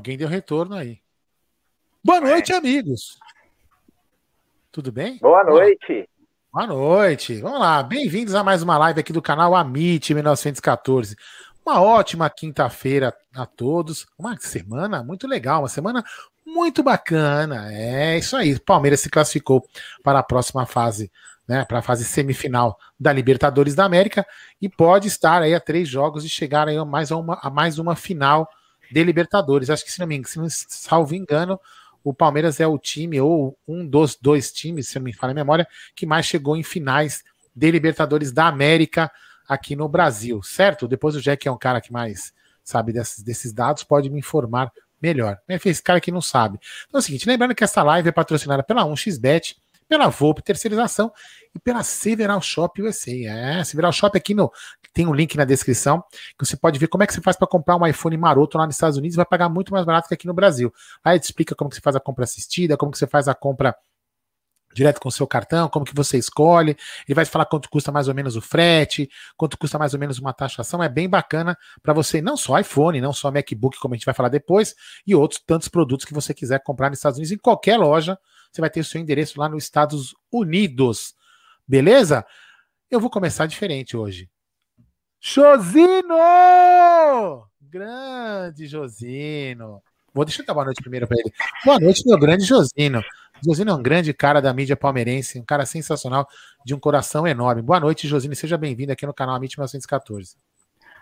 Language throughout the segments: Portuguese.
Alguém deu retorno aí. Boa noite, é. amigos. Tudo bem? Boa noite. Boa noite. Vamos lá. Bem-vindos a mais uma live aqui do canal Amit 1914. Uma ótima quinta-feira a todos. Uma semana muito legal, uma semana muito bacana. É isso aí. Palmeiras se classificou para a próxima fase, né? Para a fase semifinal da Libertadores da América e pode estar aí a três jogos e chegar aí a mais uma, a mais uma final de Libertadores. Acho que, se não me engano, se não salvo engano, o Palmeiras é o time, ou um dos dois times, se não me falha a memória, que mais chegou em finais de Libertadores da América aqui no Brasil, certo? Depois o Jack é um cara que mais sabe desses, desses dados, pode me informar melhor. Esse cara que não sabe. Então é o seguinte, lembrando que essa live é patrocinada pela 1xBet, pela Volpe Terceirização e pela Several Shop USA. É, Several Shop aqui no tem um link na descrição que você pode ver como é que você faz para comprar um iPhone maroto lá nos Estados Unidos vai pagar muito mais barato que aqui no Brasil. Aí te explica como que você faz a compra assistida, como que você faz a compra direto com o seu cartão, como que você escolhe, ele vai te falar quanto custa mais ou menos o frete, quanto custa mais ou menos uma taxação, é bem bacana para você, não só iPhone, não só MacBook, como a gente vai falar depois, e outros tantos produtos que você quiser comprar nos Estados Unidos, em qualquer loja, você vai ter o seu endereço lá nos Estados Unidos, beleza? Eu vou começar diferente hoje. Josino! Grande Josino. Vou deixar eu dar boa noite primeiro para ele. Boa noite, meu grande Josino. Josino é um grande cara da mídia palmeirense, um cara sensacional, de um coração enorme. Boa noite, Josino. Seja bem-vindo aqui no canal Amit 1914.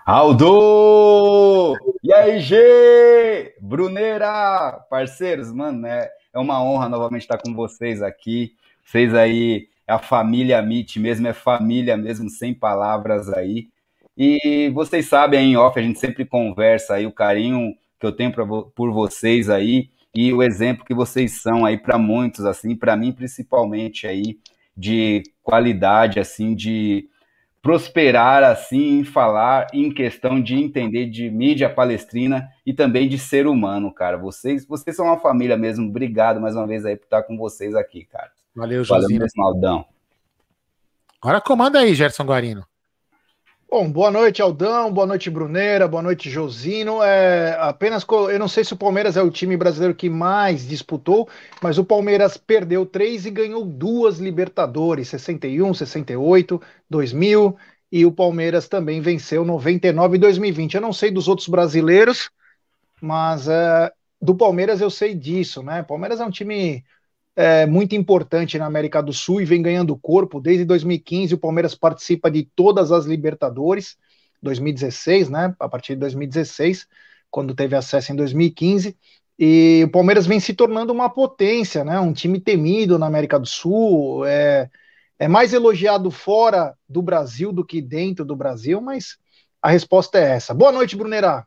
Aldo! E aí, G? Bruneira! Parceiros, mano, é, é uma honra novamente estar com vocês aqui. Vocês aí, é a família Amit mesmo, é família mesmo, sem palavras aí. E vocês sabem, em off, a gente sempre conversa aí o carinho que eu tenho pra, por vocês aí e o exemplo que vocês são aí para muitos, assim, para mim principalmente aí. de qualidade, assim, de prosperar assim em falar em questão de entender de mídia palestrina e também de ser humano, cara. Vocês, vocês são uma família mesmo. Obrigado mais uma vez aí por estar com vocês aqui, cara. Valeu, Josinho. Valeu, Aldão. Agora comanda aí, Gerson Guarino. Bom, boa noite, Aldão, boa noite, Bruneira, boa noite, Josino. É, apenas, eu não sei se o Palmeiras é o time brasileiro que mais disputou, mas o Palmeiras perdeu três e ganhou duas Libertadores, 61, 68, 2000, e o Palmeiras também venceu 99 e 2020. Eu não sei dos outros brasileiros, mas é, do Palmeiras eu sei disso, né? Palmeiras é um time é, muito importante na América do Sul e vem ganhando corpo. Desde 2015, o Palmeiras participa de todas as Libertadores, 2016, né? A partir de 2016, quando teve acesso em 2015. E o Palmeiras vem se tornando uma potência, né? Um time temido na América do Sul. É, é mais elogiado fora do Brasil do que dentro do Brasil, mas a resposta é essa. Boa noite, Brunerá.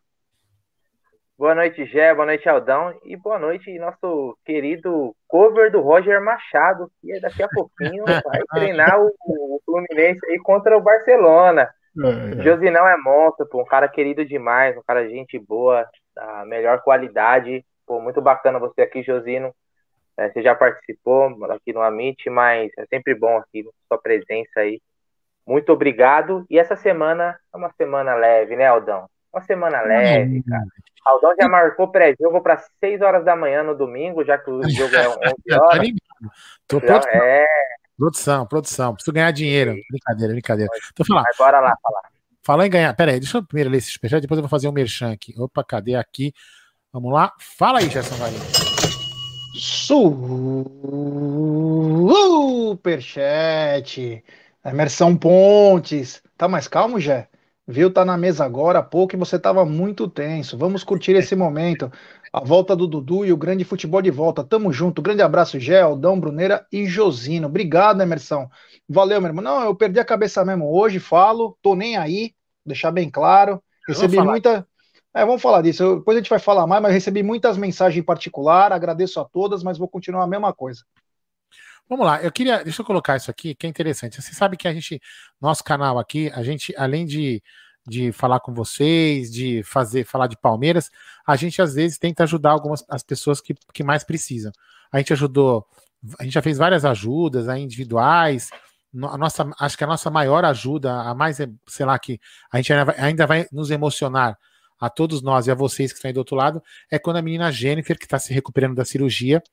Boa noite, Gé, boa noite, Aldão, e boa noite, nosso querido cover do Roger Machado, que daqui a pouquinho vai treinar o, o Fluminense aí contra o Barcelona. É, é. Josinão é monstro, pô, um cara querido demais, um cara de gente boa, da melhor qualidade. Pô, muito bacana você aqui, Josino. É, você já participou aqui no Amit, mas é sempre bom aqui sua presença aí. Muito obrigado. E essa semana é uma semana leve, né, Aldão? Uma semana leve, cara. Aldão já marcou pré-jogo para 6 horas da manhã no domingo, já que o jogo é 11 horas. Tô já, produção, é... produção, produção. Preciso ganhar dinheiro. Brincadeira, brincadeira. Então, falar. Mas bora lá falar. Falar em ganhar. Pera aí, deixa eu primeiro ler esse superchat, depois eu vou fazer um merchan aqui. Opa, cadê aqui? Vamos lá. Fala aí, Gerson Valinho. Superchat. Emerson Pontes. Tá mais calmo, Jé? Viu? Tá na mesa agora há pouco e você estava muito tenso. Vamos curtir esse momento. A volta do Dudu e o grande futebol de volta. Tamo junto. Grande abraço, Gé, Aldão, Bruneira e Josino. Obrigado, Emerson. Valeu, meu irmão. Não, eu perdi a cabeça mesmo hoje, falo, tô nem aí, deixar bem claro. Recebi muita. É, vamos falar disso. Eu, depois a gente vai falar mais, mas recebi muitas mensagens em particular. Agradeço a todas, mas vou continuar a mesma coisa. Vamos lá, eu queria. Deixa eu colocar isso aqui, que é interessante. Você sabe que a gente, nosso canal aqui, a gente, além de, de falar com vocês, de fazer, falar de Palmeiras, a gente às vezes tenta ajudar algumas as pessoas que, que mais precisam. A gente ajudou, a gente já fez várias ajudas aí, individuais. A nossa, acho que a nossa maior ajuda, a mais, sei lá, que a gente ainda vai, ainda vai nos emocionar a todos nós e a vocês que estão aí do outro lado, é quando a menina Jennifer, que está se recuperando da cirurgia,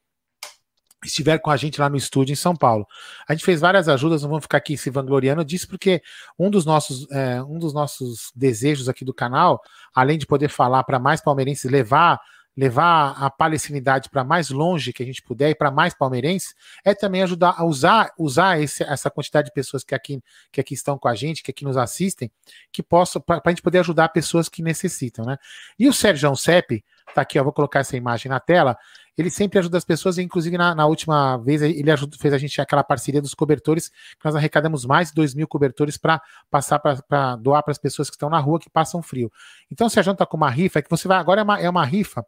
estiver com a gente lá no estúdio em São Paulo. A gente fez várias ajudas, não vamos ficar aqui se vangloriando disso, porque um dos nossos, é, um dos nossos desejos aqui do canal, além de poder falar para mais palmeirenses, levar levar a palestinidade para mais longe que a gente puder e para mais palmeirenses, é também ajudar a usar, usar esse, essa quantidade de pessoas que aqui, que aqui estão com a gente, que aqui nos assistem, que possam, para a gente poder ajudar pessoas que necessitam, né? E o Sérgio Sepp, tá aqui, ó, vou colocar essa imagem na tela, ele sempre ajuda as pessoas, inclusive na, na última vez ele ajuda, fez a gente aquela parceria dos cobertores, que nós arrecadamos mais de 2 mil cobertores para passar para doar para as pessoas que estão na rua que passam frio. Então, se a tá com uma rifa, é que você vai, agora é uma, é uma rifa.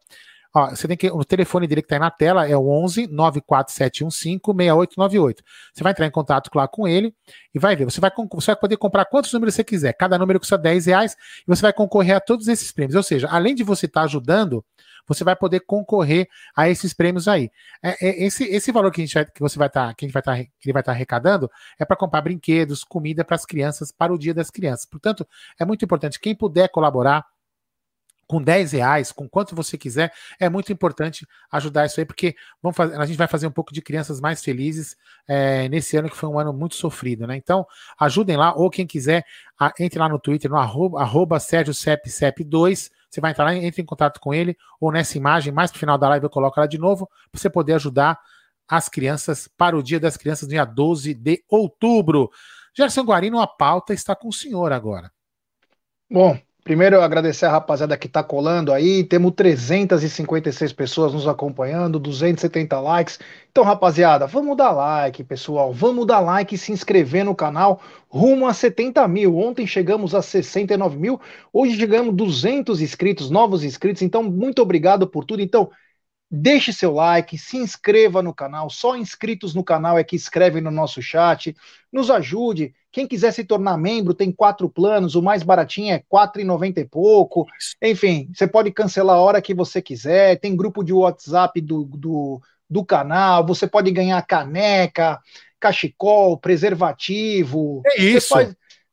Ó, você tem que. O telefone dele que está aí na tela é o 11 94715 6898. Você vai entrar em contato lá com ele e vai ver. Você vai, você vai poder comprar quantos números você quiser. Cada número custa 10 reais e você vai concorrer a todos esses prêmios. Ou seja, além de você estar tá ajudando, você vai poder concorrer a esses prêmios aí. É, é, esse, esse valor que, a gente vai, que você vai estar, tá, que a gente vai estar, tá, ele vai estar tá arrecadando é para comprar brinquedos, comida para as crianças, para o Dia das Crianças. Portanto, é muito importante. Quem puder colaborar, com 10 reais, com quanto você quiser, é muito importante ajudar isso aí, porque vamos fazer, a gente vai fazer um pouco de crianças mais felizes é, nesse ano que foi um ano muito sofrido, né? Então, ajudem lá, ou quem quiser, a, entre lá no Twitter, no arroba, arroba Sérgio 2 você vai entrar lá, entre em contato com ele, ou nessa imagem, mais pro final da live eu coloco ela de novo, para você poder ajudar as crianças para o Dia das Crianças, dia 12 de outubro. Gerson Guarino, a pauta está com o senhor agora. Bom, Primeiro, eu agradecer a rapaziada que está colando aí. Temos 356 pessoas nos acompanhando, 270 likes. Então, rapaziada, vamos dar like, pessoal. Vamos dar like e se inscrever no canal. Rumo a 70 mil. Ontem chegamos a 69 mil. Hoje chegamos 200 inscritos, novos inscritos. Então, muito obrigado por tudo. Então, deixe seu like, se inscreva no canal. Só inscritos no canal é que escrevem no nosso chat. Nos ajude. Quem quiser se tornar membro, tem quatro planos. O mais baratinho é R$ 4,90 e pouco. Enfim, você pode cancelar a hora que você quiser. Tem grupo de WhatsApp do, do, do canal. Você pode ganhar caneca, cachecol, preservativo. É isso. Você,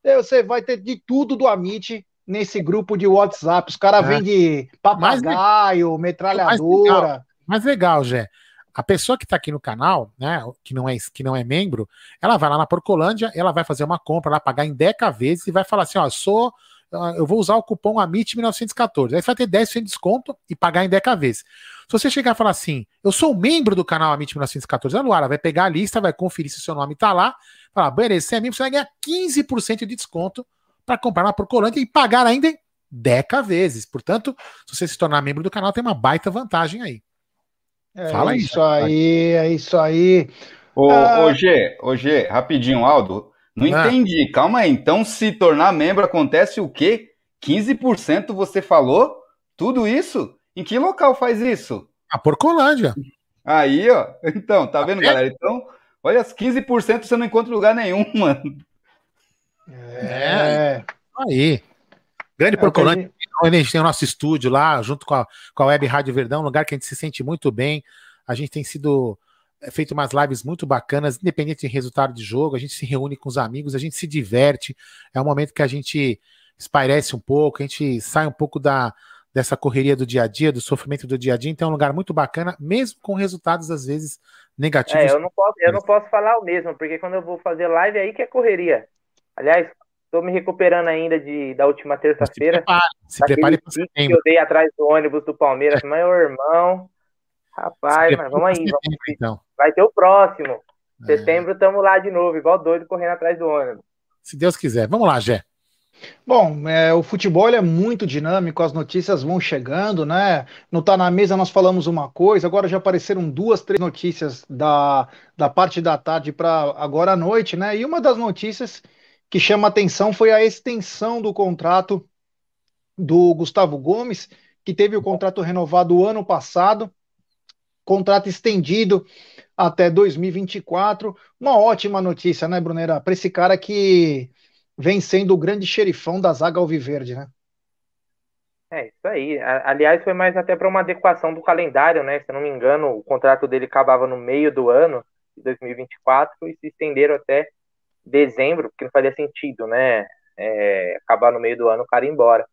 pode, você vai ter de tudo do Amit nesse grupo de WhatsApp. Os caras é. vendem papagaio, metralhadora. Mas legal, Jé. A pessoa que está aqui no canal, né, que não, é, que não é membro, ela vai lá na Porcolândia, ela vai fazer uma compra lá, pagar em 10 vezes e vai falar assim: ó, sou eu vou usar o cupom AMIT1914. Aí você vai ter 10% de desconto e pagar em 10 vezes. Se você chegar e falar assim, eu sou membro do canal AMIT1914, a Luara vai pegar a lista, vai conferir se o seu nome está lá, falar, beleza, você é membro, você vai ganhar 15% de desconto para comprar na Porcolândia e pagar ainda em 10 vezes. Portanto, se você se tornar membro do canal, tem uma baita vantagem aí. É Fala isso aí, é isso aí. Ô, ah... ô, G, ô G, rapidinho, Aldo. Não ah. entendi. Calma aí. Então, se tornar membro, acontece o quê? 15% você falou? Tudo isso? Em que local faz isso? A Porcolândia. Aí, ó. Então, tá vendo, galera? Então, olha, 15% você não encontra lugar nenhum, mano. É. Aí. Grande é Porcolândia. A gente tem o nosso estúdio lá, junto com a, com a Web Rádio Verdão, um lugar que a gente se sente muito bem. A gente tem sido é, feito umas lives muito bacanas, independente de resultado de jogo. A gente se reúne com os amigos, a gente se diverte. É um momento que a gente espairece um pouco, a gente sai um pouco da, dessa correria do dia a dia, do sofrimento do dia a dia. Então é um lugar muito bacana, mesmo com resultados às vezes negativos. É, eu não posso, eu não posso falar o mesmo, porque quando eu vou fazer live é aí que é correria. Aliás, Estou me recuperando ainda de, da última terça-feira. Se prepare, se prepare que eu dei atrás do ônibus do Palmeiras. Meu irmão, rapaz, mas vamos aí. Vamos, então. Vai ter o próximo. É. Setembro estamos lá de novo, igual doido correndo atrás do ônibus. Se Deus quiser. Vamos lá, Gé. Bom, é, o futebol é muito dinâmico, as notícias vão chegando, né? Não tá na mesa, nós falamos uma coisa, agora já apareceram duas, três notícias da, da parte da tarde para agora à noite, né? E uma das notícias que chama atenção foi a extensão do contrato do Gustavo Gomes, que teve o contrato renovado ano passado, contrato estendido até 2024. Uma ótima notícia, né, Brunera? Para esse cara que vem sendo o grande xerifão da zaga Alviverde, né? É, isso aí. Aliás, foi mais até para uma adequação do calendário, né? Se eu não me engano, o contrato dele acabava no meio do ano de 2024 e se estenderam até dezembro, porque não fazia sentido, né? É, acabar no meio do ano o cara ir embora.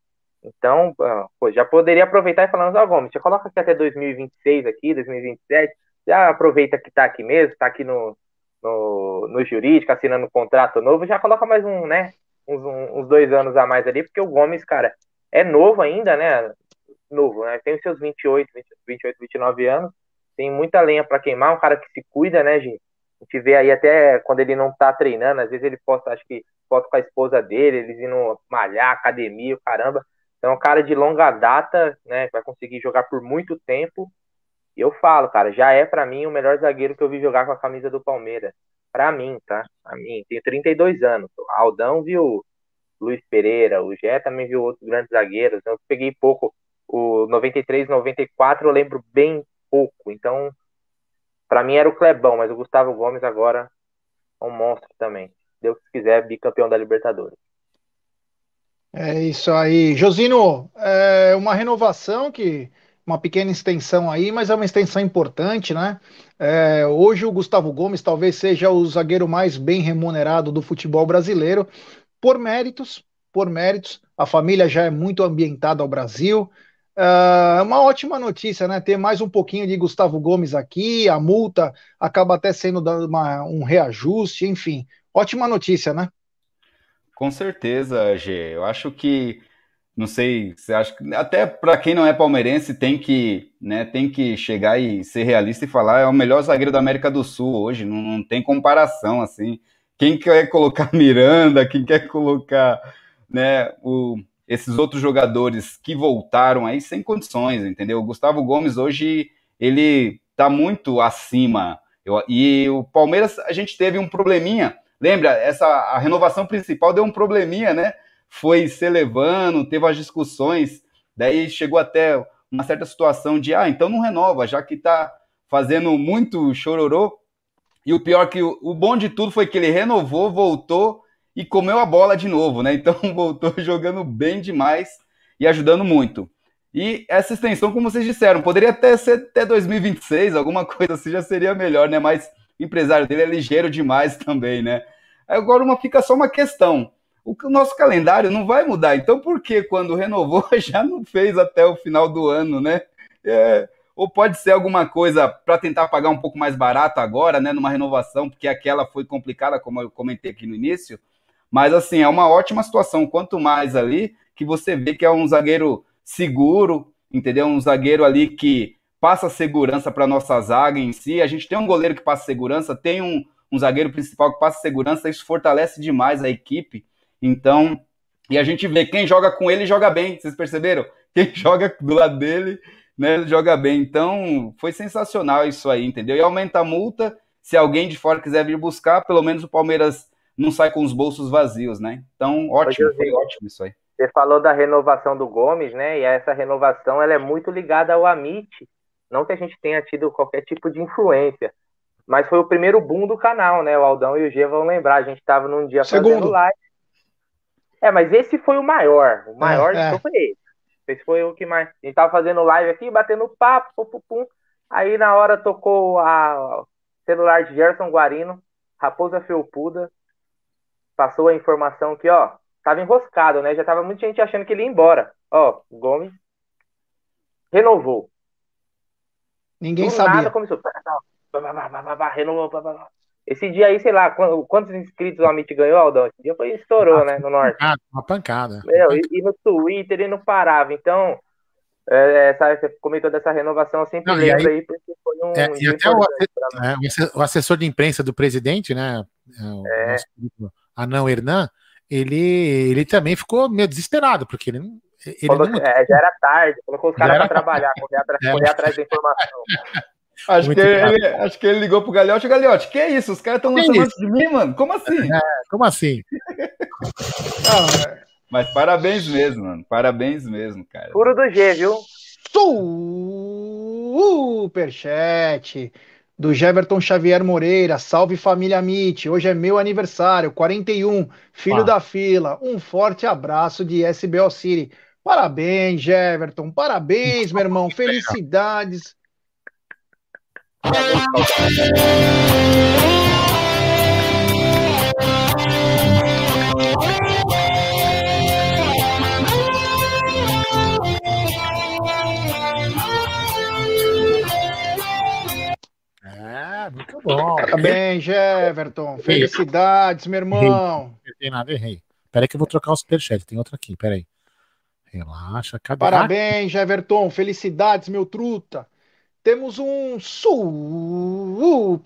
Então, ah, pô, já poderia aproveitar e falar, ó, oh, Gomes, você coloca aqui até 2026 aqui, 2027, já aproveita que tá aqui mesmo, tá aqui no, no, no jurídico, assinando um contrato novo, já coloca mais um, né, uns, uns dois anos a mais ali, porque o Gomes, cara, é novo ainda, né, novo, né, tem os seus 28, 28, 29 anos, tem muita lenha para queimar, um cara que se cuida, né, gente, a gente vê aí até quando ele não tá treinando, às vezes ele posta, acho que foto com a esposa dele, eles indo malhar, academia, caramba. Então, é um cara de longa data, né, vai conseguir jogar por muito tempo. E eu falo, cara, já é para mim o melhor zagueiro que eu vi jogar com a camisa do Palmeiras. Para mim, tá? Pra mim, tenho 32 anos. O Aldão viu Luiz Pereira, o Gé também viu outros grandes zagueiros. Eu peguei pouco o 93, 94, eu lembro bem pouco. Então, para mim era o Clebão, mas o Gustavo Gomes agora é um monstro também. Deus quiser, bicampeão da Libertadores. É isso aí. Josino, é uma renovação que. Uma pequena extensão aí, mas é uma extensão importante, né? É, hoje o Gustavo Gomes talvez seja o zagueiro mais bem remunerado do futebol brasileiro, por méritos, por méritos. A família já é muito ambientada ao Brasil, é uma ótima notícia, né? Ter mais um pouquinho de Gustavo Gomes aqui, a multa acaba até sendo uma, um reajuste, enfim. Ótima notícia, né? Com certeza, G. Eu acho que, não sei, você acha que até para quem não é palmeirense tem que, né, tem que chegar e ser realista e falar é o melhor zagueiro da América do Sul hoje, não, não tem comparação assim. Quem quer colocar Miranda, quem quer colocar, né, o esses outros jogadores que voltaram aí sem condições, entendeu? O Gustavo Gomes hoje ele tá muito acima. Eu, e o Palmeiras a gente teve um probleminha. Lembra, essa a renovação principal deu um probleminha, né? Foi se levando, teve as discussões, daí chegou até uma certa situação de, ah, então não renova, já que tá fazendo muito chororô. E o pior que o, o bom de tudo foi que ele renovou, voltou e comeu a bola de novo, né? Então voltou jogando bem demais e ajudando muito. E essa extensão, como vocês disseram, poderia até ser até 2026, alguma coisa assim já seria melhor, né? Mas o empresário dele é ligeiro demais também, né? Agora uma, fica só uma questão. O nosso calendário não vai mudar, então por que quando renovou já não fez até o final do ano, né? É, ou pode ser alguma coisa para tentar pagar um pouco mais barato agora, né? Numa renovação, porque aquela foi complicada, como eu comentei aqui no início. Mas assim, é uma ótima situação. Quanto mais ali que você vê que é um zagueiro seguro, entendeu? Um zagueiro ali que passa segurança para nossa zaga em si. A gente tem um goleiro que passa segurança, tem um, um zagueiro principal que passa segurança, isso fortalece demais a equipe. Então, e a gente vê quem joga com ele joga bem, vocês perceberam? Quem joga do lado dele, né, joga bem. Então, foi sensacional isso aí, entendeu? E aumenta a multa, se alguém de fora quiser vir buscar, pelo menos o Palmeiras não sai com os bolsos vazios, né? Então, ótimo, foi ótimo isso aí. Você falou da renovação do Gomes, né? E essa renovação ela é muito ligada ao Amit. Não que a gente tenha tido qualquer tipo de influência, mas foi o primeiro boom do canal, né? O Aldão e o G vão lembrar. A gente estava num dia Segundo. fazendo live. É, mas esse foi o maior. O maior É, é. foi esse. Esse foi o que mais. A gente tava fazendo live aqui, batendo papo, pum, pum, pum. Aí na hora tocou a o celular de Gerson Guarino, Raposa Felpuda. Passou a informação que, ó, tava enroscado, né? Já tava muita gente achando que ele ia embora. Ó, o Gomes renovou. Ninguém Do sabia. nada começou. Renovou. Esse dia aí, sei lá, qu- quantos inscritos o Amit ganhou, Aldão? Esse dia foi estourou, né? No norte. Ah, uma pancada. Meu, e, e no Twitter ele não parava. Então, é, essa, você comentou dessa renovação, eu sempre Não, e lembro aí, porque foi um. É, e até o, é, o asse- o assessor de imprensa do presidente, né? é, O É. nosso Anão Hernan, ele, ele também ficou meio desesperado, porque ele, não- ele Falou não. é, já era tarde, colocou os caras era pra trabalhar, correr atrás, É. correr atrás da informação. Acho Muito que, ele, acho que ele ligou pro Galhote, Galhote, que isso? Os caras estão lançando isso? antes de mim, mano? Como assim? Como assim? Ah, é. Mas parabéns mesmo, mano. Parabéns mesmo, cara. Puro do G, viu? Superchat do Jeverton Xavier Moreira. Salve família Mit. Hoje é meu aniversário, 41, filho Ah. da fila. Um forte abraço de SBO City. Parabéns, Jeverton. Parabéns, meu irmão. Felicidades. É, muito bom. Parabéns, Jeverton. Felicidades, meu irmão. Tem nada, errei. Peraí que eu vou trocar o superchat. Tem outro aqui, peraí. Relaxa, cadê? Parabéns, Jeverton. Felicidades, meu truta. Temos um superchat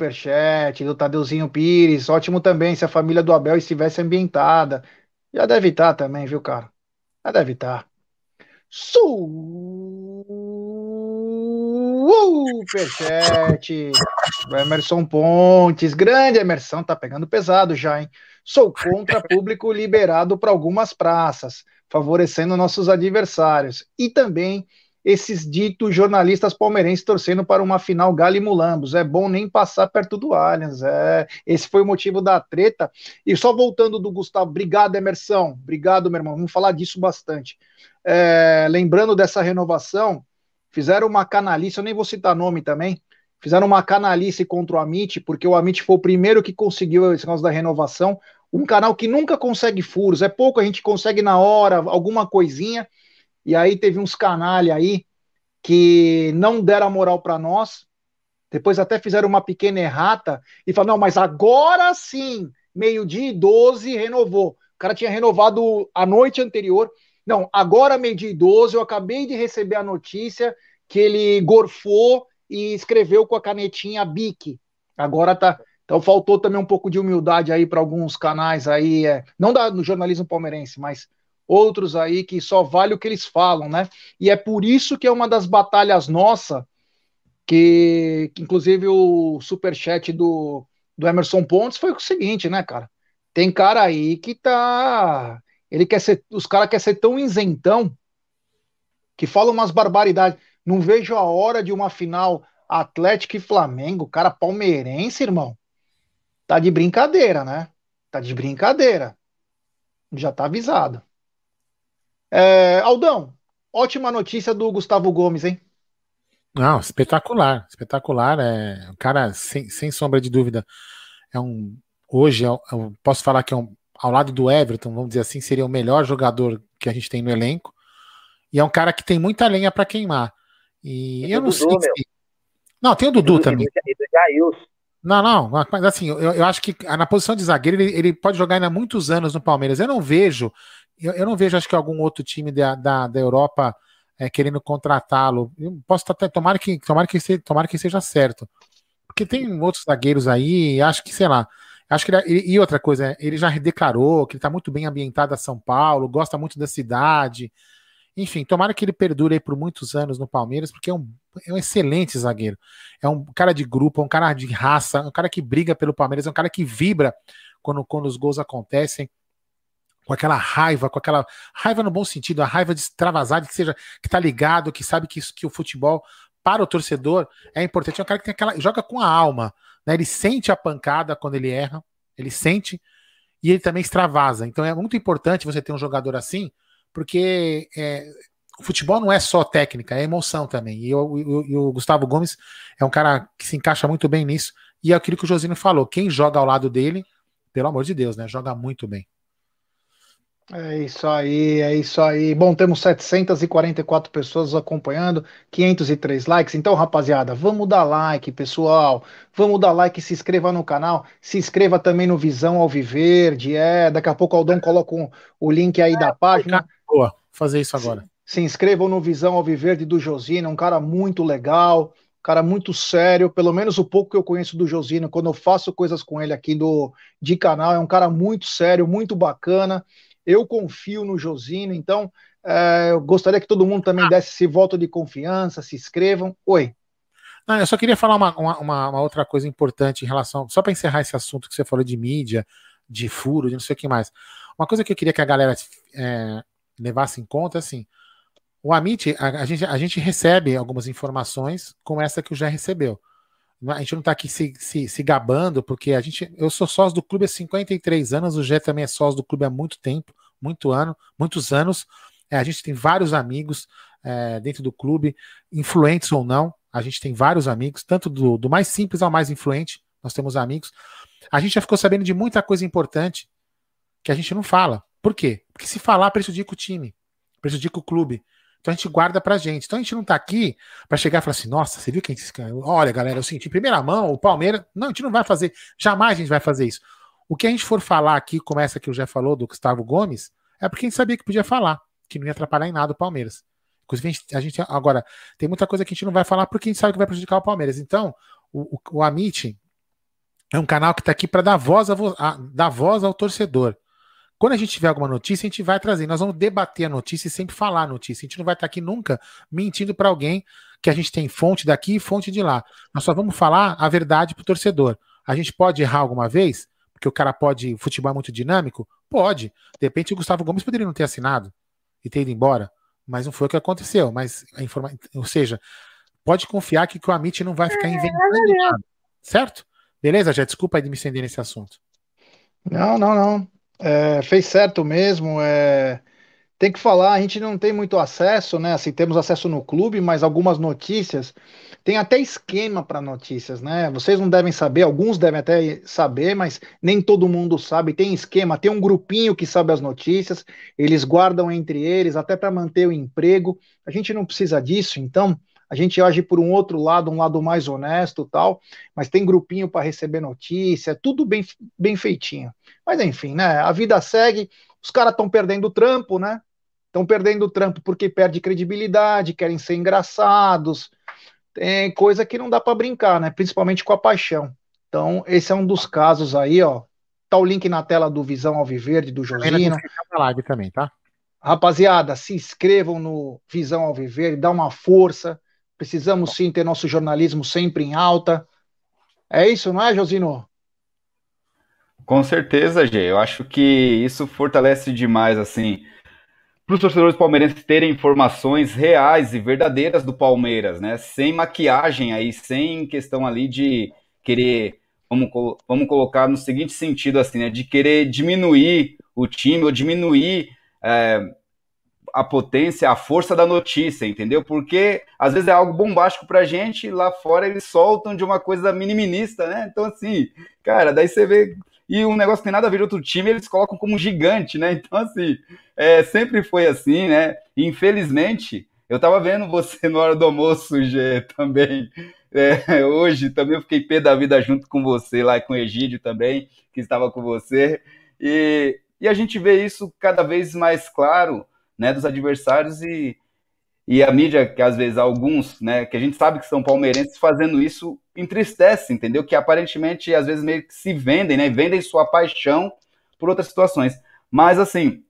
do Tadeuzinho Pires. Ótimo também se a família do Abel estivesse ambientada. Já deve estar também, viu, cara? Já deve estar. Superchat do Emerson Pontes. Grande Emerson, tá pegando pesado já, hein? Sou contra público liberado para algumas praças, favorecendo nossos adversários. E também esses ditos jornalistas palmeirenses torcendo para uma final Galo e Mulambos. É bom nem passar perto do Allianz. É, esse foi o motivo da treta. E só voltando do Gustavo, obrigado, Emerson. Obrigado, meu irmão. Vamos falar disso bastante. É, lembrando dessa renovação, fizeram uma canalice, eu nem vou citar nome também, fizeram uma canalice contra o Amit, porque o Amit foi o primeiro que conseguiu esse negócio da renovação. Um canal que nunca consegue furos, é pouco, a gente consegue na hora, alguma coisinha. E aí teve uns canalha aí que não deram a moral para nós. Depois até fizeram uma pequena errata e falaram: não, mas agora sim, meio-dia e 12 renovou. O cara tinha renovado a noite anterior. Não, agora meio-dia 12, eu acabei de receber a notícia que ele gorfou e escreveu com a canetinha Bic. Agora tá. Então faltou também um pouco de humildade aí para alguns canais aí, é, não da, no jornalismo palmeirense, mas outros aí que só vale o que eles falam, né? E é por isso que é uma das batalhas nossa, que, que inclusive o superchat do, do Emerson Pontes foi o seguinte, né, cara? Tem cara aí que tá. Ele quer ser. Os caras querem ser tão isentão que falam umas barbaridades. Não vejo a hora de uma final Atlético e Flamengo. Cara, palmeirense, irmão. Tá de brincadeira, né? Tá de brincadeira. Já tá avisado. É, Aldão, ótima notícia do Gustavo Gomes, hein? Não, espetacular, espetacular. É, o cara, sem, sem sombra de dúvida, é um. Hoje, é eu posso falar que é um, ao lado do Everton, vamos dizer assim, seria o melhor jogador que a gente tem no elenco. E é um cara que tem muita lenha para queimar. E, e eu não Dudu, sei. Se... Não, tem o Dudu, Dudu também. Não, não, mas assim, eu, eu acho que na posição de zagueiro ele, ele pode jogar ainda muitos anos no Palmeiras. Eu não vejo, eu, eu não vejo, acho que algum outro time da, da, da Europa é, querendo contratá-lo. Posso até tomara que tomara que seja, tomara que seja certo, porque tem outros zagueiros aí. Acho que sei lá. Acho que ele, e outra coisa, ele já declarou que ele está muito bem ambientado a São Paulo, gosta muito da cidade. Enfim, tomara que ele perdure aí por muitos anos no Palmeiras, porque é um, é um excelente zagueiro. É um cara de grupo, é um cara de raça, é um cara que briga pelo Palmeiras, é um cara que vibra quando, quando os gols acontecem com aquela raiva, com aquela raiva no bom sentido, a raiva de extravasar, que seja que tá ligado, que sabe que, que o futebol para o torcedor é importante. É um cara que tem aquela joga com a alma, né? Ele sente a pancada quando ele erra, ele sente e ele também extravasa. Então é muito importante você ter um jogador assim, porque é, o futebol não é só técnica, é emoção também. E, eu, eu, o Gustavo Gomes é um cara que se encaixa muito bem nisso. E é aquilo que o Josino falou: quem joga ao lado dele, pelo amor de Deus, né? Joga muito bem. É isso aí, é isso aí. Bom, temos 744 pessoas acompanhando, 503 likes. Então, rapaziada, vamos dar like, pessoal. Vamos dar like, se inscreva no canal. Se inscreva também no Visão Alviverde. É, daqui a pouco o Aldão coloca um, o link aí da página. Boa, fazer isso agora. Se, se inscrevam no Visão Alviverde do Josino, um cara muito legal cara muito sério, pelo menos o pouco que eu conheço do Josino, quando eu faço coisas com ele aqui do de canal, é um cara muito sério, muito bacana. Eu confio no Josino, então é, eu gostaria que todo mundo também ah. desse esse voto de confiança, se inscrevam. Oi. Não, eu só queria falar uma, uma, uma outra coisa importante em relação, só para encerrar esse assunto que você falou de mídia, de furo, de não sei o que mais. Uma coisa que eu queria que a galera é, levasse em conta, assim, o Amit, a, a, gente, a gente recebe algumas informações como essa que o já recebeu. A gente não está aqui se, se, se, gabando, porque a gente. Eu sou sócio do clube há 53 anos, o Gé também é sócio do clube há muito tempo, muito ano, muitos anos. É, a gente tem vários amigos é, dentro do clube, influentes ou não. A gente tem vários amigos, tanto do, do mais simples ao mais influente, nós temos amigos. A gente já ficou sabendo de muita coisa importante que a gente não fala. Por quê? Porque se falar prejudica o time, prejudica o clube. Então a gente guarda pra gente. Então a gente não tá aqui para chegar e falar assim: nossa, você viu quem. Olha, galera, eu senti em primeira mão, o Palmeiras. Não, a gente não vai fazer. Jamais a gente vai fazer isso. O que a gente for falar aqui, como essa que o já falou do Gustavo Gomes, é porque a gente sabia que podia falar, que não ia atrapalhar em nada o Palmeiras. Inclusive, a gente, a gente agora tem muita coisa que a gente não vai falar porque a gente sabe que vai prejudicar o Palmeiras. Então, o, o, o Amit é um canal que está aqui para dar voz, a, a, dar voz ao torcedor. Quando a gente tiver alguma notícia, a gente vai trazer. Nós vamos debater a notícia e sempre falar a notícia. A gente não vai estar aqui nunca mentindo para alguém que a gente tem fonte daqui e fonte de lá. Nós só vamos falar a verdade para o torcedor. A gente pode errar alguma vez, porque o cara pode. O futebol é muito dinâmico? Pode. De repente o Gustavo Gomes poderia não ter assinado e ter ido embora. Mas não foi o que aconteceu. Mas a informa... Ou seja, pode confiar que, que o Amit não vai ficar inventando nada. Certo? Beleza, já desculpa aí de me estender nesse assunto. Não, não, não. É, fez certo mesmo. É, tem que falar, a gente não tem muito acesso, né? Assim, temos acesso no clube, mas algumas notícias. Tem até esquema para notícias, né? Vocês não devem saber, alguns devem até saber, mas nem todo mundo sabe. Tem esquema, tem um grupinho que sabe as notícias, eles guardam entre eles, até para manter o emprego. A gente não precisa disso, então a gente age por um outro lado, um lado mais honesto tal, mas tem grupinho para receber notícia, tudo bem, bem feitinho. Mas enfim, né? A vida segue, os caras estão perdendo o trampo, né? Estão perdendo o trampo porque perde credibilidade, querem ser engraçados. Tem coisa que não dá para brincar, né? Principalmente com a paixão. Então, esse é um dos casos aí, ó. Tá o link na tela do Visão Alviverde, do Josino. live também, tá? Rapaziada, se inscrevam no Visão Alviverde, dá uma força. Precisamos sim ter nosso jornalismo sempre em alta. É isso, não é, Josino? Com certeza, Gê. Eu acho que isso fortalece demais, assim, para os torcedores palmeirenses terem informações reais e verdadeiras do Palmeiras, né? Sem maquiagem aí, sem questão ali de querer, vamos, vamos colocar no seguinte sentido assim, né? De querer diminuir o time ou diminuir é, a potência, a força da notícia, entendeu? Porque às vezes é algo bombástico pra gente lá fora eles soltam de uma coisa miniminista, né? Então, assim, cara, daí você vê. E um negócio que tem nada a ver com outro time, eles colocam como gigante, né? Então, assim, é, sempre foi assim, né? Infelizmente, eu tava vendo você na hora do almoço, G, também. É, hoje também eu fiquei pé da vida junto com você lá com o Egídio também, que estava com você. E, e a gente vê isso cada vez mais claro né, dos adversários e, e a mídia, que às vezes alguns, né, que a gente sabe que são palmeirenses fazendo isso, entristece, entendeu? Que aparentemente às vezes meio que se vendem, né, vendem sua paixão por outras situações. Mas assim,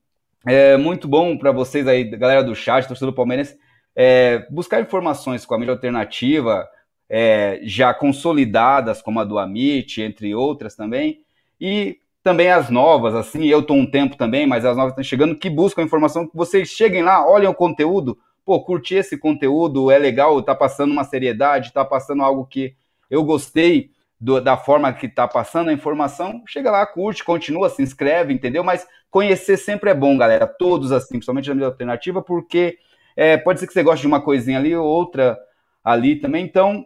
é muito bom para vocês aí, galera do chat, torcedor do Palmeirense, é, buscar informações com a mídia alternativa, é, já consolidadas, como a do Amit, entre outras também, e também as novas, assim, eu tô um tempo também, mas as novas estão chegando, que buscam informação, que vocês cheguem lá, olhem o conteúdo, pô, curti esse conteúdo, é legal, tá passando uma seriedade, tá passando algo que eu gostei do, da forma que tá passando a informação, chega lá, curte, continua, se inscreve, entendeu? Mas conhecer sempre é bom, galera, todos assim, principalmente na mídia alternativa, porque é, pode ser que você goste de uma coisinha ali, outra ali também, então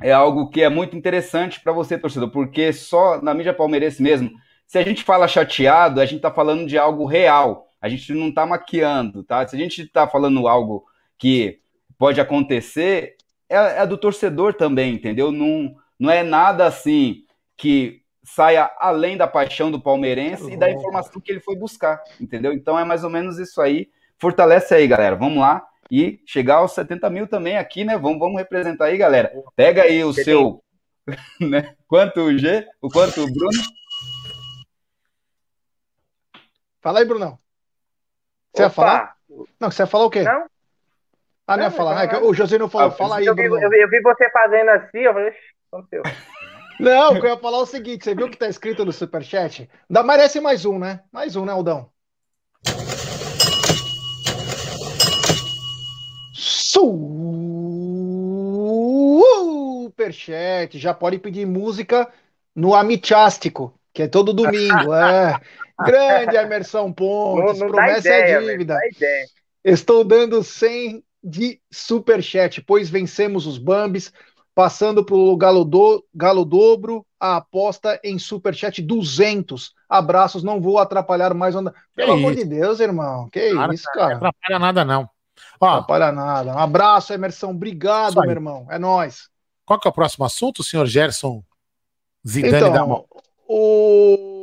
é algo que é muito interessante para você, torcedor, porque só na mídia palmeirense mesmo, se a gente fala chateado, a gente está falando de algo real. A gente não está maquiando, tá? Se a gente está falando algo que pode acontecer, é, é, do torcedor também, entendeu? Não, não é nada assim que saia além da paixão do palmeirense e da informação que ele foi buscar, entendeu? Então é mais ou menos isso aí. Fortalece aí, galera. Vamos lá e chegar aos 70 mil também aqui, né? Vamos, vamos representar aí, galera. Pega aí o seu. Né? Quanto o G? O quanto o Bruno? Fala aí, Brunão. Você Opa. ia falar? Não, você ia falar o quê? Não. Ah, não, ia falar. É o José não falou. Ah, fala aí, eu vi, eu, vi, eu vi, você fazendo assim, eu falei, aconteceu. Não, eu ia falar é o seguinte: você viu o que tá escrito no superchat? Dá, merece mais um, né? Mais um, né, Aldão? Superchat. Já pode pedir música no Amitástico, que é todo domingo. é. Grande Emerson Pontes, não, não promessa é ideia, é dívida. Estou dando 100 de superchat, pois vencemos os Bambis, passando para o Galo, do, Galo Dobro, a aposta em superchat 200. Abraços, não vou atrapalhar mais. Onda... Pelo amor de Deus, irmão. Que cara, isso, cara. Não atrapalha nada, não. Ó, não atrapalha nada. Um abraço, Emerson. Obrigado, meu irmão. É nós. Qual que é o próximo assunto, senhor Gerson Zidane então, da mão? O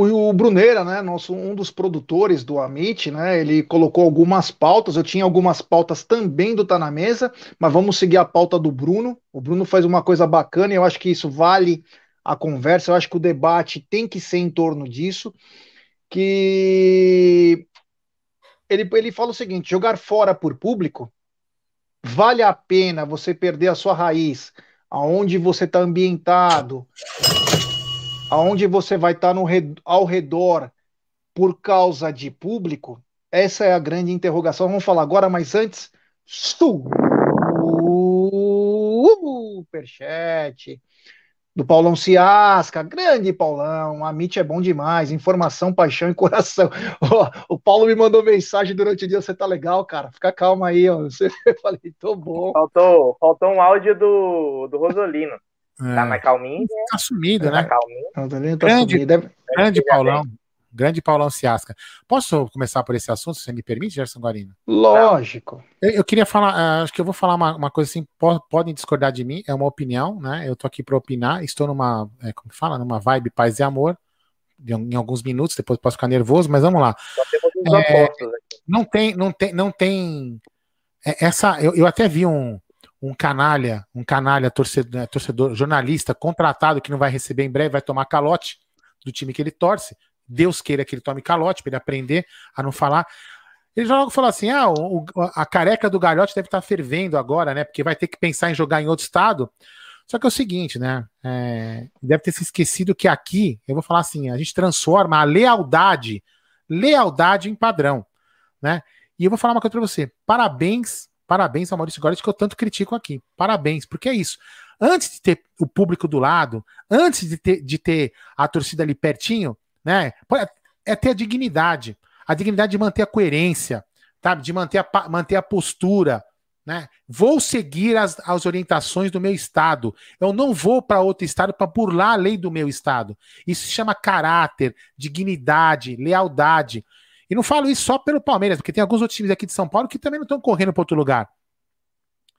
o, Bruneira, né, nosso, um dos produtores do Amit, né, ele colocou algumas pautas, eu tinha algumas pautas também do Tá Na Mesa, mas vamos seguir a pauta do Bruno. O Bruno faz uma coisa bacana e eu acho que isso vale a conversa, eu acho que o debate tem que ser em torno disso, que ele, ele fala o seguinte, jogar fora por público, vale a pena você perder a sua raiz, aonde você está ambientado, aonde você vai estar no, ao redor por causa de público? Essa é a grande interrogação. Vamos falar agora, mas antes, superchat do Paulão Ciasca, grande Paulão, a Amit é bom demais, informação, paixão e coração. Oh, o Paulo me mandou mensagem durante o dia, você tá legal, cara, fica calma aí, ó. Eu falei, tô bom. Faltou, faltou um áudio do, do Rosolino. É. Tá mais calminho. Tá sumido, tá né? Calminho. Tá grande, sumido. grande Paulão. Grande Paulão Ciasca. Posso começar por esse assunto, se você me permite, Gerson Guarino? Lógico. Eu, eu queria falar, uh, acho que eu vou falar uma, uma coisa assim, po podem discordar de mim, é uma opinião, né? Eu tô aqui para opinar, estou numa, é, como fala, numa vibe paz e amor, de, em alguns minutos, depois posso ficar nervoso, mas vamos lá. É, não tem, não tem, não tem. É, essa, eu, eu até vi um, um canalha, um canalha torcedor, né, torcedor, jornalista contratado que não vai receber em breve, vai tomar calote do time que ele torce. Deus queira que ele tome calote para ele aprender a não falar. Ele já logo falou assim: ah, o, a careca do Galhote deve estar tá fervendo agora, né? Porque vai ter que pensar em jogar em outro estado. Só que é o seguinte, né? É, deve ter se esquecido que aqui, eu vou falar assim, a gente transforma a lealdade, lealdade em padrão. né? E eu vou falar uma coisa para você. Parabéns, parabéns ao Maurício Goretti, que eu tanto critico aqui. Parabéns, porque é isso. Antes de ter o público do lado, antes de ter, de ter a torcida ali pertinho, né? É ter a dignidade. A dignidade de manter a coerência, tá? de manter a, manter a postura. Né? Vou seguir as, as orientações do meu estado. Eu não vou para outro estado para burlar a lei do meu estado. Isso se chama caráter, dignidade, lealdade. E não falo isso só pelo Palmeiras, porque tem alguns outros times aqui de São Paulo que também não estão correndo para outro lugar.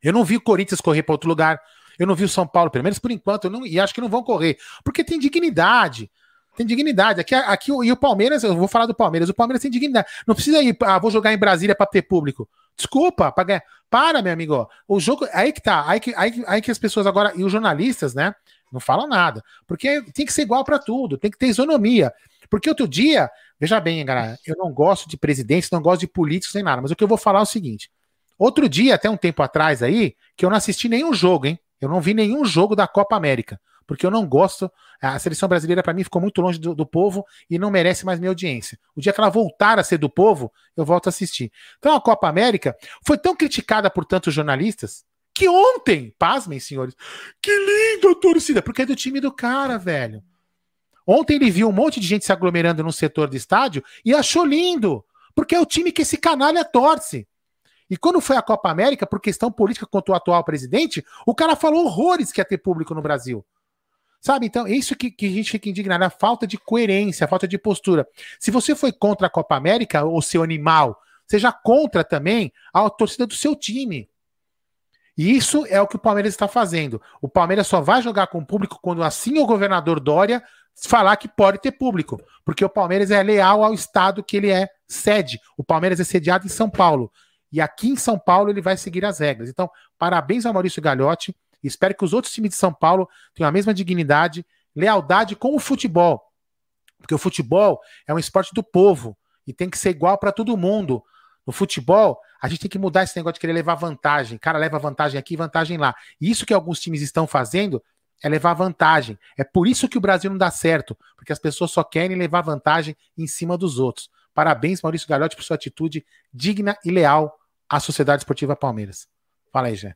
Eu não vi o Corinthians correr para outro lugar. Eu não vi o São Paulo, pelo menos por enquanto, não, e acho que não vão correr. Porque tem dignidade. Tem dignidade. Aqui, aqui e o Palmeiras, eu vou falar do Palmeiras. O Palmeiras tem dignidade. Não precisa ir, ah, vou jogar em Brasília para ter público. Desculpa, para. Para, meu amigo. O jogo. Aí que tá. Aí que, aí, aí que as pessoas agora. E os jornalistas, né? Não falam nada. Porque tem que ser igual para tudo. Tem que ter isonomia. Porque outro dia, veja bem, galera, eu não gosto de presidentes, não gosto de políticos nem nada, mas o que eu vou falar é o seguinte: outro dia, até um tempo atrás aí, que eu não assisti nenhum jogo, hein? Eu não vi nenhum jogo da Copa América, porque eu não gosto. A seleção brasileira, para mim, ficou muito longe do, do, povo e não merece mais minha audiência. O dia que ela voltar a ser do povo, eu volto a assistir. Então, a Copa América foi tão criticada por tantos jornalistas que ontem, pasmem, senhores, que linda torcida, porque é do time do cara, velho. Ontem ele viu um monte de gente se aglomerando num setor do estádio e achou lindo, porque é o time que esse canalha torce. E quando foi a Copa América, por questão política contra o atual presidente, o cara falou horrores que ia ter público no Brasil. Sabe? Então, é isso que, que a gente fica indignado, a falta de coerência, a falta de postura. Se você foi contra a Copa América, o seu animal, seja contra também a torcida do seu time. E isso é o que o Palmeiras está fazendo. O Palmeiras só vai jogar com o público quando assim o governador Dória falar que pode ter público, porque o Palmeiras é leal ao estado que ele é sede. O Palmeiras é sediado em São Paulo. E aqui em São Paulo ele vai seguir as regras. Então, parabéns ao Maurício Gagliotti. Espero que os outros times de São Paulo tenham a mesma dignidade, lealdade com o futebol. Porque o futebol é um esporte do povo e tem que ser igual para todo mundo. No futebol, a gente tem que mudar esse negócio de querer levar vantagem. Cara leva vantagem aqui, vantagem lá. E isso que alguns times estão fazendo é levar vantagem. É por isso que o Brasil não dá certo, porque as pessoas só querem levar vantagem em cima dos outros. Parabéns, Maurício Gagliotti, por sua atitude digna e leal à Sociedade Esportiva Palmeiras. Fala aí, Jé.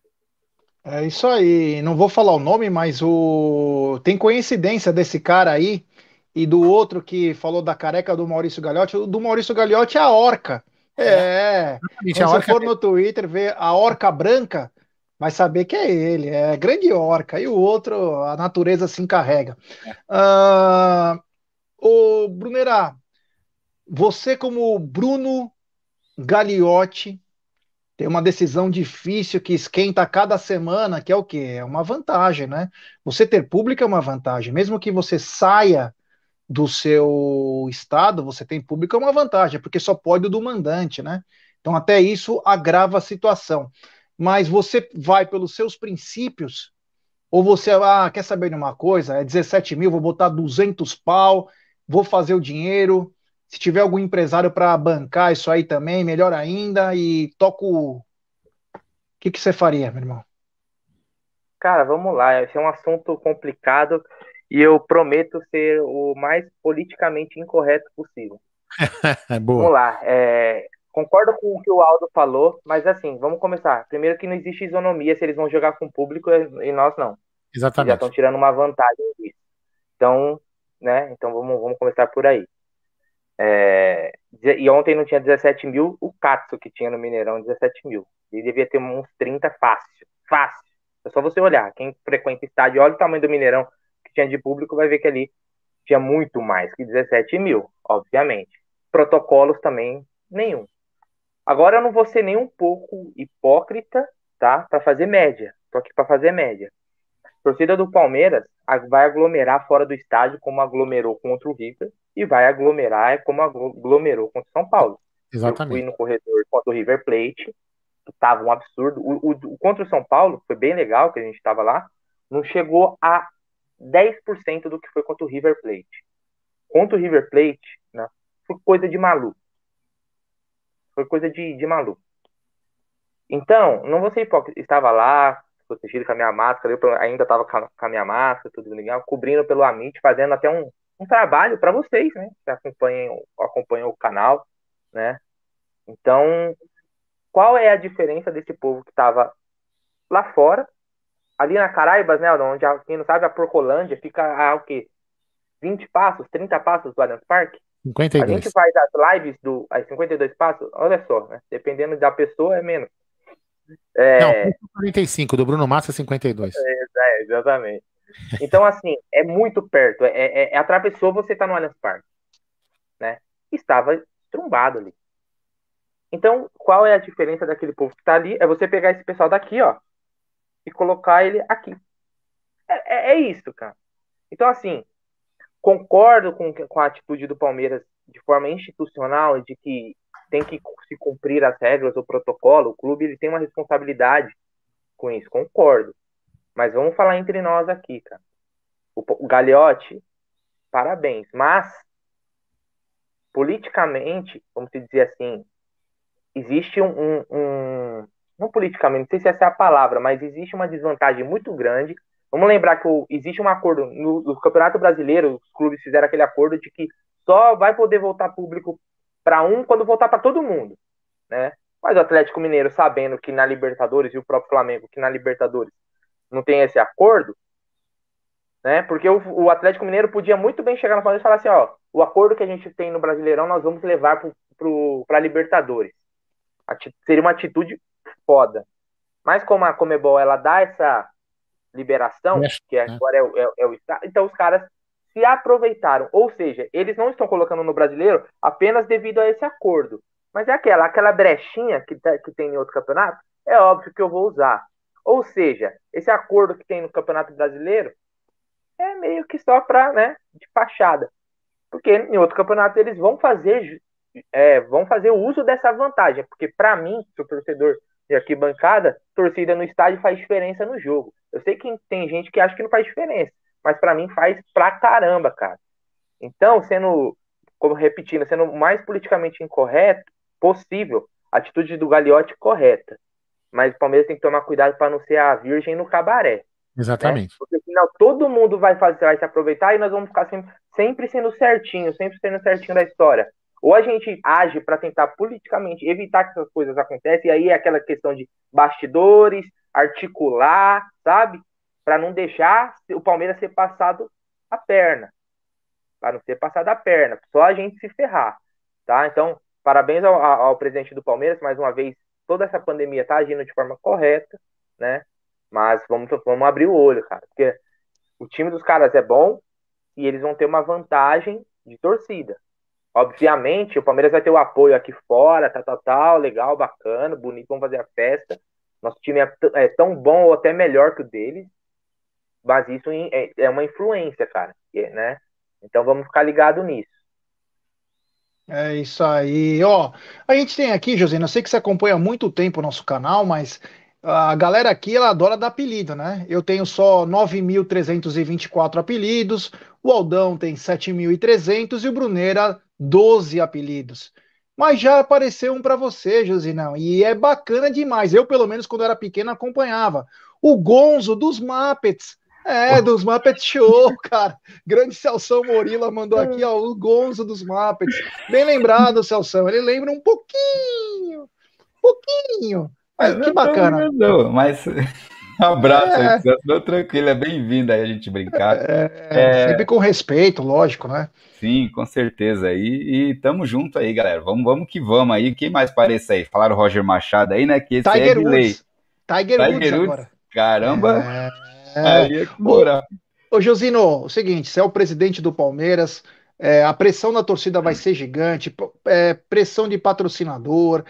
É isso aí. Não vou falar o nome, mas o tem coincidência desse cara aí e do outro que falou da careca do Maurício Gagliotti. O do Maurício Gagliotti é a orca. É. é. Se você for no Twitter ver a orca branca, vai saber que é ele, é grande orca, e o outro, a natureza se encarrega. É. Uh, o Brunerá, você como Bruno Gagliotti, tem uma decisão difícil que esquenta a cada semana, que é o quê? É uma vantagem, né? Você ter público é uma vantagem, mesmo que você saia do seu estado, você tem público é uma vantagem, porque só pode o do mandante, né? Então até isso agrava a situação mas você vai pelos seus princípios, ou você, ah, quer saber de uma coisa? É 17 mil, vou botar 200 pau, vou fazer o dinheiro. Se tiver algum empresário para bancar isso aí também, melhor ainda, e toco. O que, que você faria, meu irmão? Cara, vamos lá. Esse é um assunto complicado e eu prometo ser o mais politicamente incorreto possível. Boa. Vamos lá. É, Concordo com o que o Aldo falou, mas assim, vamos começar. Primeiro que não existe isonomia se eles vão jogar com o público e nós não. Exatamente. Já estão tirando uma vantagem disso. Então, né? Então vamos, vamos começar por aí. É, e ontem não tinha 17 mil, o Katsu que tinha no Mineirão 17 mil. Ele devia ter uns 30 fácil. Fácil. É só você olhar. Quem frequenta estádio, olha o tamanho do Mineirão que tinha de público, vai ver que ali tinha muito mais que 17 mil, obviamente. Protocolos também, nenhum. Agora eu não vou ser nem um pouco hipócrita, tá? Para fazer média. Tô aqui para fazer média. A torcida do Palmeiras vai aglomerar fora do estádio como aglomerou contra o River e vai aglomerar como aglomerou contra o São Paulo. Exatamente. Eu fui no corredor contra o River Plate, que tava um absurdo. O, o, o contra o São Paulo foi bem legal que a gente estava lá. Não chegou a 10% do que foi contra o River Plate. Contra o River Plate, né, foi coisa de maluco. Foi coisa de, de maluco. Então, não vou ser hipócrita. Estava lá, protegido com a minha máscara, eu ainda estava com a minha máscara, tudo legal, cobrindo pelo Amit, fazendo até um, um trabalho para vocês, né? Que acompanham, acompanham o canal, né? Então, qual é a diferença desse povo que estava lá fora, ali na Caraibas, né, onde, quem não sabe, a Porcolândia fica a o quê? 20 passos, 30 passos do Allianz Parque? 52. A gente faz as lives do as 52 passos, olha só, né? dependendo da pessoa é menos. É... Não, 45, do Bruno Massa 52. É, é, exatamente. Então, assim, é muito perto. É, é, é atravessou, você tá no Allianz Parque. Né? Estava trumbado ali. Então, qual é a diferença daquele povo que tá ali? É você pegar esse pessoal daqui, ó, e colocar ele aqui. É, é, é isso, cara. Então, assim, concordo com, com a atitude do Palmeiras de forma institucional, de que tem que se cumprir as regras, o protocolo, o clube ele tem uma responsabilidade com isso, concordo. Mas vamos falar entre nós aqui, cara. O, o Gagliotti, parabéns, mas politicamente, vamos dizer assim, existe um, um, um, não politicamente, não sei se essa é a palavra, mas existe uma desvantagem muito grande Vamos lembrar que existe um acordo no, no, Campeonato Brasileiro, os clubes fizeram aquele acordo de que só vai poder voltar público para um quando voltar para todo mundo, né? Mas o Atlético Mineiro, sabendo que na Libertadores e o próprio Flamengo que na Libertadores não tem esse acordo, né? Porque o, o Atlético Mineiro podia muito bem chegar na Flamengo e falar assim, ó, o acordo que a gente tem no Brasileirão nós vamos levar para Libertadores. Seria uma atitude foda. Mas como a Comebol ela dá essa liberação, que né? agora é, é, é o Estado, então os caras se aproveitaram. Ou seja, eles não estão colocando no brasileiro apenas devido a esse acordo. Mas é aquela, aquela brechinha que, tá, que tem em outro campeonato, é óbvio que eu vou usar. Ou seja, esse acordo que tem no Campeonato Brasileiro é meio que só para, né, de fachada. Porque em outro campeonato eles vão fazer é, vão fazer uso dessa vantagem. Porque para mim, sou torcedor de arquibancada, torcida no estádio faz diferença no jogo. Eu sei que tem gente que acha que não faz diferença, mas para mim faz pra caramba, cara. Então, sendo, como repetindo, sendo o mais politicamente incorreto possível, a atitude do Gagliotti correta. Mas o Palmeiras tem que tomar cuidado para não ser a virgem no cabaré. Exatamente. Né? Porque senão todo mundo vai fazer, vai se aproveitar e nós vamos ficar sempre, sempre sendo certinho, sempre sendo certinho da história. Ou a gente age para tentar politicamente evitar que essas coisas aconteçam, e aí é aquela questão de bastidores, articular, sabe? Para não deixar o Palmeiras ser passado a perna. Para não ser passado a perna, só a gente se ferrar, tá? Então, parabéns ao, ao presidente do Palmeiras, mais uma vez, toda essa pandemia tá agindo de forma correta, né? Mas vamos, vamos abrir o olho, cara, porque o time dos caras é bom e eles vão ter uma vantagem de torcida. Obviamente, o Palmeiras vai ter o apoio aqui fora, tal, tal, tal, legal, bacana, bonito, vamos fazer a festa. Nosso time é, é tão bom ou até melhor que o deles, mas isso é, é uma influência, cara, né? Então vamos ficar ligado nisso. É isso aí. Ó, a gente tem aqui, José, eu sei que você acompanha há muito tempo o nosso canal, mas a galera aqui ela adora dar apelido, né? Eu tenho só 9.324 apelidos, o Aldão tem 7.300 e o Bruneira 12 apelidos. Mas já apareceu um para você, Josinão, e é bacana demais. Eu, pelo menos, quando era pequeno, acompanhava. O Gonzo dos Muppets. É, dos Muppets Show, cara. Grande Celção Morila mandou aqui, ó, o Gonzo dos Muppets. Bem lembrado, Celção. Ele lembra um pouquinho, pouquinho. Mas que bacana. Não, mas um abraço é. aí, tranquilo, é bem-vindo aí a gente brincar. É, é... Sempre com respeito, lógico, né? Sim, com certeza. E, e tamo junto aí, galera. Vamos, vamos que vamos aí. Quem mais parece aí? Falaram Roger Machado aí, né? Que esse Tiger é Woods. Tiger, Tiger Woods, Woods agora. Caramba. É... Aí é cura. Ô, Josino, o seguinte, você é o presidente do Palmeiras, é, a pressão da torcida vai ser gigante, é, pressão de patrocinador,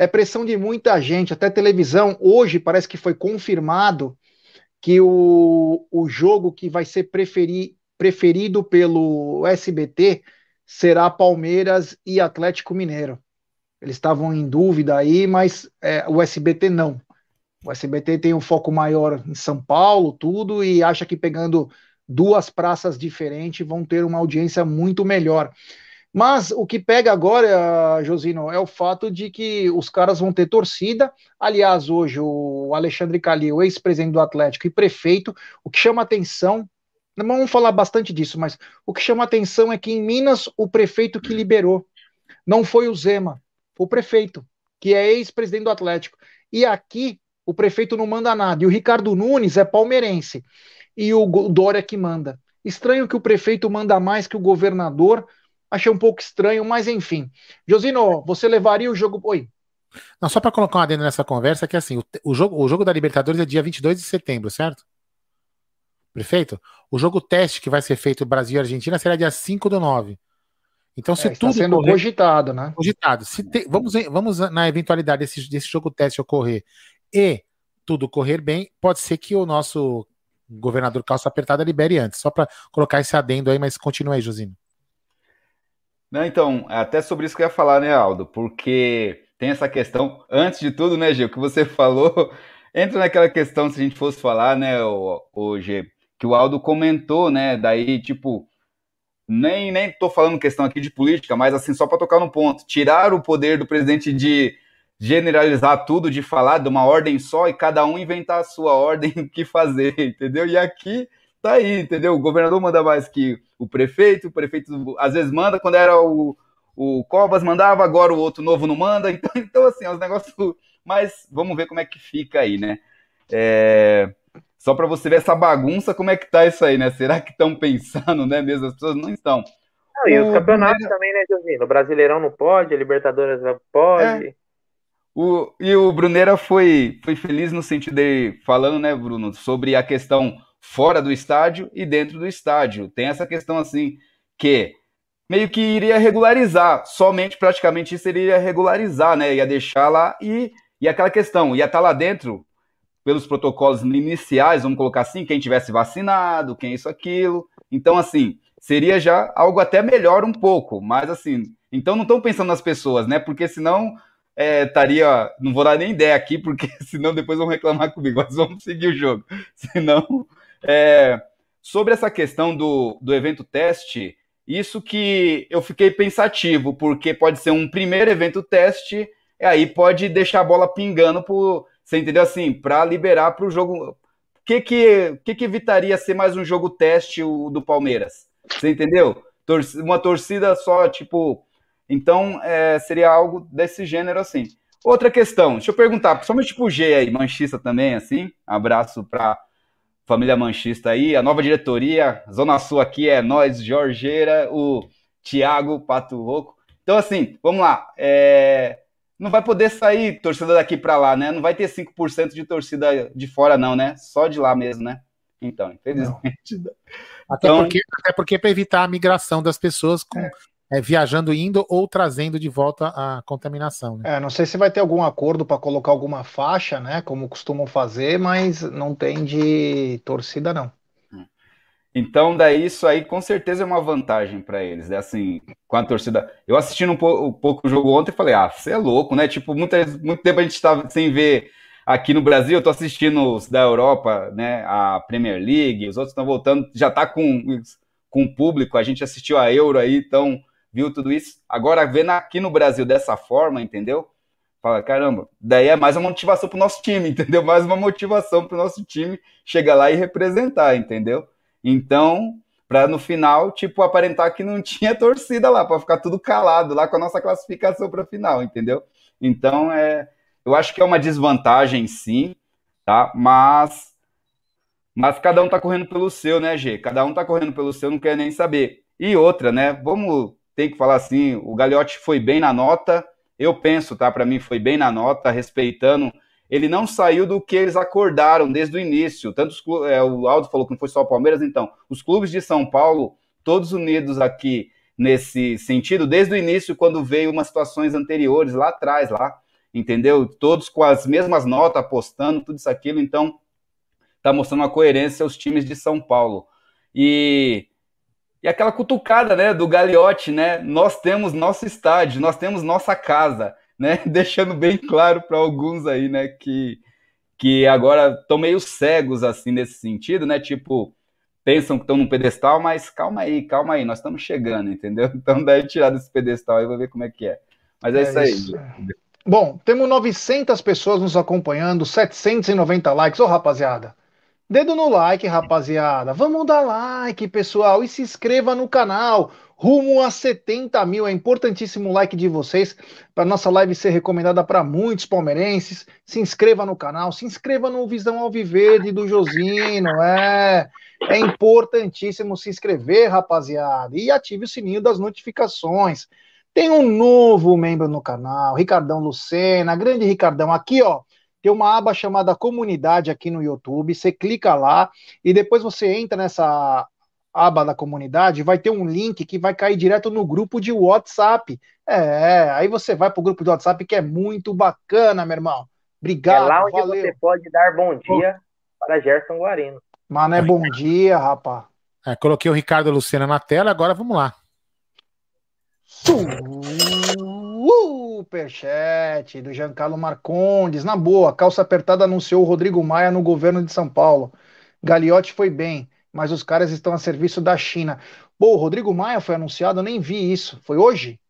é pressão de muita gente, até televisão. Hoje parece que foi confirmado que o, o jogo que vai ser preferir, preferido pelo SBT será Palmeiras e Atlético Mineiro. Eles estavam em dúvida aí, mas é, o SBT não. O SBT tem um foco maior em São Paulo, tudo, e acha que pegando duas praças diferentes vão ter uma audiência muito melhor. Mas o que pega agora, Josino, é o fato de que os caras vão ter torcida. Aliás, hoje o Alexandre Calil, ex-presidente do Atlético e prefeito, o que chama atenção vamos falar bastante disso, mas o que chama atenção é que em Minas o prefeito que liberou não foi o Zema, O prefeito, que é ex-presidente do Atlético. E aqui o prefeito não manda nada. E o Ricardo Nunes é palmeirense. E o Dória que manda. Estranho que o prefeito manda mais que o governador. Achei um pouco estranho, mas enfim. Josino, você levaria o jogo. Oi. Não, só para colocar uma adendo nessa conversa, que assim, o, o, jogo, o jogo da Libertadores é dia 22 de setembro, certo? Prefeito? O jogo teste que vai ser feito Brasil e Argentina será dia 5 do 9. Então, se é, tudo. Está sendo correr, cogitado, né? Cogitado. Se te, vamos, vamos na eventualidade desse, desse jogo teste ocorrer e tudo correr bem, pode ser que o nosso governador calça apertada libere antes. Só para colocar esse adendo aí, mas continua aí, Josino. Não, então, até sobre isso que eu ia falar, né, Aldo? Porque tem essa questão, antes de tudo, né, o que você falou, entra naquela questão, se a gente fosse falar, né, o, que o Aldo comentou, né, daí, tipo, nem, nem tô falando questão aqui de política, mas assim, só para tocar no ponto, tirar o poder do presidente de generalizar tudo, de falar de uma ordem só e cada um inventar a sua ordem o que fazer, entendeu? E aqui tá aí, entendeu? O governador manda mais que o prefeito, o prefeito às vezes manda, quando era o, o Covas mandava, agora o outro novo não manda, então, então assim, é um negócios. Mas vamos ver como é que fica aí, né? É... Só para você ver essa bagunça, como é que tá isso aí, né? Será que estão pensando, né? Mesmo as pessoas não estão. Não, e os campeonatos também, né, Josino? O Brasileirão não pode, a Libertadores não pode. É. O, e o Brunera foi, foi feliz no sentido de falando, né, Bruno, sobre a questão fora do estádio e dentro do estádio. Tem essa questão assim que meio que iria regularizar, somente praticamente isso iria regularizar, né? Ia deixar lá e, e aquela questão, ia estar tá lá dentro pelos protocolos iniciais, vamos colocar assim, quem tivesse vacinado, quem isso, aquilo. Então, assim, seria já algo até melhor um pouco, mas assim, então não estão pensando nas pessoas, né? Porque senão é, estaria. Não vou dar nem ideia aqui, porque senão depois vão reclamar comigo, mas vamos seguir o jogo. Senão. É, sobre essa questão do, do evento teste, isso que eu fiquei pensativo, porque pode ser um primeiro evento teste, e aí pode deixar a bola pingando por. Você entendeu assim? Para liberar para o jogo. O que que, que que evitaria ser mais um jogo teste o, do Palmeiras? Você entendeu? Uma torcida só, tipo, então, é, seria algo desse gênero assim. Outra questão, deixa eu perguntar, principalmente pro G aí, manchista também, assim, abraço para família manchista aí, a nova diretoria, Zona Sul aqui é nós, Jorgeira, o Thiago Pato Rouco. Então, assim, vamos lá, é... não vai poder sair torcida daqui para lá, né? Não vai ter 5% de torcida de fora, não, né? Só de lá mesmo, né? Então, infelizmente. Até então... porque, até porque para evitar a migração das pessoas com, é é, viajando, indo ou trazendo de volta a contaminação. Né? É, não sei se vai ter algum acordo para colocar alguma faixa, né? Como costumam fazer, mas não tem de torcida, não. Então, daí isso aí com certeza é uma vantagem para eles, né? Assim, com a torcida. Eu assistindo um pouco, um pouco, o jogo ontem e falei, ah, você é louco, né? Tipo, muita, muito tempo a gente estava sem ver aqui no Brasil, eu tô assistindo os da Europa, né? A Premier League, os outros estão voltando, já tá com, com público, a gente assistiu a Euro aí, então viu tudo isso. Agora, vendo aqui no Brasil dessa forma, entendeu? Fala, caramba, daí é mais uma motivação para o nosso time, entendeu? Mais uma motivação para o nosso time chegar lá e representar, entendeu? Então, para no final, tipo, aparentar que não tinha torcida lá, para ficar tudo calado lá com a nossa classificação para final, entendeu? Então, é, eu acho que é uma desvantagem, sim, tá? Mas, mas cada um tá correndo pelo seu, né, G? Cada um tá correndo pelo seu, não quer nem saber. E outra, né? Vamos tem que falar assim, o Gagliotti foi bem na nota, eu penso, tá? Para mim foi bem na nota, respeitando. Ele não saiu do que eles acordaram desde o início. Tanto os, é, o Aldo falou que não foi só o Palmeiras, então. Os clubes de São Paulo, todos unidos aqui nesse sentido, desde o início, quando veio umas situações anteriores, lá atrás, lá, entendeu? Todos com as mesmas notas, apostando, tudo isso aquilo. Então, tá mostrando uma coerência aos times de São Paulo. E e aquela cutucada, né, do Gagliotti, né? Nós temos nosso estádio, nós temos nossa casa, né? Deixando bem claro para alguns aí, né, que que agora estão meio cegos assim nesse sentido, né? Tipo, pensam que estão num pedestal, mas calma aí, calma aí, nós estamos chegando, entendeu? Então daí tirar desse pedestal aí, vou ver como é que é. Mas é, é isso aí. Isso. Bom, temos 900 pessoas nos acompanhando, 790 likes. Ô, rapaziada, Dedo no like, rapaziada. Vamos dar like, pessoal, e se inscreva no canal. rumo a 70 mil. É importantíssimo o like de vocês para nossa live ser recomendada para muitos palmeirenses. Se inscreva no canal, se inscreva no Visão Alviverde do Josino. É, é importantíssimo se inscrever, rapaziada. E ative o sininho das notificações. Tem um novo membro no canal, Ricardão Lucena, grande Ricardão. Aqui, ó, tem uma aba chamada Comunidade aqui no YouTube. Você clica lá e depois você entra nessa aba da comunidade, vai ter um link que vai cair direto no grupo de WhatsApp. É, aí você vai para o grupo de WhatsApp que é muito bacana, meu irmão. Obrigado. É lá onde valeu. você pode dar bom dia para Gerson Guarino. Mano, é bom dia, rapaz. É, coloquei o Ricardo Lucena na tela, agora vamos lá. Superchat do Giancarlo Marcondes. Na boa, calça apertada anunciou o Rodrigo Maia no governo de São Paulo. Gagliotti foi bem mas os caras estão a serviço da China. Pô, o Rodrigo Maia foi anunciado, eu nem vi isso. Foi hoje?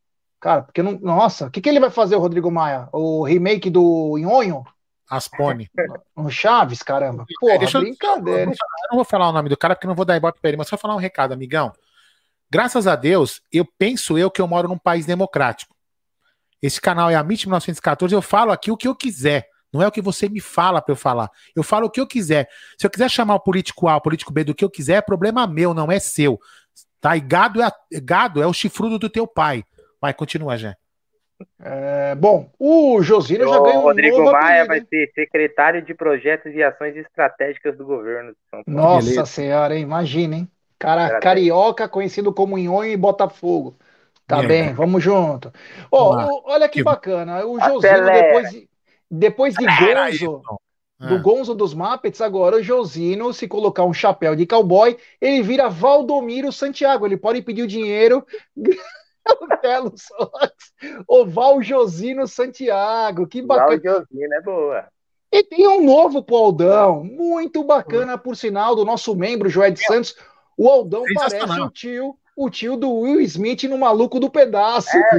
Cara, porque não. Nossa, o que, que ele vai fazer, o Rodrigo Maia? O remake do Nhonho? Aspone. No Chaves, caramba. Porra, é, deixa brincadeira. Eu, eu, não vou falar o nome do cara porque não vou dar ibope pra ele, mas só falar um recado, amigão. Graças a Deus, eu penso eu que eu moro num país democrático. Esse canal é a MIT 1914, eu falo aqui o que eu quiser. Não é o que você me fala para eu falar. Eu falo o que eu quiser. Se eu quiser chamar o político A, o político B do que eu quiser, é problema meu, não é seu. Tá? E gado é, gado é o chifrudo do teu pai. Vai, continua, Jé. É, bom, o Josino já ganhou um Rodrigo novo Maia vai ser secretário de projetos e ações estratégicas do governo de São Paulo. Nossa Beleza. senhora, imagina, hein? Cara, carioca, conhecido como Nhonho e Botafogo. Tá bem, vamos junto. Oh, olha que bacana. O Josino, depois, depois de Gonzo, do é. Gonzo dos Muppets, agora o Josino, se colocar um chapéu de cowboy, ele vira Valdomiro Santiago. Ele pode pedir o dinheiro. Belo O Val Josino Santiago, que bacana. Val Josino é boa. E tem um novo pro Aldão, muito bacana, por sinal, do nosso membro, Joé de Santos. O Aldão parece o tio o tio do Will Smith no Maluco do Pedaço. É,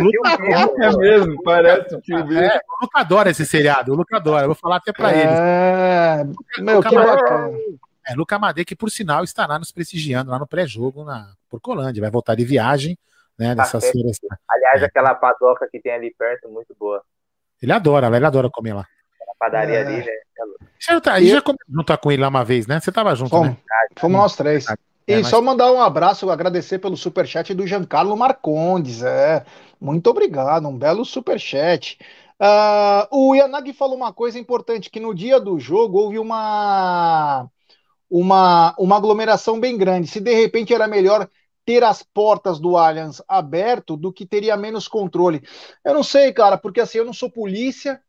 é mesmo, parece o tio Bill. É, o Luca adora esse seriado, o Luca adora, eu vou falar até pra é... eles. Meu, Luca que bacana. É, Luca Amadei, que por sinal estará nos prestigiando lá no pré-jogo na Porcolândia, vai voltar de viagem, né, dessas ah, feiras. Aliás, é. aquela padoca que tem ali perto, muito boa. Ele adora, ele adora comer lá. Na padaria é. ali, né? Você tá, e... já comeu junto com ele lá uma vez, né? Você tava junto, Fomos, né? Fomos nós três. E é, só mandar um abraço, agradecer pelo superchat do Giancarlo Marcondes. É, muito obrigado, um belo superchat. Uh, o Yanagi falou uma coisa importante: que no dia do jogo houve uma, uma, uma aglomeração bem grande. Se de repente era melhor ter as portas do Allianz aberto do que teria menos controle. Eu não sei, cara, porque assim, eu não sou polícia,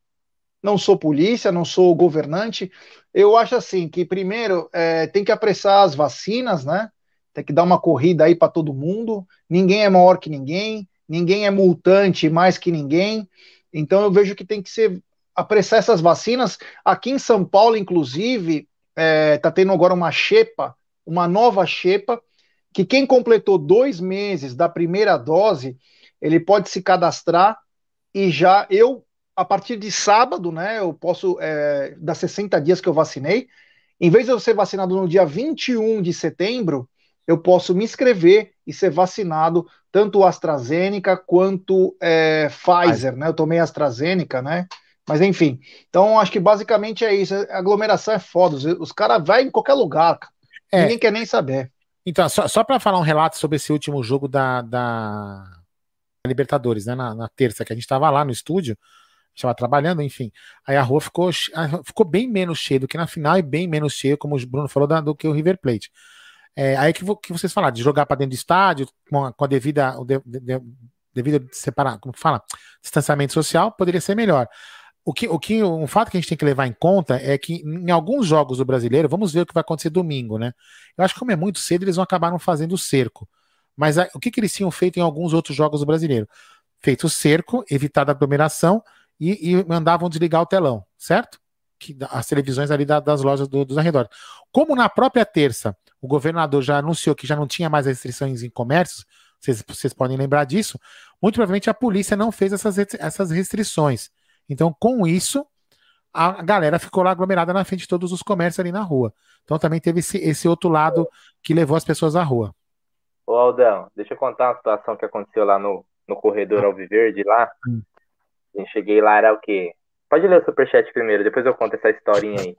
não sou polícia, não sou governante. Eu acho assim que primeiro é, tem que apressar as vacinas, né? Tem que dar uma corrida aí para todo mundo. Ninguém é maior que ninguém, ninguém é multante mais que ninguém. Então eu vejo que tem que ser apressar essas vacinas. Aqui em São Paulo, inclusive, está é, tendo agora uma xepa, uma nova xepa, que quem completou dois meses da primeira dose, ele pode se cadastrar e já eu a partir de sábado, né, eu posso, é, das 60 dias que eu vacinei, em vez de eu ser vacinado no dia 21 de setembro, eu posso me inscrever e ser vacinado, tanto o AstraZeneca quanto é, Pfizer, né? Eu tomei AstraZeneca, né? Mas enfim, então acho que basicamente é isso. A aglomeração é foda. Os, os caras vão em qualquer lugar, é. ninguém quer nem saber. Então, só, só para falar um relato sobre esse último jogo da, da Libertadores, né? Na, na terça, que a gente estava lá no estúdio, estava trabalhando, enfim. Aí a rua ficou, ficou bem menos cheia do que na final e bem menos cheia, como o Bruno falou, do que o River Plate. É, aí que, que vocês falaram, de jogar para dentro do estádio, com a, com a devida, o de, de, devido separar, como fala, distanciamento social, poderia ser melhor. O que, o que, um fato que a gente tem que levar em conta é que em alguns jogos do brasileiro, vamos ver o que vai acontecer domingo, né? Eu acho que como é muito cedo, eles vão acabar fazendo o cerco. Mas a, o que, que eles tinham feito em alguns outros jogos do brasileiro? Feito o cerco, evitado a aglomeração, e, e mandavam desligar o telão, certo? Que, as televisões ali da, das lojas do, dos arredores. Como na própria terça o governador já anunciou que já não tinha mais restrições em comércios, vocês, vocês podem lembrar disso, muito provavelmente a polícia não fez essas, essas restrições. Então, com isso, a galera ficou lá aglomerada na frente de todos os comércios ali na rua. Então também teve esse, esse outro lado que levou as pessoas à rua. Ô Aldão, deixa eu contar uma situação que aconteceu lá no, no corredor Alviverde lá. Hum. Eu cheguei lá, era o quê? Pode ler o superchat primeiro, depois eu conto essa historinha aí.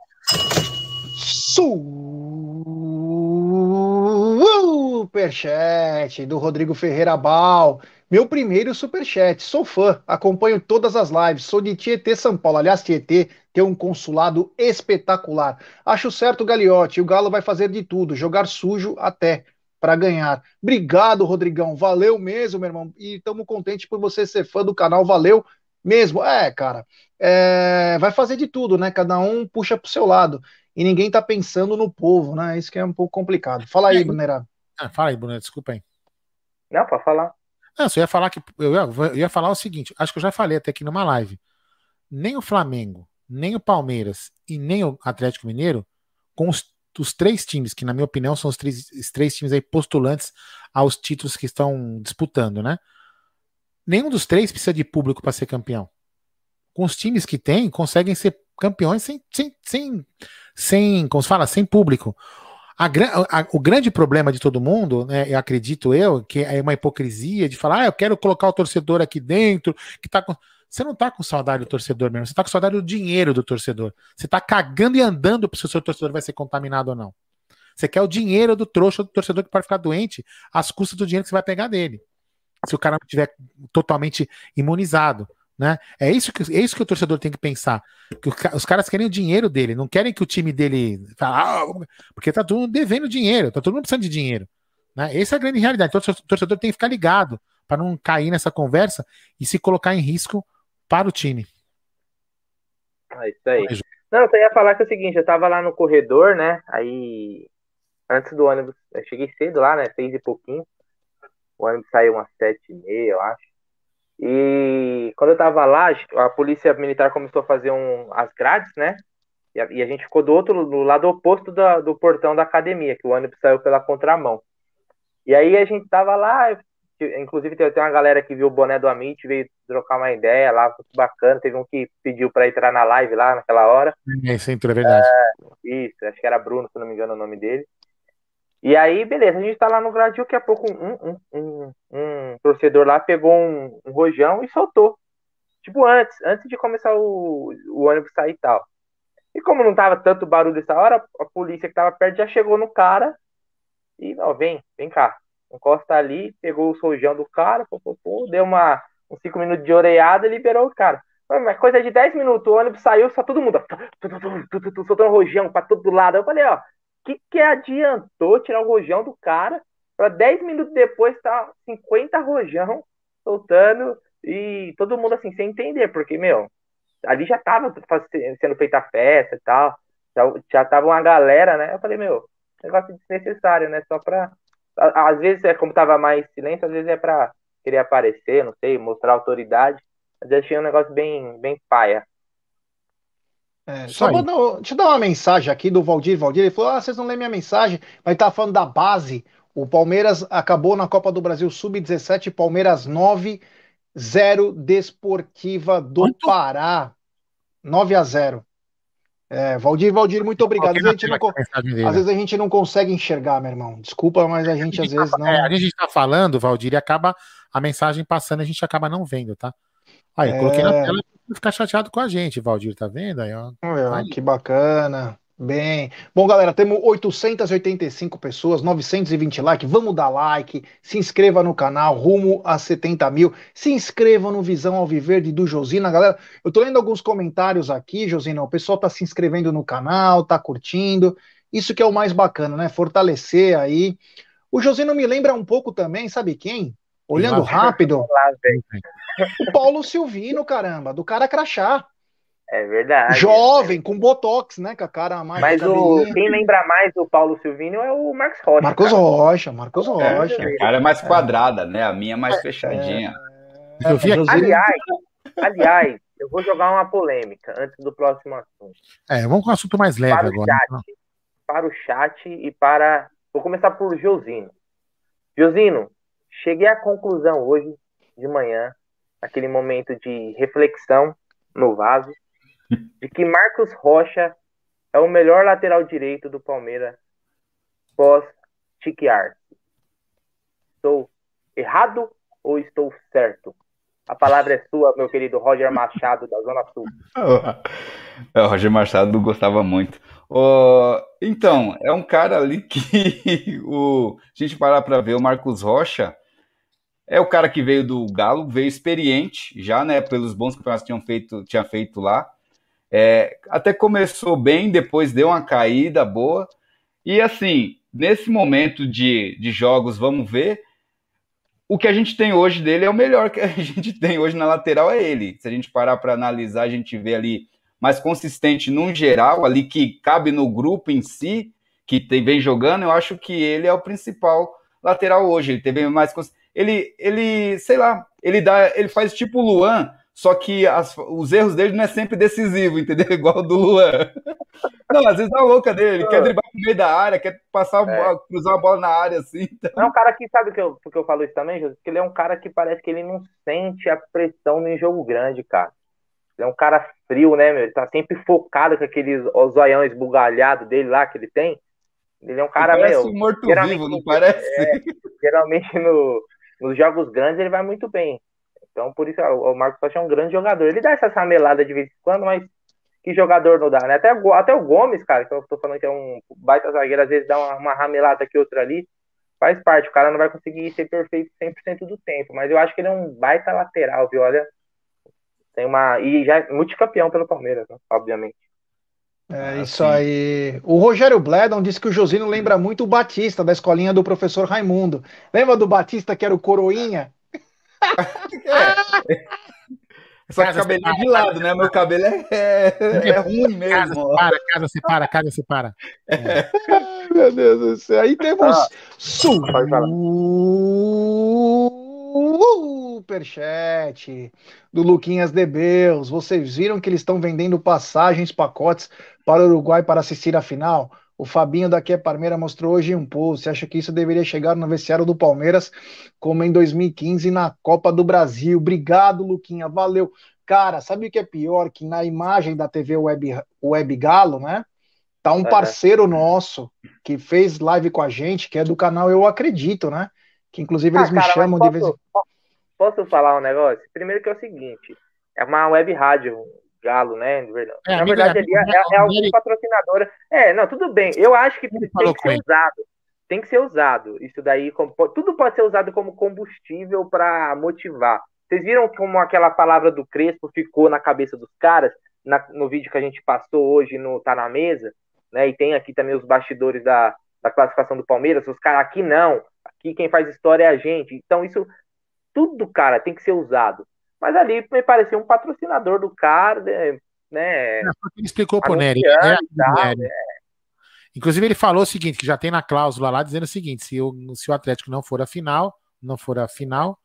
Superchat do Rodrigo Ferreira Bal. Meu primeiro superchat. Sou fã, acompanho todas as lives. Sou de Tietê, São Paulo. Aliás, Tietê tem um consulado espetacular. Acho certo, Galiote. O Galo vai fazer de tudo, jogar sujo até para ganhar. Obrigado, Rodrigão. Valeu mesmo, meu irmão. E estamos contentes por você ser fã do canal. Valeu mesmo. É, cara. É... vai fazer de tudo, né? Cada um puxa pro seu lado. E ninguém tá pensando no povo, né? Isso que é um pouco complicado. Fala aí, Brunerá. Ah, fala aí, Bruno, desculpa aí. Não, para falar. Não, só ia falar que eu ia, eu ia falar o seguinte, acho que eu já falei até aqui numa live. Nem o Flamengo, nem o Palmeiras e nem o Atlético Mineiro, com os, os três times, que na minha opinião são os três, os três times aí postulantes aos títulos que estão disputando, né? Nenhum dos três precisa de público para ser campeão. Com os times que tem, conseguem ser campeões sem, sem, sem, sem como se fala, sem público. A, a, o grande problema de todo mundo, né, eu acredito eu, que é uma hipocrisia de falar, ah, eu quero colocar o torcedor aqui dentro, que tá com... Você não tá com saudade do torcedor mesmo, você tá com saudade do dinheiro do torcedor. Você tá cagando e andando se o seu torcedor vai ser contaminado ou não. Você quer o dinheiro do trouxa do torcedor que pode ficar doente às custas do dinheiro que você vai pegar dele. Se o cara não estiver totalmente imunizado. Né? É, isso que, é isso que o torcedor tem que pensar. Que os caras querem o dinheiro dele, não querem que o time dele. Ah, porque tá todo mundo devendo dinheiro, tá todo mundo precisando de dinheiro. Né? Essa é a grande realidade. Então, o torcedor tem que ficar ligado para não cair nessa conversa e se colocar em risco para o time. É isso aí. Não, eu ia falar que é o seguinte, eu tava lá no corredor, né? Aí, antes do ônibus, eu cheguei cedo lá, né? Seis e pouquinho. O ônibus saiu umas sete e meia, eu acho. E quando eu tava lá, a polícia militar começou a fazer um, as grades, né? E a, e a gente ficou do outro, do lado oposto da, do portão da academia, que o ônibus saiu pela contramão. E aí a gente tava lá, inclusive tem, tem uma galera que viu o boné do Amit, veio trocar uma ideia lá, muito bacana. Teve um que pediu para entrar na live lá naquela hora. É, sempre é verdade. É, isso, acho que era Bruno, se não me engano o nome dele. E aí, beleza, a gente tá lá no gradil, daqui a pouco um, um, um, um torcedor lá pegou um, um, rojão e soltou. Tipo, antes, antes de começar o, o ônibus sair e tal. E como não tava tanto barulho essa hora, a polícia que tava perto já chegou no cara e, ó, vem, vem cá. Encosta ali, pegou o rojão do cara, pô, pô, pô, deu uma, uns 5 minutos de oreada e liberou o cara. Mas coisa de 10 minutos, o ônibus saiu, só todo mundo soltando rojão pra todo lado. Eu falei, ó, que, que adiantou tirar o rojão do cara para 10 minutos depois tá 50 rojão soltando e todo mundo assim sem entender, porque, meu, ali já tava sendo feita a festa e tal, já, já tava uma galera, né? Eu falei, meu, negócio desnecessário, né? Só pra. Às vezes é como tava mais silêncio, às vezes é pra querer aparecer, não sei, mostrar autoridade. Mas eu achei um negócio bem, bem paia. É, só mandar, deixa eu dar uma mensagem aqui do Valdir. Valdir, ele falou: Ah, vocês não lêem minha mensagem, mas tá falando da base. O Palmeiras acabou na Copa do Brasil Sub-17, Palmeiras 9, 0 Desportiva do Quanto? Pará. 9 a 0. É, Valdir, Valdir, muito obrigado. Às vezes, não, às vezes, a gente não consegue enxergar, meu irmão. Desculpa, mas a gente, a gente às tá, vezes não. É, a gente tá falando, Valdir, e acaba a mensagem passando, a gente acaba não vendo, tá? Aí, é... coloquei na tela ficar chateado com a gente, Valdir, tá vendo? Aí, ó. Aí. Que bacana. Bem. Bom, galera, temos 885 pessoas, 920 likes. Vamos dar like, se inscreva no canal, rumo a 70 mil. Se inscreva no Visão Alviverde do Josina. Galera, eu tô lendo alguns comentários aqui, Josina. O pessoal tá se inscrevendo no canal, tá curtindo. Isso que é o mais bacana, né? Fortalecer aí. O Josino me lembra um pouco também, sabe quem? Olhando rápido. O Paulo Silvino, caramba, do cara crachá. É verdade. Jovem, com botox, né? Com a cara mais. Mas o, quem lembra mais do Paulo Silvino é o Marcos Rocha. Marcos cara. Rocha, Marcos é, Rocha. A cara é mais quadrada, né? A minha é mais fechadinha. É, eu vi aqui. Aliás, aliás, eu vou jogar uma polêmica antes do próximo assunto. É, vamos com um assunto mais leve para agora. Chat, então. para o chat e para. Vou começar por Josino. Josino, cheguei à conclusão hoje de manhã aquele momento de reflexão no vaso, de que Marcos Rocha é o melhor lateral direito do Palmeiras pós Chiquiar. Estou errado ou estou certo? A palavra é sua, meu querido Roger Machado, da Zona Sul. É, o Roger Machado gostava muito. Oh, então, é um cara ali que o, a gente parar para ver o Marcos Rocha. É o cara que veio do Galo, veio experiente já, né? Pelos bons campeonatos que tinham feito, tinha feito lá. É, até começou bem, depois deu uma caída boa. E assim, nesse momento de, de jogos, vamos ver. O que a gente tem hoje dele é o melhor que a gente tem hoje na lateral, é ele. Se a gente parar para analisar, a gente vê ali mais consistente num geral, ali que cabe no grupo em si, que tem, vem jogando, eu acho que ele é o principal lateral hoje. Ele teve mais ele ele, sei lá, ele dá, ele faz tipo o Luan, só que as, os erros dele não é sempre decisivo, entendeu? Igual do Luan. Não, às vezes dá louca dele, ele quer driblar no meio da área, quer passar, é. cruzar a bola na área, assim. Então... É um cara que, sabe que eu, porque eu falo isso também, José? Que ele é um cara que parece que ele não sente a pressão no jogo grande, cara. Ele é um cara frio, né, meu? Ele tá sempre focado com aqueles zoião esbugalhado dele lá que ele tem. Ele é um cara, ele parece meu. morto-vivo, não parece? É, geralmente no, nos jogos grandes ele vai muito bem. Então, por isso, o Marcos Rocha é um grande jogador. Ele dá essa ramelada de vez em quando, mas que jogador não dá, né? Até, até o Gomes, cara, que eu tô falando que é um baita zagueiro, às vezes dá uma, uma ramelada aqui, outra ali. Faz parte, o cara não vai conseguir ser perfeito 100% do tempo, mas eu acho que ele é um baita lateral, viu? Olha, tem uma. E já é multicampeão pelo Palmeiras, né? obviamente. É isso aí. O Rogério Bledon disse que o Josino lembra muito o Batista, da escolinha do professor Raimundo. Lembra do Batista que era o Coroinha? é. Só que cabelo é de lado, né? Meu cabelo é, é, é ruim mesmo. Casa, casa separa, casa separa. É. Meu Deus do céu. Aí temos ah, superchat do Luquinhas Debeus. Vocês viram que eles estão vendendo passagens, pacotes para o Uruguai para assistir a final? O Fabinho daqui a Palmeira mostrou hoje um post. Você acha que isso deveria chegar no vestiário do Palmeiras, como em 2015 na Copa do Brasil? Obrigado, Luquinha. Valeu. Cara, sabe o que é pior? Que na imagem da TV Web, Web Galo, né? Tá um parceiro nosso que fez live com a gente, que é do canal Eu Acredito, né? Que inclusive eles ah, cara, me chamam posso, de vez em Posso falar um negócio? Primeiro que é o seguinte, é uma web rádio, Galo, né? É, Na verdade, ali é, é, é algum patrocinadora. É, não, tudo bem. Eu acho que tem que ser usado. Tem que ser usado. Isso daí, como, tudo pode ser usado como combustível para motivar. Vocês viram como aquela palavra do Crespo ficou na cabeça dos caras na, no vídeo que a gente passou hoje no Tá na Mesa, né? E tem aqui também os bastidores da, da classificação do Palmeiras. Os caras aqui não. Aqui quem faz história é a gente. Então, isso tudo, cara, tem que ser usado. Mas ali me pareceu um patrocinador do cara, né? né ele explicou pro Nery. Né? Nery. É. Inclusive, ele falou o seguinte: que já tem na cláusula lá dizendo o seguinte: se o, se o Atlético não for a final, não for a final,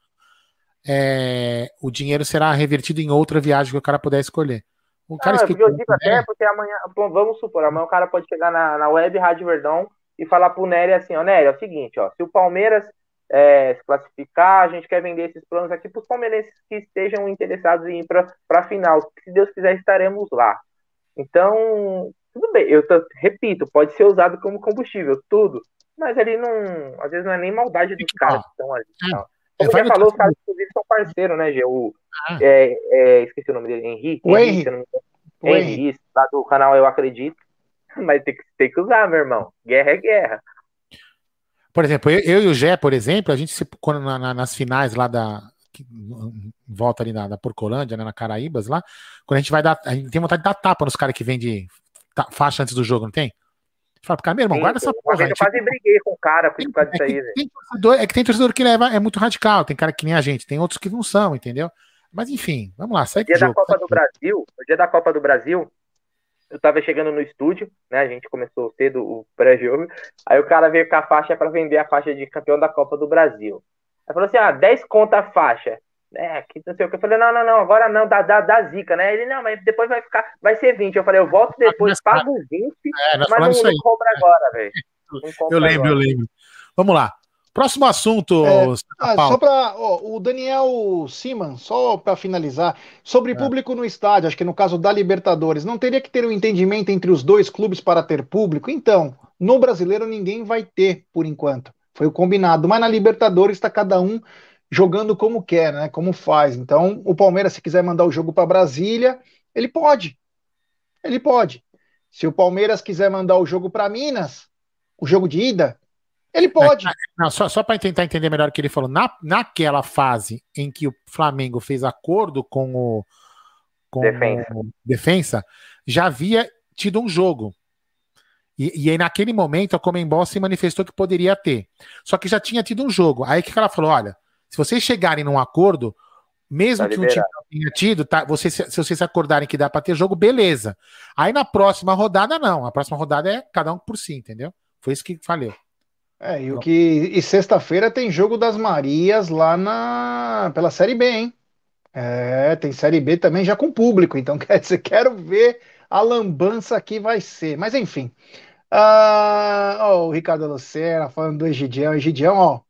é, o dinheiro será revertido em outra viagem que o cara puder escolher. O cara não, explicou, eu digo até porque amanhã, vamos supor, amanhã o cara pode chegar na, na web Rádio Verdão e falar pro Nery assim, ó, Nery, é o seguinte, ó, se o Palmeiras é, se classificar, a gente quer vender esses planos aqui para os palmeirenses que estejam interessados em ir para a final. Se Deus quiser, estaremos lá. Então, tudo bem, eu repito, pode ser usado como combustível, tudo. Mas ali não. Às vezes não é nem maldade dos caras que estão ali. É, Como você falou, os caras, inclusive, são parceiros, né, Gê? O, ah. é, é, esqueci o nome dele, Henrique. O Henrique. Henrique, lá do canal Eu Acredito. Mas tem que, tem que usar, meu irmão. Guerra é guerra. Por exemplo, eu, eu e o Gé, por exemplo, a gente se, quando na, na, nas finais lá da volta ali na, da Porcolândia, né, na Caraíbas lá, quando a gente vai dar, a gente tem vontade de dar tapa nos caras que vendem faixa antes do jogo, não tem? Fala pro cara, meu irmão, Sim, guarda essa porra. Eu quase briguei com o cara por causa disso aí, velho. Torcedor, é que tem torcedor que leva, é muito radical, tem cara que nem a gente, tem outros que não são, entendeu? Mas enfim, vamos lá, segue o dia da Copa do Brasil, no dia da Copa do Brasil, eu tava chegando no estúdio, né? A gente começou cedo o pré-jogo. Aí o cara veio com a faixa para vender a faixa de campeão da Copa do Brasil. Aí falou assim: ah, 10 conta a faixa. É, que não sei o que. Eu falei, não, não, não, agora não, dá, dá, dá zica, né? Ele, não, mas depois vai ficar, vai ser 20. Eu falei, eu volto depois, pago 20, é, mas não, não compra agora, velho. Eu lembro, agora. eu lembro. Vamos lá. Próximo assunto. É, ah, só para o Daniel Siman, só para finalizar, sobre é. público no estádio, acho que no caso da Libertadores, não teria que ter um entendimento entre os dois clubes para ter público? Então, no brasileiro ninguém vai ter por enquanto. Foi o combinado. Mas na Libertadores está cada um jogando como quer, né? Como faz. Então, o Palmeiras, se quiser mandar o jogo para Brasília, ele pode. Ele pode. Se o Palmeiras quiser mandar o jogo para Minas, o jogo de ida, ele pode. Não, só só para tentar entender melhor o que ele falou. Na, naquela fase em que o Flamengo fez acordo com o, com defensa. o defensa, já havia tido um jogo. E, e aí, naquele momento, a Comembol se manifestou que poderia ter. Só que já tinha tido um jogo. Aí que ela falou: olha, se vocês chegarem num acordo, mesmo tá que liberado. um time não tenha tido, tá, vocês, se vocês acordarem que dá para ter jogo, beleza. Aí na próxima rodada, não. A próxima rodada é cada um por si, entendeu? Foi isso que falei. É, e o que. E sexta-feira tem jogo das Marias lá na. pela Série B, hein? É, tem Série B também já com público, então quer dizer, quero ver a lambança que vai ser. Mas enfim. Ah, ó, o Ricardo Lucena falando do Egidião. Egidião, ó.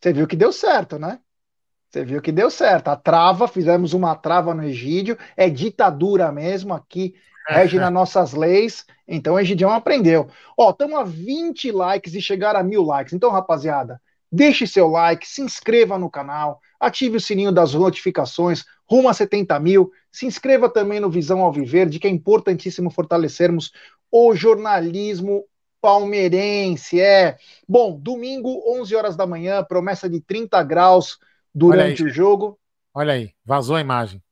Você viu que deu certo, né? Você viu que deu certo. A trava, fizemos uma trava no Egídio. É ditadura mesmo aqui. Rege nas nossas leis. Então o Egidião aprendeu. Ó, estamos a 20 likes e chegar a mil likes. Então, rapaziada, deixe seu like, se inscreva no canal, ative o sininho das notificações, rumo a 70 mil. Se inscreva também no Visão Alviverde, que é importantíssimo fortalecermos o jornalismo palmeirense. É. Bom, domingo, 11 horas da manhã, promessa de 30 graus durante o jogo. Olha aí, vazou a imagem.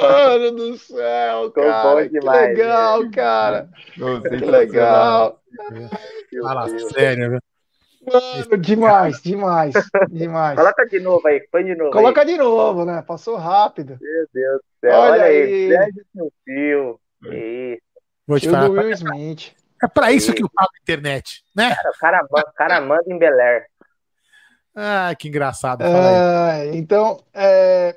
Mano do céu, cara. que legal, né? cara. que legal. Fala sério, velho. Mano, demais, demais, demais. Coloca de novo aí, põe de novo. Coloca aí. de novo, né? Passou rápido. Meu Deus do céu. Olha, Olha aí, seu fio. Isso. Vou te falar. Will Smith. É pra isso que eu falo internet, né? Cara, o cara, cara manda em Bel Air. Ah, que engraçado. É, então, é,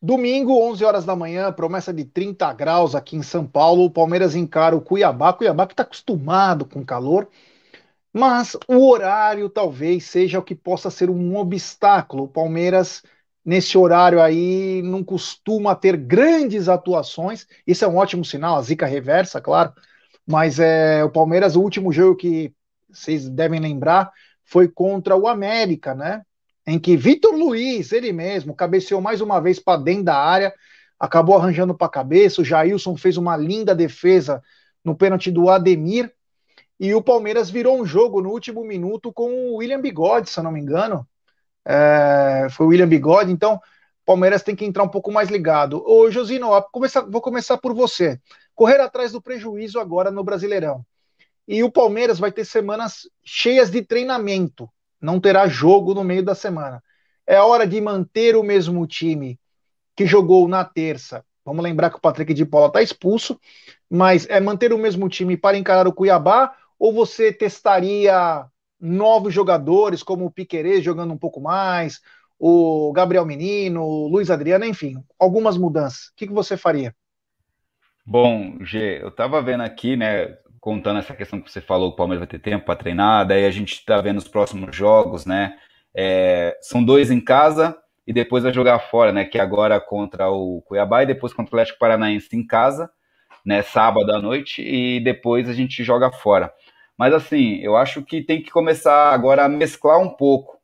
domingo, 11 horas da manhã, promessa de 30 graus aqui em São Paulo. O Palmeiras encara o Cuiabá. Cuiabá que está acostumado com calor. Mas o horário talvez seja o que possa ser um obstáculo. O Palmeiras, nesse horário aí, não costuma ter grandes atuações. Isso é um ótimo sinal, a zica reversa, claro. Mas é, o Palmeiras, o último jogo que vocês devem lembrar, foi contra o América, né? Em que Vitor Luiz, ele mesmo, cabeceou mais uma vez para dentro da área, acabou arranjando para a cabeça. O Jailson fez uma linda defesa no pênalti do Ademir e o Palmeiras virou um jogo no último minuto com o William Bigode, se eu não me engano. É, foi o William Bigode, então Palmeiras tem que entrar um pouco mais ligado. Ô, Josino, começar, vou começar por você. Correr atrás do prejuízo agora no Brasileirão. E o Palmeiras vai ter semanas cheias de treinamento. Não terá jogo no meio da semana. É hora de manter o mesmo time que jogou na terça. Vamos lembrar que o Patrick de Paula está expulso, mas é manter o mesmo time para encarar o Cuiabá ou você testaria novos jogadores, como o Piquerez jogando um pouco mais, o Gabriel Menino, o Luiz Adriano, enfim, algumas mudanças. O que, que você faria? Bom, G, eu estava vendo aqui, né, contando essa questão que você falou, o Palmeiras vai ter tempo para treinar, daí a gente está vendo os próximos jogos, né? É, são dois em casa e depois vai jogar fora, né? Que é agora contra o Cuiabá e depois contra o Atlético Paranaense em casa, né? Sábado à noite e depois a gente joga fora. Mas assim, eu acho que tem que começar agora a mesclar um pouco.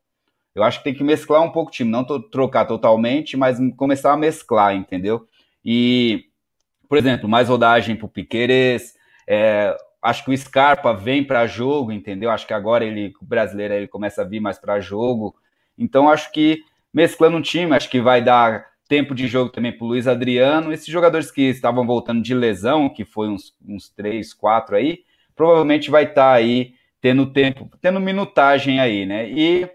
Eu acho que tem que mesclar um pouco o time, não trocar totalmente, mas começar a mesclar, entendeu? E, por exemplo, mais rodagem para o Piqueires. É, acho que o Scarpa vem para jogo, entendeu? Acho que agora ele, o brasileiro, ele começa a vir mais para jogo. Então, acho que mesclando um time, acho que vai dar tempo de jogo também para o Luiz Adriano. Esses jogadores que estavam voltando de lesão, que foi uns, uns três, quatro aí, provavelmente vai estar tá aí tendo tempo, tendo minutagem aí, né? E,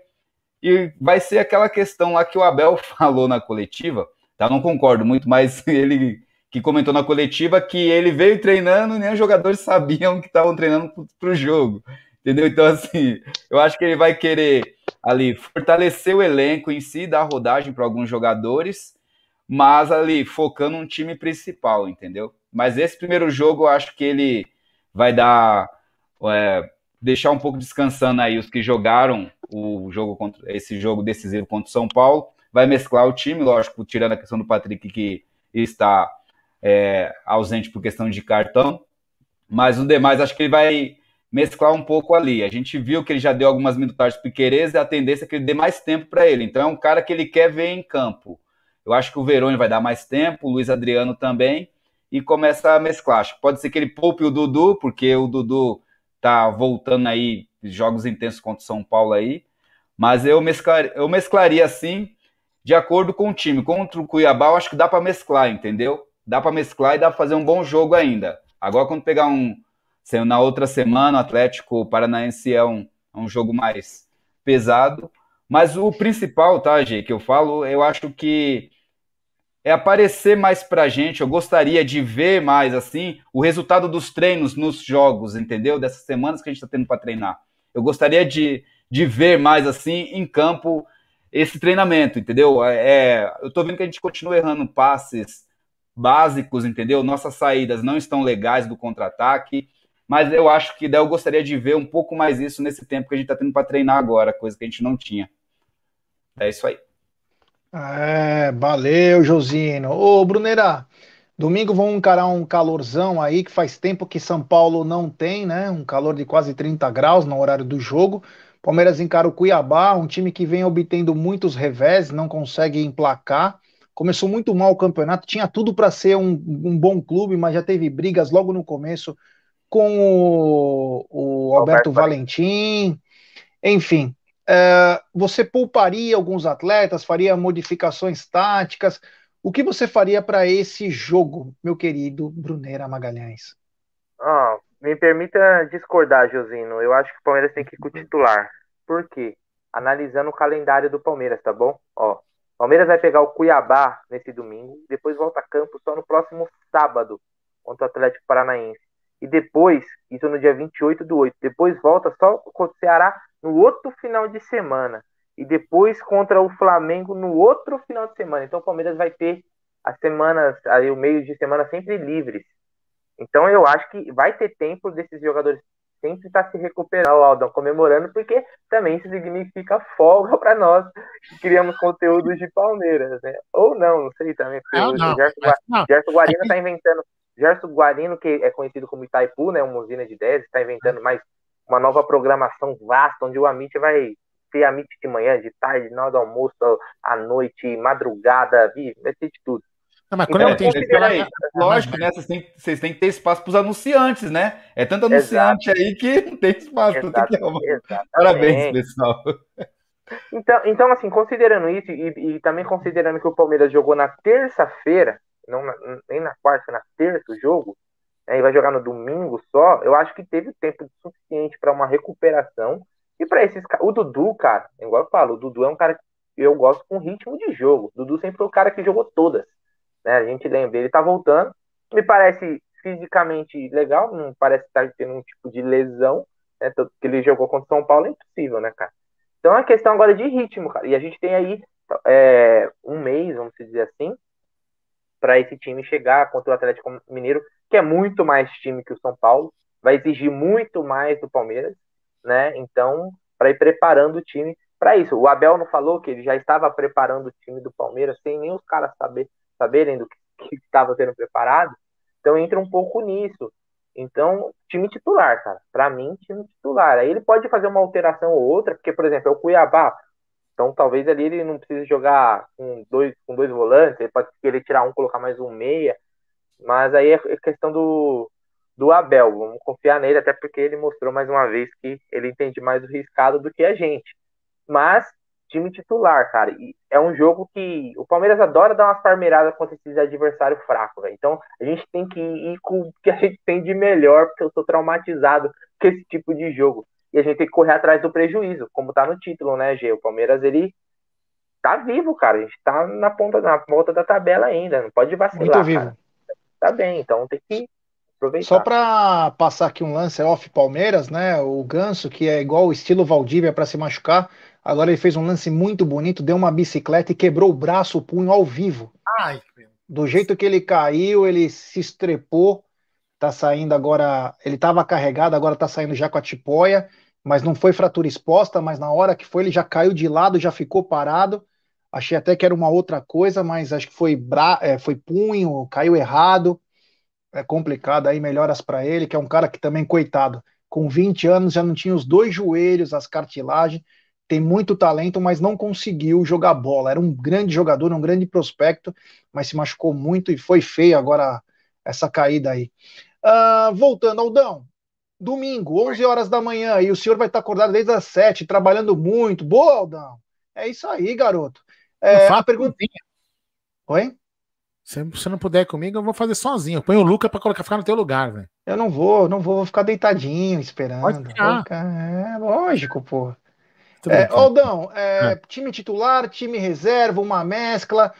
e vai ser aquela questão lá que o Abel falou na coletiva, tá? Não concordo muito, mas ele que comentou na coletiva que ele veio treinando e nem os jogadores sabiam que estavam treinando para o jogo, entendeu? Então, assim, eu acho que ele vai querer ali fortalecer o elenco em si, dar rodagem para alguns jogadores, mas ali focando um time principal, entendeu? Mas esse primeiro jogo eu acho que ele vai dar é, deixar um pouco descansando aí os que jogaram o jogo contra esse jogo decisivo contra o São Paulo, vai mesclar o time, lógico, tirando a questão do Patrick que está é, ausente por questão de cartão. Mas o demais, acho que ele vai mesclar um pouco ali. A gente viu que ele já deu algumas minutagens para Piqueires e a tendência é que ele dê mais tempo para ele. Então é um cara que ele quer ver em campo. Eu acho que o Veroni vai dar mais tempo, o Luiz Adriano também, e começa a mesclar. Acho que pode ser que ele poupe o Dudu, porque o Dudu tá voltando aí, jogos intensos contra o São Paulo aí. Mas eu, mesclar, eu mesclaria assim, de acordo com o time. Contra o Cuiabá, eu acho que dá para mesclar, entendeu? Dá para mesclar e dá para fazer um bom jogo ainda. Agora, quando pegar um. Na outra semana, o Atlético Paranaense é um, é um jogo mais pesado. Mas o principal, tá, Gê, que eu falo, eu acho que é aparecer mais pra gente. Eu gostaria de ver mais, assim, o resultado dos treinos nos jogos, entendeu? Dessas semanas que a gente tá tendo para treinar. Eu gostaria de, de ver mais, assim, em campo, esse treinamento, entendeu? É, eu tô vendo que a gente continua errando passes básicos, entendeu? Nossas saídas não estão legais do contra-ataque, mas eu acho que daí eu gostaria de ver um pouco mais isso nesse tempo que a gente está tendo para treinar agora, coisa que a gente não tinha. É isso aí. É, valeu, Josino. Ô, Brunera, domingo vamos encarar um calorzão aí que faz tempo que São Paulo não tem, né? Um calor de quase 30 graus no horário do jogo. Palmeiras encara o Cuiabá, um time que vem obtendo muitos revés, não consegue emplacar começou muito mal o campeonato, tinha tudo para ser um, um, bom clube, mas já teve brigas logo no começo com o, o Alberto, Alberto Valentim, enfim. É, você pouparia alguns atletas, faria modificações táticas. O que você faria para esse jogo, meu querido Brunera Magalhães? Me permita discordar, Josino. Eu acho que o Palmeiras tem que ir com o titular. Por quê? Analisando o calendário do Palmeiras, tá bom? Ó, Palmeiras vai pegar o Cuiabá nesse domingo, depois volta a campo só no próximo sábado contra o Atlético Paranaense. E depois, isso no dia 28 do 8, depois volta só contra o Ceará no outro final de semana. E depois contra o Flamengo no outro final de semana. Então o Palmeiras vai ter as semanas, aí o meio de semana sempre livres. Então eu acho que vai ter tempo desses jogadores sempre está se recuperando, o Aldão, comemorando, porque também isso significa folga para nós que criamos conteúdos de Palmeiras, né? Ou não, não sei também. Não, o não, Gerson, não. Gerson Guarino está inventando. Gerson Guarino, que é conhecido como Itaipu, né? Uma usina de 10, está inventando mais uma nova programação vasta, onde o Amit vai ter Amit de manhã, de tarde, na hora do almoço, à noite, madrugada, vai ter de tudo. Não, mas quando então, tem aí, lógico, né? Vocês têm, vocês têm que ter espaço para os anunciantes, né? É tanto anunciante Exato. aí que não tem espaço. Exato, que... Parabéns, pessoal. Então, então, assim, considerando isso, e, e também considerando que o Palmeiras jogou na terça-feira, não na, nem na quarta, na terça o jogo, né, e vai jogar no domingo só, eu acho que teve tempo suficiente para uma recuperação. E para esses O Dudu, cara, igual eu falo, o Dudu é um cara que eu gosto com ritmo de jogo. O Dudu sempre foi o cara que jogou todas. Né? A gente lembra, ele tá voltando. Me parece fisicamente legal, não parece estar tendo um tipo de lesão, né? Tanto que ele jogou contra o São Paulo é impossível, né, cara? Então é questão agora de ritmo, cara. E a gente tem aí é, um mês, vamos dizer assim, para esse time chegar contra o Atlético Mineiro, que é muito mais time que o São Paulo, vai exigir muito mais do Palmeiras, né? Então, para ir preparando o time para isso. O Abel não falou que ele já estava preparando o time do Palmeiras sem nem os caras saber saberem do que estava sendo preparado. Então entra um pouco nisso. Então, time titular, cara. Para mim, time titular. Aí ele pode fazer uma alteração ou outra, porque, por exemplo, é o Cuiabá. Então, talvez ali ele não precise jogar com dois, com dois volantes, ele pode querer tirar um, colocar mais um meia. Mas aí é questão do, do Abel. Vamos confiar nele, até porque ele mostrou mais uma vez que ele entende mais o riscado do que a gente. Mas time titular, cara. E é um jogo que o Palmeiras adora dar umas farmeiradas contra esses adversários fracos, velho. Então a gente tem que ir com o que a gente tem de melhor, porque eu sou traumatizado com esse tipo de jogo. E a gente tem que correr atrás do prejuízo, como tá no título, né, G? O Palmeiras, ele tá vivo, cara. A gente tá na ponta, na ponta da tabela ainda. Não pode vacilar. Muito vivo. Cara. Tá bem, então tem que aproveitar. Só para passar aqui um lance off Palmeiras, né? O Ganso, que é igual o estilo Valdívia para se machucar, Agora ele fez um lance muito bonito, deu uma bicicleta e quebrou o braço, o punho ao vivo. Ai, Do jeito que ele caiu, ele se estrepou. Tá saindo agora. Ele estava carregado, agora tá saindo já com a tipóia, mas não foi fratura exposta. Mas na hora que foi, ele já caiu de lado, já ficou parado. Achei até que era uma outra coisa, mas acho que foi, bra... É, foi punho, caiu errado. É complicado aí, melhoras para ele, que é um cara que também, coitado, com 20 anos já não tinha os dois joelhos, as cartilagens, tem muito talento, mas não conseguiu jogar bola. Era um grande jogador, um grande prospecto, mas se machucou muito e foi feio agora essa caída aí. Uh, voltando, Aldão, domingo, 11 horas da manhã, e o senhor vai estar acordado desde as 7, trabalhando muito. Boa, Aldão. É isso aí, garoto. É, perguntinha. Oi? Se você não puder comigo, eu vou fazer sozinho. Põe o Luca para colocar ficar no teu lugar, velho. Eu não vou, não vou, vou ficar deitadinho esperando. É lógico, pô. É, Aldão, é, é. time titular, time reserva, uma mescla.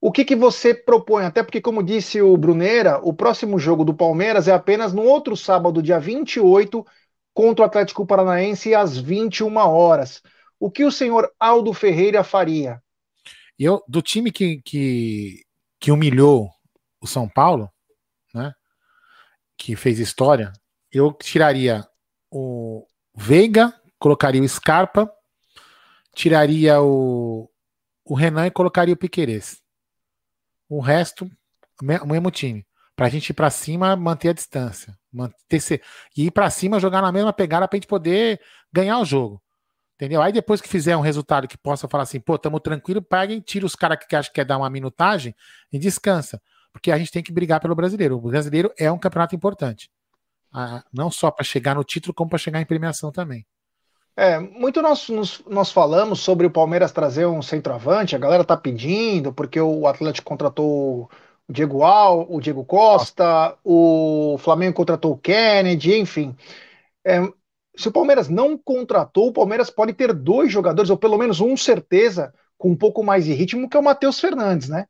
O que, que você propõe? Até porque, como disse o Bruneira, o próximo jogo do Palmeiras é apenas no outro sábado, dia 28, contra o Atlético Paranaense, às 21 horas. O que o senhor Aldo Ferreira faria? Eu, do time que, que, que humilhou o São Paulo, né? Que fez história, eu tiraria o Veiga, colocaria o Scarpa, tiraria o, o Renan e colocaria o Piquerez. O resto, o mesmo time. Pra gente ir pra cima, manter a distância. Manter, e ir pra cima, jogar na mesma pegada pra gente poder ganhar o jogo. Entendeu? Aí depois que fizer um resultado que possa falar assim, pô, tamo tranquilo, peguem, tira os caras que acham que quer dar uma minutagem e descansa. Porque a gente tem que brigar pelo brasileiro. O brasileiro é um campeonato importante. Ah, não só para chegar no título, como para chegar em premiação também. É, muito nós, nós, falamos sobre o Palmeiras trazer um centroavante, a galera tá pedindo, porque o Atlético contratou o Diego Al, o Diego Costa, o Flamengo contratou o Kennedy, enfim. É, se o Palmeiras não contratou, o Palmeiras pode ter dois jogadores, ou pelo menos um, certeza, com um pouco mais de ritmo, que é o Matheus Fernandes, né?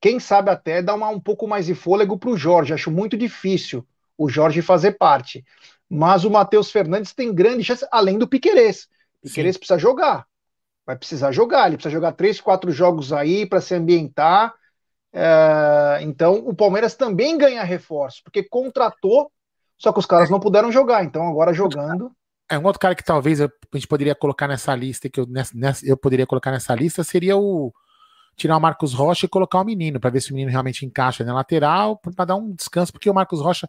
Quem sabe até dar uma, um pouco mais de fôlego para o Jorge. Acho muito difícil o Jorge fazer parte. Mas o Matheus Fernandes tem grande chance, além do Piquerez. Piquerez Sim. precisa jogar. Vai precisar jogar. Ele precisa jogar três, quatro jogos aí para se ambientar. É, então, o Palmeiras também ganha reforço, porque contratou só que os caras não puderam jogar, então agora jogando. É um outro cara que talvez a gente poderia colocar nessa lista, que eu, nessa, eu poderia colocar nessa lista, seria o tirar o Marcos Rocha e colocar o menino, para ver se o menino realmente encaixa na lateral, para dar um descanso, porque o Marcos Rocha,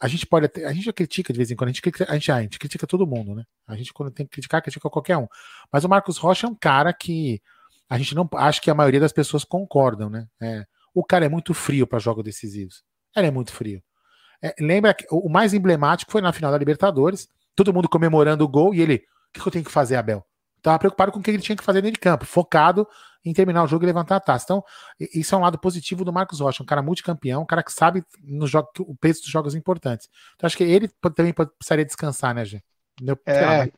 a gente pode a gente critica de vez em quando, a gente, critica, a gente, a gente critica todo mundo, né? A gente quando tem que criticar, critica qualquer um. Mas o Marcos Rocha é um cara que a gente não acho que a maioria das pessoas concordam, né? É, o cara é muito frio para jogos decisivos. Ele é muito frio. É, lembra que o mais emblemático foi na final da Libertadores, todo mundo comemorando o gol e ele, o que eu tenho que fazer, Abel? Estava preocupado com o que ele tinha que fazer dentro de campo, focado em terminar o jogo e levantar a taça. Então, isso é um lado positivo do Marcos Rocha, um cara multicampeão, um cara que sabe no jogo, o peso dos jogos importantes. Então, acho que ele também precisaria descansar, né, Gê? É.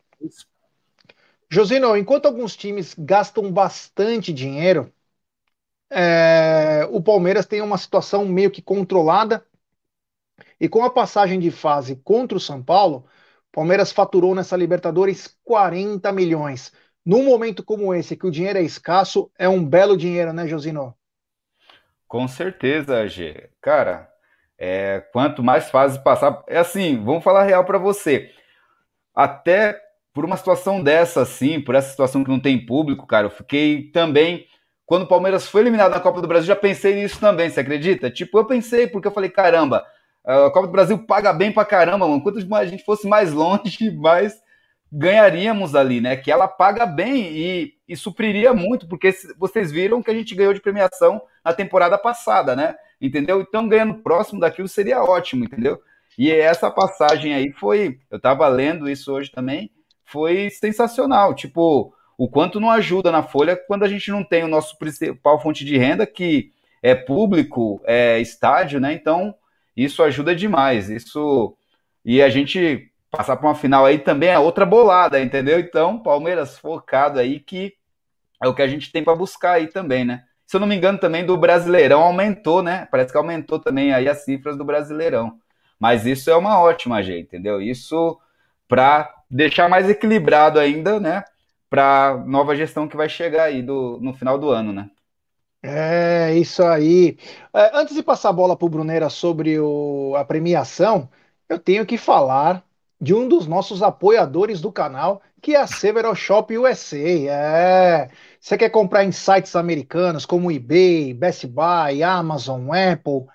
Josino, enquanto alguns times gastam bastante dinheiro, é, o Palmeiras tem uma situação meio que controlada e com a passagem de fase contra o São Paulo, Palmeiras faturou nessa Libertadores 40 milhões. Num momento como esse, que o dinheiro é escasso, é um belo dinheiro, né, Josino? Com certeza, G. Cara, é, quanto mais fases passar. É assim, vamos falar real para você. Até por uma situação dessa, assim, por essa situação que não tem público, cara, eu fiquei também. Quando o Palmeiras foi eliminado na Copa do Brasil, já pensei nisso também, você acredita? Tipo, eu pensei, porque eu falei, caramba, a Copa do Brasil paga bem pra caramba, mano. Quanto a gente fosse mais longe, mais ganharíamos ali, né? Que ela paga bem e, e supriria muito, porque vocês viram que a gente ganhou de premiação na temporada passada, né? Entendeu? Então, ganhando próximo daquilo seria ótimo, entendeu? E essa passagem aí foi, eu tava lendo isso hoje também, foi sensacional. Tipo, o quanto não ajuda na folha quando a gente não tem o nosso principal fonte de renda, que é público, é estádio, né? Então, isso ajuda demais. Isso e a gente passar para uma final aí também é outra bolada, entendeu? Então, Palmeiras focado aí que é o que a gente tem para buscar aí também, né? Se eu não me engano, também do Brasileirão aumentou, né? Parece que aumentou também aí as cifras do Brasileirão. Mas isso é uma ótima, gente, entendeu? Isso para deixar mais equilibrado ainda, né? Para nova gestão que vai chegar aí do, no final do ano, né? É, isso aí. É, antes de passar a bola para o Bruneira sobre o, a premiação, eu tenho que falar de um dos nossos apoiadores do canal, que é a Several Shop USA. É. Você quer comprar em sites americanos como eBay, Best Buy, Amazon, Apple?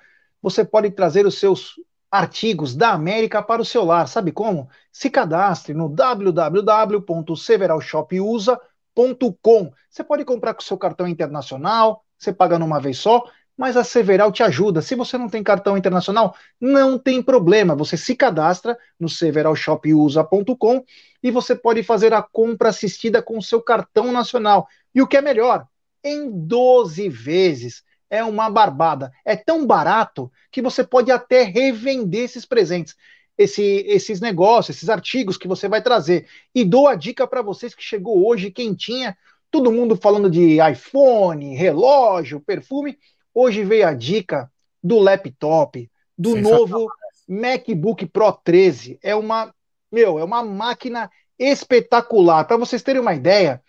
Você pode trazer os seus artigos da América para o seu lar. Sabe como? Se cadastre no www.severalshopusa.com. Você pode comprar com seu cartão internacional, você paga numa vez só, mas a Several te ajuda. Se você não tem cartão internacional, não tem problema. Você se cadastra no severalshopusa.com e você pode fazer a compra assistida com seu cartão nacional. E o que é melhor, em 12 vezes. É uma barbada. É tão barato que você pode até revender esses presentes. Esse, esses negócios, esses artigos que você vai trazer. E dou a dica para vocês que chegou hoje quentinha, todo mundo falando de iPhone, relógio, perfume. Hoje veio a dica do laptop, do novo MacBook Pro 13. É uma, meu, é uma máquina espetacular. Para vocês terem uma ideia,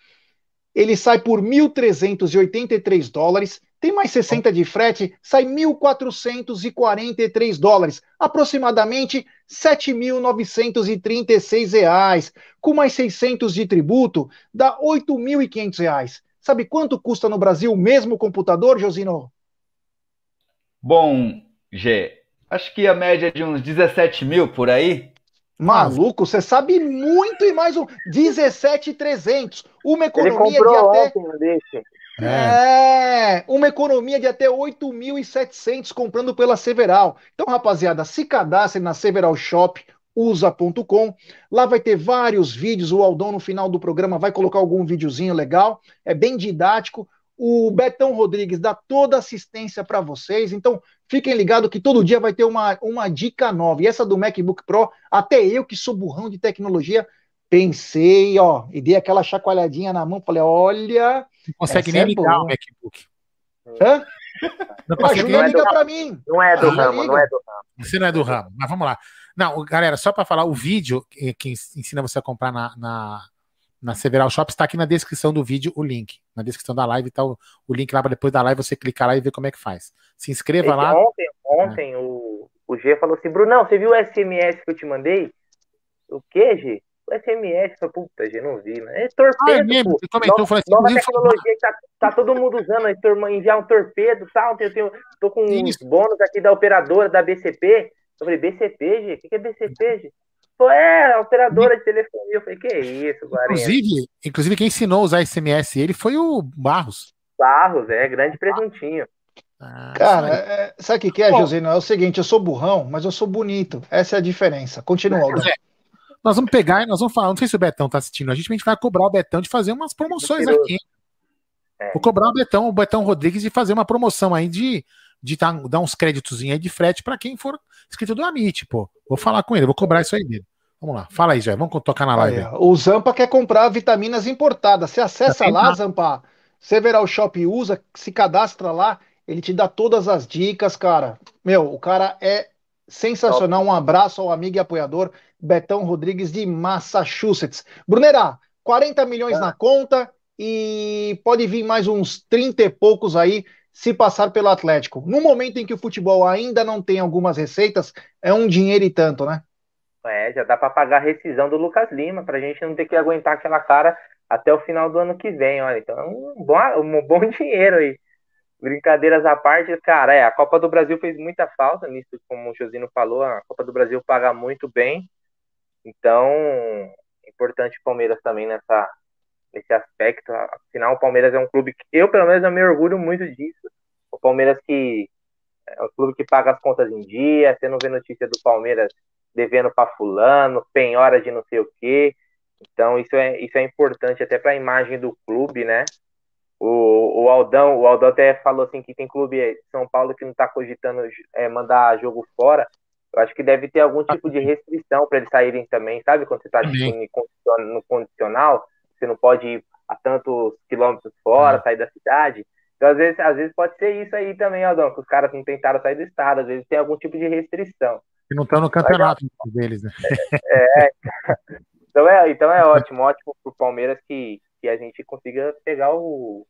ele sai por 1.383 dólares, tem mais 60 de frete, sai 1.443 dólares, aproximadamente 7.936 reais. Com mais 600 de tributo, dá 8.500 reais. Sabe quanto custa no Brasil o mesmo computador, Josino? Bom, G, acho que a média é de uns 17 mil por aí. Maluco, você sabe muito e mais um 17,300. Uma economia de até. Ontem, é. é, uma economia de até 8.700 comprando pela Several. Então, rapaziada, se cadastre na Several Shop usa.com. Lá vai ter vários vídeos. O Aldão, no final do programa, vai colocar algum videozinho legal. É bem didático. O Betão Rodrigues dá toda assistência para vocês. Então, fiquem ligados que todo dia vai ter uma, uma dica nova. E essa do MacBook Pro, até eu que sou burrão de tecnologia, pensei, ó, e dei aquela chacoalhadinha na mão, falei, olha. Não consegue nem é ligar o MacBook. Hã? Não consegue nem ligar para mim. Não é do ramo, não é do ramo. Você não é do ramo, mas vamos lá. Não, galera, só para falar, o vídeo que ensina você a comprar na, na na Several Shop, está aqui na descrição do vídeo o link. Na descrição da live está o, o link lá para depois da live você clicar lá e ver como é que faz. Se inscreva Esse, lá. Ontem, ontem é. o, o G falou assim: Brunão, você viu o SMS que eu te mandei? O que, G? O SMS, eu puta, G, não vi, né? É torpedo. Ah, é mesmo, você comentou, nova, falei assim, nova tecnologia que tá, tá, todo mundo usando, enviar um torpedo e tal. Eu tenho, tô com uns bônus aqui da operadora da BCP. Eu falei, BCP, G? O que, que é BCP, G? É, operadora de telefonia. Eu falei, que isso, Guarani. Inclusive, inclusive, quem ensinou a usar SMS ele foi o Barros. Barros, é, grande presentinho. Ah, Cara, é, sabe o que, que é, Josino? É o seguinte, eu sou burrão, mas eu sou bonito. Essa é a diferença. Continua, é, Nós vamos pegar e nós vamos falar. Não sei se o Betão tá assistindo. A gente, a gente vai cobrar o Betão de fazer umas promoções aqui. É. Vou cobrar o Betão, o Betão Rodrigues, de fazer uma promoção aí de, de tá, dar uns créditos aí de frete para quem for inscrito do Amit, pô. Vou falar com ele, vou cobrar isso aí dele. Vamos lá, fala aí, já. Vamos tocar na live. Aí, o Zampa quer comprar vitaminas importadas. Você acessa lá, Zampa. Several Shop usa, se cadastra lá, ele te dá todas as dicas, cara. Meu, o cara é sensacional. Um abraço ao amigo e apoiador Betão Rodrigues de Massachusetts. Brunera, 40 milhões é. na conta e pode vir mais uns 30 e poucos aí se passar pelo Atlético. No momento em que o futebol ainda não tem algumas receitas, é um dinheiro e tanto, né? É, já dá para pagar a rescisão do Lucas Lima, para a gente não ter que aguentar aquela cara até o final do ano que vem, olha. Então, um bom, um bom dinheiro aí. Brincadeiras à parte, cara, é, a Copa do Brasil fez muita falta nisso, como o Josino falou, a Copa do Brasil paga muito bem. Então, é importante o Palmeiras também nessa, nesse aspecto. Afinal, o Palmeiras é um clube que eu, pelo menos, eu me orgulho muito disso. O Palmeiras que é um clube que paga as contas em dia, você não vê notícia do Palmeiras devendo para fulano, penhora de não sei o quê. Então isso é, isso é importante até para a imagem do clube, né? O, o Aldão, o Aldão até falou assim que tem clube São Paulo que não está cogitando é, mandar jogo fora. Eu acho que deve ter algum tipo de restrição para eles saírem também, sabe? Quando você está no condicional, você não pode ir a tantos quilômetros fora, sair da cidade. Então, às vezes, às vezes pode ser isso aí também, Aldão, que os caras não tentaram sair do estado, às vezes tem algum tipo de restrição. Que não estão no campeonato Mas, deles, né? É, é, então é, então é ótimo, ótimo pro Palmeiras que, que a gente consiga pegar o,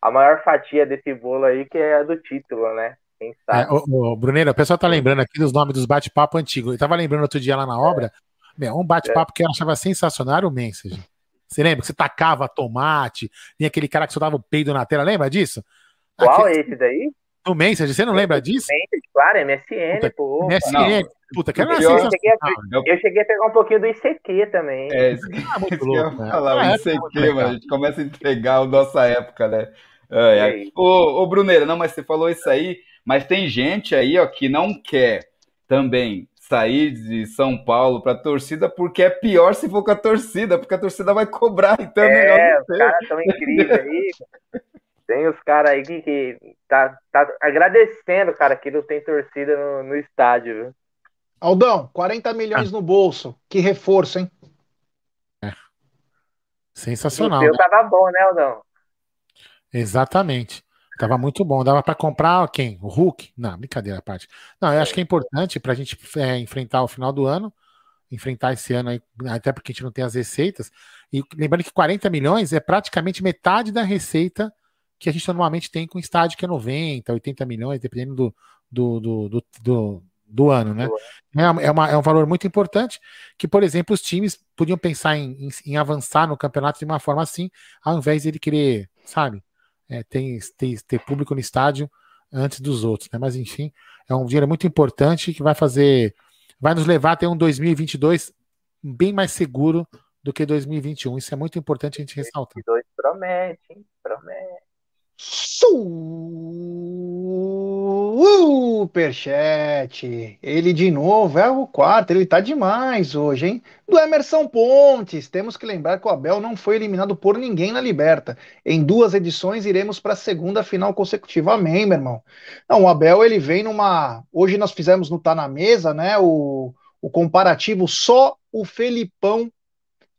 a maior fatia desse bolo aí, que é a do título, né? Quem é, sabe? É, o, o Bruneiro, o pessoal tá lembrando aqui dos nomes dos bate-papo antigos. Eu tava lembrando outro dia lá na obra, Meu, um bate-papo é. que eu achava sensacional era o Message. Você lembra que você tacava tomate, tinha aquele cara que soltava o peido na tela, lembra disso? Qual Aquele... esse daí? No Message, você não lembra disso? Claro, MSN, puta, pô. MSN, não. puta, que era eu, cheguei a, eu cheguei a pegar um pouquinho do ICQ também. É, isso que, ah, muito louco, né? falar, o ICQ, mano, a gente começa a entregar a nossa época, né? É, é. Ô, ô, Bruneira, não, mas você falou isso aí, mas tem gente aí, ó, que não quer também sair de São Paulo para a torcida, porque é pior se for com a torcida, porque a torcida vai cobrar, então é, é os caras são incríveis aí. Tem os caras aí que, que tá, tá agradecendo, cara, que não tem torcida no, no estádio, viu? Aldão, 40 milhões no bolso. Que reforço, hein? É. Sensacional. O seu né? tava bom, né, Aldão? Exatamente. Tava muito bom. Dava para comprar quem? O Hulk? Não, brincadeira a parte. Não, eu acho que é importante para a gente é, enfrentar o final do ano, enfrentar esse ano aí, até porque a gente não tem as receitas. E lembrando que 40 milhões é praticamente metade da receita que a gente normalmente tem com estádio que é 90, 80 milhões, dependendo do, do, do, do, do, do ano, né? É, é, uma, é um valor muito importante que, por exemplo, os times podiam pensar em, em, em avançar no campeonato de uma forma assim, ao invés de ele querer, sabe, é, tem, tem, ter público no estádio antes dos outros, né? Mas enfim, é um dinheiro muito importante que vai fazer, vai nos levar a ter um 2022 bem mais seguro do que 2021. Isso é muito importante a gente ressaltar. 2022 promete, hein? promete. Superchat. Ele de novo, é o quarto, ele tá demais hoje, hein? Do Emerson Pontes. Temos que lembrar que o Abel não foi eliminado por ninguém na Liberta. Em duas edições iremos para a segunda final consecutiva. Amém, meu irmão. Não, o Abel ele vem numa. Hoje nós fizemos no Tá na Mesa, né? O, o comparativo, só o Felipão,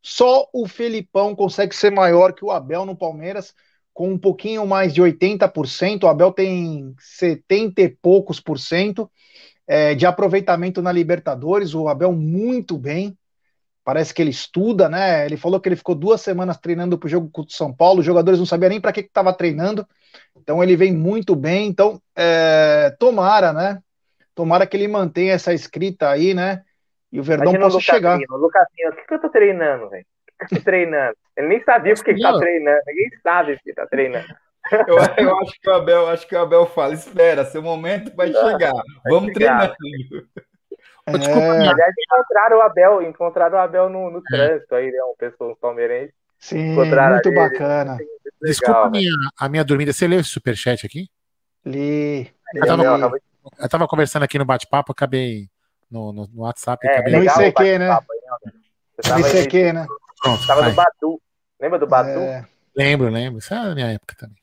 só o Felipão consegue ser maior que o Abel no Palmeiras com um pouquinho mais de 80%, o Abel tem 70 e poucos por cento é, de aproveitamento na Libertadores, o Abel muito bem, parece que ele estuda, né? Ele falou que ele ficou duas semanas treinando para o jogo contra o São Paulo, os jogadores não sabiam nem para que estava treinando, então ele vem muito bem, então é, tomara, né? Tomara que ele mantenha essa escrita aí, né? E o Verdão Imagina possa chegar. Lucasinho, o que, que eu tô treinando, velho? Treinando. Ele nem sabia porque está treinando. Ninguém sabe que está treinando. Eu, eu, acho que o Abel, acho que o Abel fala, espera, seu momento vai ah, chegar. Vai Vamos chegar. treinando. É... Aliás, encontraram o Abel, encontraram o Abel no, no trânsito aí, né? Um pessoal palmeirense. Sim, muito ele, bacana. Desculpa a minha, a minha dormida. Você leu esse superchat aqui? Li. Eu tava, eu tava conversando aqui no bate-papo, acabei no, no, no WhatsApp. É, acabei... No ICQ, né? No ICQ, né? Pronto, Tava vai. no Badu. Lembra do Badu? É... Lembro, lembro. Isso é da minha época também.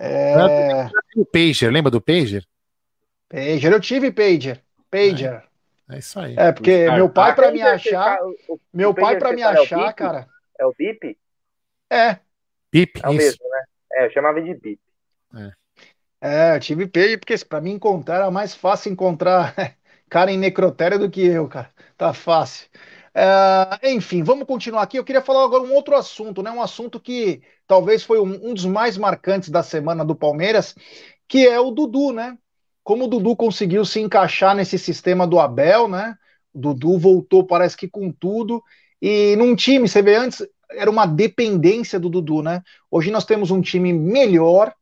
É... O Pager, lembra do Pager? Pager, eu tive Pager. Pager. É, é isso aí. É, porque meu pai, para me achar. O, meu pai, para me achar, cara. É o BIP? É. BIP, é o isso. mesmo, né? É, eu chamava de BIP. É. É, eu tive Pager, porque para mim encontrar era mais fácil encontrar cara em necrotério do que eu, cara. Tá fácil. É, enfim, vamos continuar aqui. Eu queria falar agora um outro assunto, né? Um assunto que talvez foi um, um, dos mais marcantes da semana do Palmeiras, que é o Dudu, né? Como o Dudu conseguiu se encaixar nesse sistema do Abel, né? O Dudu voltou, parece que com tudo. E num time, você vê antes, era uma dependência do Dudu, né? Hoje nós temos um time melhor,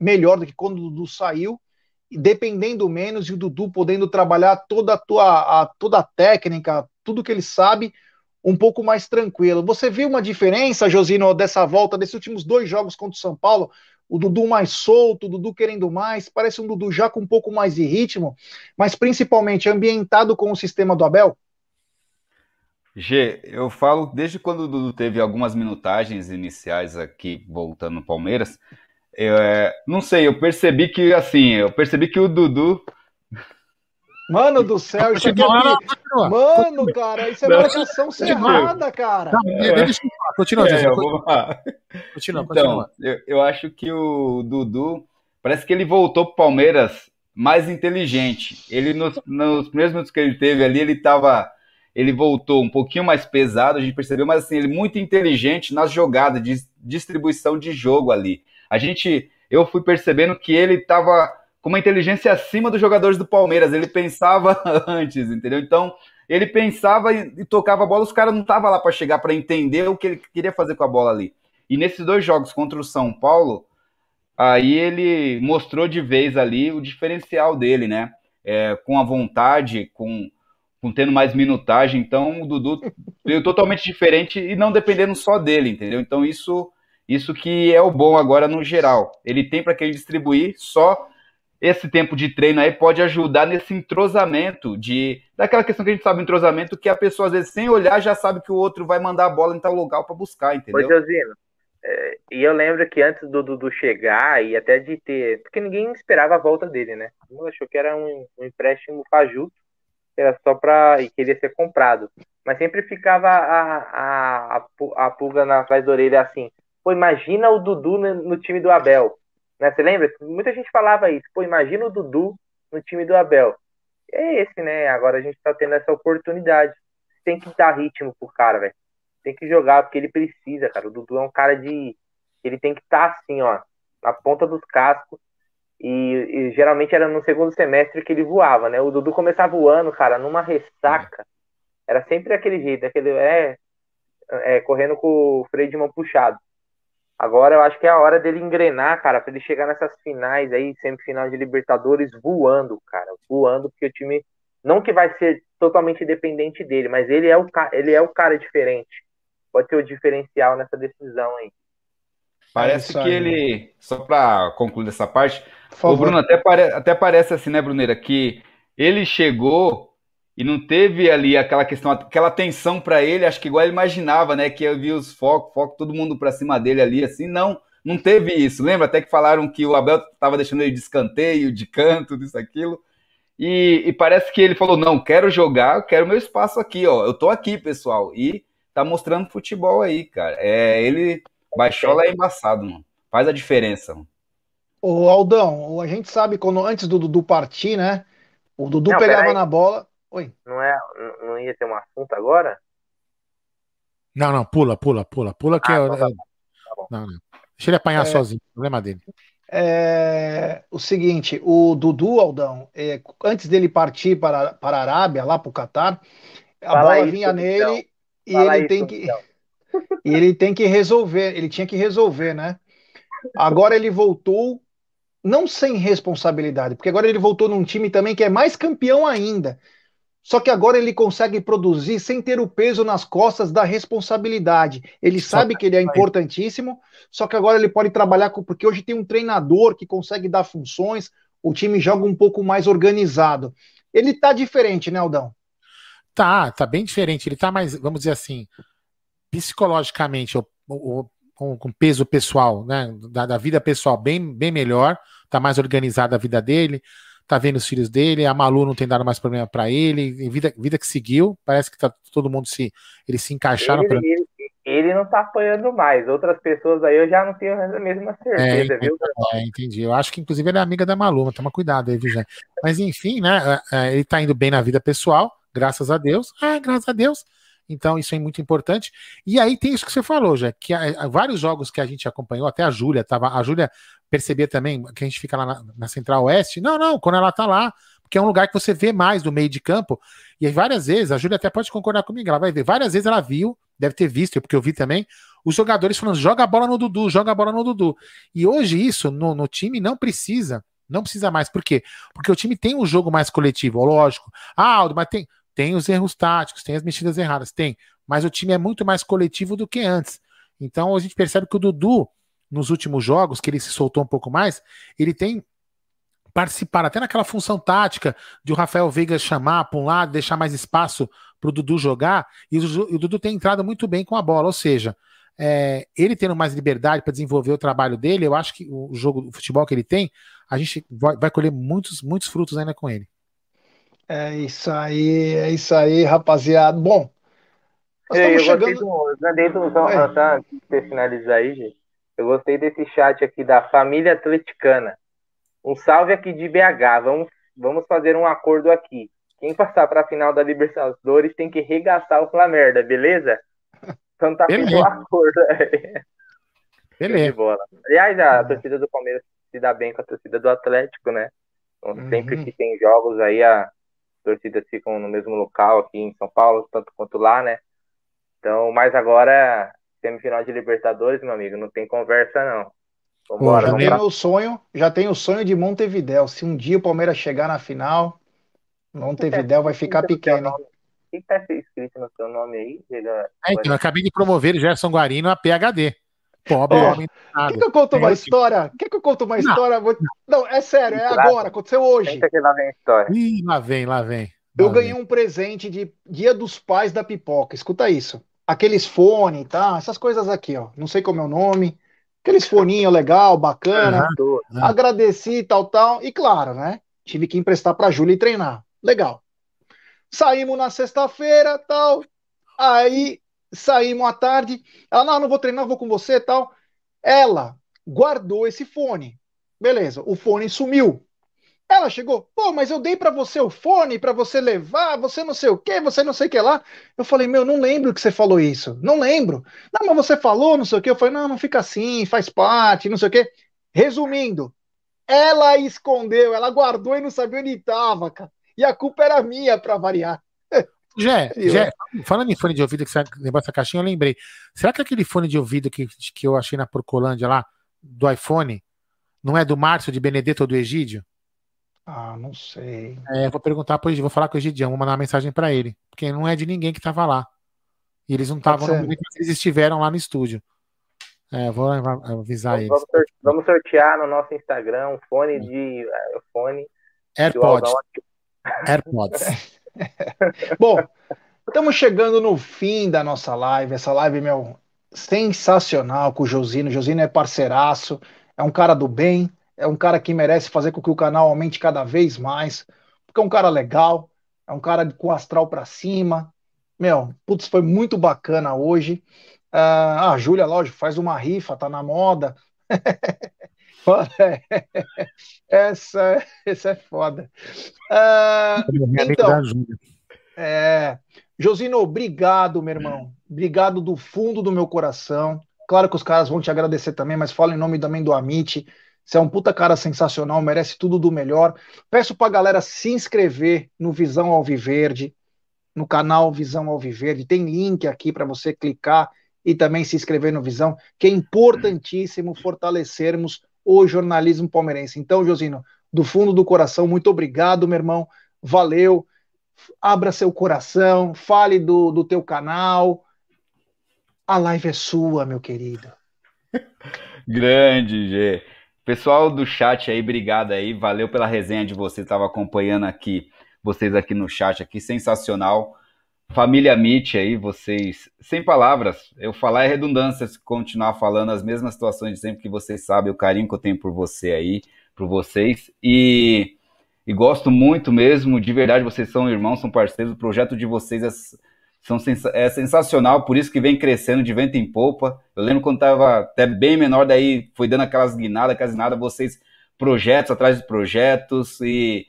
melhor do que quando o Dudu saiu dependendo menos e o Dudu podendo trabalhar toda a tua a, toda a técnica, tudo que ele sabe, um pouco mais tranquilo. Você viu uma diferença, Josino, dessa volta, desses últimos dois jogos contra o São Paulo? O Dudu mais solto, o Dudu querendo mais, parece um Dudu já com um pouco mais de ritmo, mas principalmente ambientado com o sistema do Abel? G, eu falo desde quando o Dudu teve algumas minutagens iniciais aqui, voltando no Palmeiras, eu, é, não sei, eu percebi que, assim, eu percebi que o Dudu. Mano do céu, isso aqui é. Mano, cara, isso é marcação cerrada, cara. Não, deixa eu falar, continua, é, continua. Continua, então, eu, eu acho que o Dudu, parece que ele voltou pro Palmeiras mais inteligente. Ele, nos, nos primeiros minutos que ele teve ali, ele tava. Ele voltou um pouquinho mais pesado, a gente percebeu, mas assim, ele muito inteligente nas jogadas de distribuição de jogo ali a gente, eu fui percebendo que ele estava com uma inteligência acima dos jogadores do Palmeiras, ele pensava antes, entendeu? Então, ele pensava e, tocava a bola, os caras não estavam lá para chegar para entender o que ele queria fazer com a bola ali. E nesses dois jogos contra o São Paulo, aí ele mostrou de vez ali o diferencial dele, né? É, com a vontade, com, com tendo mais minutagem. Então o Dudu veio totalmente diferente e não dependendo só dele, entendeu? Então isso isso que é o bom agora no geral. Ele tem para quem distribuir, só esse tempo de treino aí pode ajudar nesse entrosamento de daquela questão que a gente sabe entrosamento que a pessoa às vezes sem olhar já sabe que o outro vai mandar a bola em tal lugar para buscar, entendeu? Oi, Josino. É, e eu lembro que antes do Dudu chegar e até de ter, porque ninguém esperava a volta dele, né? Mundo achou que era um, um empréstimo fajuto, era só para e queria ser comprado, mas sempre ficava a, a, a, a pulga na atrás da orelha assim. Pô, imagina o Dudu no, no time do Abel né? Você lembra? Muita gente falava isso. Pô, imagina o Dudu no time do Abel. É esse, né? Agora a gente tá tendo essa oportunidade. Tem que dar ritmo pro cara, velho. Tem que jogar porque ele precisa, cara. O Dudu é um cara de. Ele tem que estar tá assim, ó, na ponta dos cascos. E, e, geralmente era no segundo semestre que ele voava, né? O Dudu começava voando, cara, numa ressaca. Era sempre aquele jeito, aquele. É, é correndo com o freio de mão puxado. Agora eu acho que é a hora dele engrenar, cara, para ele chegar nessas finais aí, semifinal de Libertadores, voando, cara, voando, porque o time não que vai ser totalmente dependente dele, mas ele é o ele é o cara diferente. Pode ser o diferencial nessa decisão aí. Parece é que ele, só para concluir essa parte, o Bruno até, pare, até parece assim, né, Bruneira, que ele chegou e não teve ali aquela questão, aquela tensão para ele, acho que igual ele imaginava, né, que eu vi os focos, foco todo mundo para cima dele ali, assim, não, não teve isso. Lembra até que falaram que o Abel estava deixando ele de escanteio, de canto, disso, aquilo. E, e, parece que ele falou: não, quero jogar, quero meu espaço aqui, ó. Eu tô aqui, pessoal. E tá mostrando futebol aí, cara. É, ele. Baixola é embaçado, mano. Faz a diferença, mano. Ô, Aldão, a gente sabe quando antes do Dudu partir, né? O Dudu não, pegava na bola. Oi. Não, é, não ia ter um assunto agora? Não, não, pula, pula, pula, pula que ah, é, então tá, tá bom. Não, não. Deixa ele apanhar é, sozinho, problema dele. É, o seguinte, o Dudu Aldão, é, antes dele partir para, para a Arábia, lá para o Catar, a Fala bola vinha então. nele e ele isso, tem que então. e ele tem que resolver, ele tinha que resolver, né? Agora ele voltou não sem responsabilidade, porque agora ele voltou num time também que é mais campeão ainda. Só que agora ele consegue produzir sem ter o peso nas costas da responsabilidade. Ele sabe que ele é importantíssimo, só que agora ele pode trabalhar com. Porque hoje tem um treinador que consegue dar funções, o time joga um pouco mais organizado. Ele tá diferente, né, Aldão? Tá, tá bem diferente. Ele tá mais, vamos dizer assim, psicologicamente, com peso pessoal, né? Da, da vida pessoal bem, bem melhor, tá mais organizada a vida dele tá vendo os filhos dele, a Malu não tem dado mais problema para ele, vida, vida que seguiu, parece que tá todo mundo se eles se encaixaram. Ele, pra... ele, ele, não tá apanhando mais, outras pessoas aí eu já não tenho a mesma certeza, é, viu? É, entendi. Eu acho que inclusive ele é amiga da Malu, toma cuidado aí, viu, gente? Mas enfim, né? É, é, ele tá indo bem na vida pessoal, graças a Deus. Ah, graças a Deus. Então, isso é muito importante. E aí tem isso que você falou, já, que há, vários jogos que a gente acompanhou, até a Júlia tava. A Júlia percebia também que a gente fica lá na, na, Central Oeste. Não, não, quando ela tá lá, porque é um lugar que você vê mais do meio de campo. E várias vezes, a Júlia até pode concordar comigo, ela vai ver, várias vezes ela viu, deve ter visto, porque eu vi também, os jogadores falando: joga a bola no Dudu, joga a bola no Dudu. E hoje, isso no, no time não precisa. Não precisa mais. Por quê? Porque o time tem um jogo mais coletivo, lógico. Ah, Aldo, mas tem. Tem os erros táticos, tem as mexidas erradas, tem. Mas o time é muito mais coletivo do que antes. Então a gente percebe que o Dudu, nos últimos jogos, que ele se soltou um pouco mais, ele tem participado até naquela função tática de o Rafael Veiga chamar para um lado, deixar mais espaço para o Dudu jogar, e o, o, Dudu tem entrado muito bem com a bola, ou seja, é, ele tendo mais liberdade para desenvolver o trabalho dele, eu acho que o jogo, o futebol que ele tem, a gente vai, vai colher muitos, muitos frutos ainda com ele. É isso aí, é isso aí, rapaziada. Bom, nós eu chegando... gostei do, do, é. tá, você finalizar aí, gente. Eu gostei desse chat aqui da família atleticana. Um salve aqui de BH. Vamos, vamos fazer um acordo aqui. Quem passar para a final da Libertadores tem que regaçar o Flamengo, beleza? Então tá feito um acordo. Beleza. bola. Aliás, a torcida do Palmeiras se dá bem com a torcida do Atlético, né? Então, sempre uhum. que tem jogos aí, a, torcidas ficam no mesmo local aqui em São Paulo, tanto quanto lá, né? Então, mas agora, semifinal de Libertadores, meu amigo, não tem conversa, não. Vambora, já tenho o sonho, já tenho o sonho de Montevidéu. Se um dia o Palmeiras chegar na final, Montevidéu vai ficar pequeno. O que está escrito no seu nome aí? É, então, eu acabei de promover Gerson Guarino a PHD. Pobre oh, homem. Quer que eu conto uma história? Quer que eu conto uma história? Não, não é sério, é agora, aconteceu hoje. Que lá vem a história. Ih, lá vem, lá vem. Eu ganhei um presente de Dia dos Pais da Pipoca. Escuta isso. Aqueles fones, tá? Essas coisas aqui, ó. Não sei como é o nome. Aqueles foninhos legal, bacana. Uhum. Agradeci, tal, tal. E claro, né? Tive que emprestar pra Júlia e treinar. Legal. Saímos na sexta-feira, tal. Aí saímos à tarde. Ela, não, não vou treinar, vou com você tal. Ela guardou esse fone. Beleza, o fone sumiu. Ela chegou, pô, mas eu dei para você o fone para você levar, você não sei o que, você não sei o que lá. Eu falei, meu, não lembro que você falou isso, não lembro. Não, mas você falou, não sei o que. Eu falei, não, não fica assim, faz parte, não sei o que. Resumindo, ela escondeu, ela guardou e não sabia onde estava, cara. E a culpa era minha para variar. Jé, Jé, falando em fone de ouvido, que você lembrou essa caixinha, eu lembrei. Será que aquele fone de ouvido que, que eu achei na Porcolândia lá, do iPhone, não é do Márcio, de Benedetto ou do Egídio? Ah, não sei. É, vou perguntar pro Egídio, vou falar com o Egidião, vou mandar uma mensagem para ele. Porque não é de ninguém que tava lá. E eles não estavam no momento que eles estiveram lá no estúdio. É, vou avisar vamos, eles. Vamos sortear no nosso Instagram um fone de. Uh, fone. AirPods. AirPods. Bom, estamos chegando no fim da nossa live. Essa live, meu, sensacional com o Josino. O Josino é parceiraço, é um cara do bem, é um cara que merece fazer com que o canal aumente cada vez mais, porque é um cara legal, é um cara com astral para cima. Meu, putz, foi muito bacana hoje. Uh, a Júlia, lógico, faz uma rifa, tá na moda. essa, essa é foda. Uh, então, é, Josino, obrigado, meu irmão. Obrigado do fundo do meu coração. Claro que os caras vão te agradecer também, mas fala em nome também do Amit. Você é um puta cara sensacional, merece tudo do melhor. Peço pra galera se inscrever no Visão Alviverde, no canal Visão Alviverde. Tem link aqui para você clicar e também se inscrever no Visão, que é importantíssimo fortalecermos o jornalismo palmeirense. Então, Josino, do fundo do coração, muito obrigado, meu irmão. Valeu. Abra seu coração, fale do, do teu canal. A live é sua, meu querido. Grande, Gê. Pessoal do chat aí, obrigado aí. Valeu pela resenha de vocês. Estava acompanhando aqui, vocês aqui no chat aqui, sensacional. Família Mitch aí, vocês, sem palavras, eu falar é redundância se continuar falando as mesmas situações de sempre que vocês sabem o carinho que eu tenho por você aí, por vocês, e, e gosto muito mesmo, de verdade, vocês são irmãos, são parceiros, o projeto de vocês é, são, é sensacional, por isso que vem crescendo de vento em polpa, eu lembro quando estava até bem menor, daí foi dando aquelas guinadas, aquelas guinadas, vocês projetos atrás de projetos, e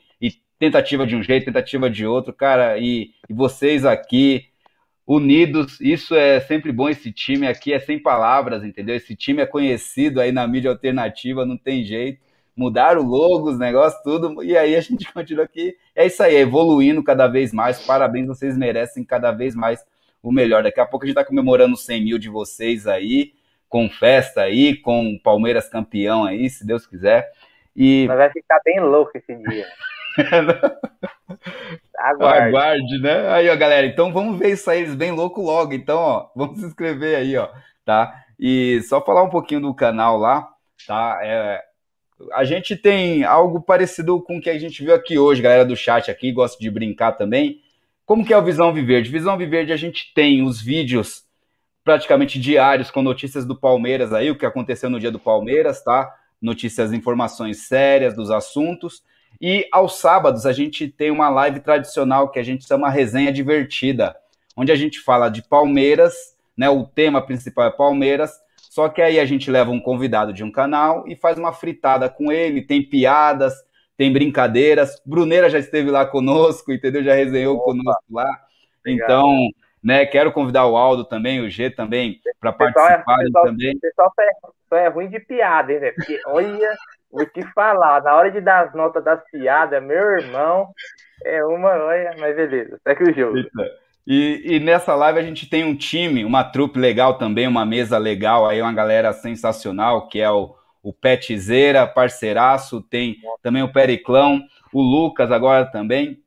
tentativa de um jeito, tentativa de outro, cara, e, e vocês aqui unidos, isso é sempre bom, esse time aqui é sem palavras, entendeu? Esse time é conhecido aí na mídia alternativa, não tem jeito, mudaram o logo, os negócios, tudo, e aí a gente continua aqui, é isso aí, evoluindo cada vez mais, parabéns, vocês merecem cada vez mais o melhor, daqui a pouco a gente tá comemorando 100 mil de vocês aí, com festa aí, com Palmeiras campeão aí, se Deus quiser, e... Mas vai ficar bem louco esse dia. Aguarde. Aguarde, né? Aí, ó, galera, então vamos ver isso aí, eles bem louco logo. Então, ó, vamos se inscrever aí, ó, tá? E só falar um pouquinho do canal lá, tá? É, a gente tem algo parecido com o que a gente viu aqui hoje, galera do chat aqui, gosta de brincar também. Como que é o Visão Viverde? Visão Viverde a gente tem os vídeos praticamente diários com notícias do Palmeiras aí, o que aconteceu no dia do Palmeiras, tá? Notícias, informações sérias dos assuntos. E aos sábados a gente tem uma live tradicional que a gente chama Resenha Divertida, onde a gente fala de Palmeiras, né? O tema principal é Palmeiras, só que aí a gente leva um convidado de um canal e faz uma fritada com ele, tem piadas, tem brincadeiras. Bruneira já esteve lá conosco, entendeu? Já resenhou Opa. conosco lá. Obrigado. Então, né, quero convidar o Aldo também, o G também, para é- participarem pessoal, também. O pessoal só é ruim de piada, hein, velho? Porque olha, vou te falar, na hora de dar as notas das piadas, meu irmão, é uma, olha, mas beleza, segue o jogo. E, e, nessa live a gente tem um time, uma trupe legal também, uma mesa legal, aí uma galera sensacional, que é o, o Petzeira, parceiraço, tem também o Periclão, o Lucas agora também,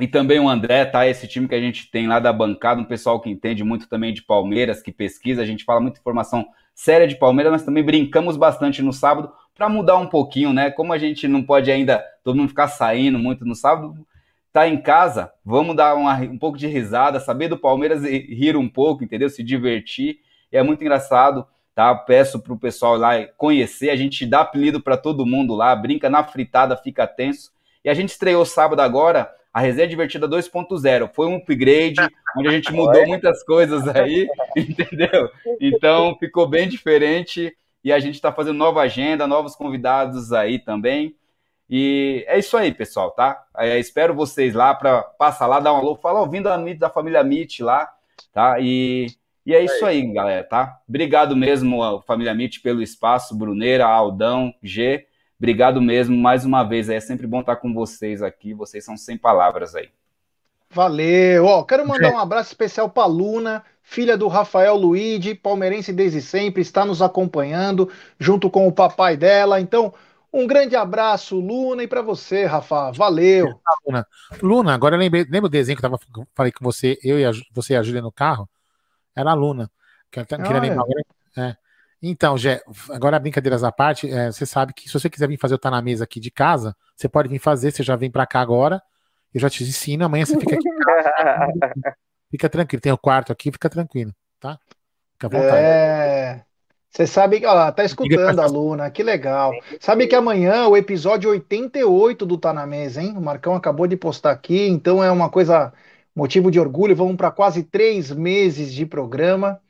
e também o André, tá? Esse time que a gente tem lá da bancada, um pessoal que entende muito também de Palmeiras, que pesquisa, a gente fala muita informação séria de Palmeiras, mas também brincamos bastante no sábado para mudar um pouquinho, né? Como a gente não pode ainda todo mundo ficar saindo muito no sábado, tá em casa, vamos dar uma, um pouco de risada, saber do Palmeiras e rir um pouco, entendeu? Se divertir. E é muito engraçado, tá? Peço pro pessoal lá conhecer, a gente dá apelido para todo mundo lá, brinca na fritada, fica tenso. E a gente estreou sábado agora a Resenha Divertida 2.0. Foi um upgrade, onde a gente mudou muitas coisas aí, entendeu? Então ficou bem diferente e a gente está fazendo nova agenda, novos convidados aí também. E é isso aí, pessoal, tá? É, espero vocês lá para passar lá, dar um alô, falar ouvindo a da família Meet lá, tá? E, e é isso aí, galera, tá? Obrigado mesmo, família Meet, pelo espaço, Bruneira, Aldão, G. Obrigado mesmo mais uma vez. É sempre bom estar com vocês aqui. Vocês são sem palavras aí. Valeu. Ó, quero mandar um abraço especial para Luna, filha do Rafael Luigi, palmeirense desde sempre, está nos acompanhando junto com o papai dela. Então, um grande abraço, Luna, e para você, Rafa. Valeu. Luna, Luna agora eu lembrei, lembra o desenho que eu tava, falei com você, eu e a, você e a Júlia no carro? Era a Luna. Que queria ah, lembrar é. agora. É. Então, Gé, agora brincadeiras à parte, é, você sabe que se você quiser vir fazer o Tá na Mesa aqui de casa, você pode vir fazer, você já vem para cá agora, eu já te ensino, amanhã você fica aqui. fica tranquilo, tem o quarto aqui, fica tranquilo, tá? Fica à vontade. É. Você sabe que, ó, tá escutando a Luna, que legal. Sabe que amanhã o episódio 88 do Tá na Mesa, hein? O Marcão acabou de postar aqui, então é uma coisa, motivo de orgulho. Vamos para quase três meses de programa.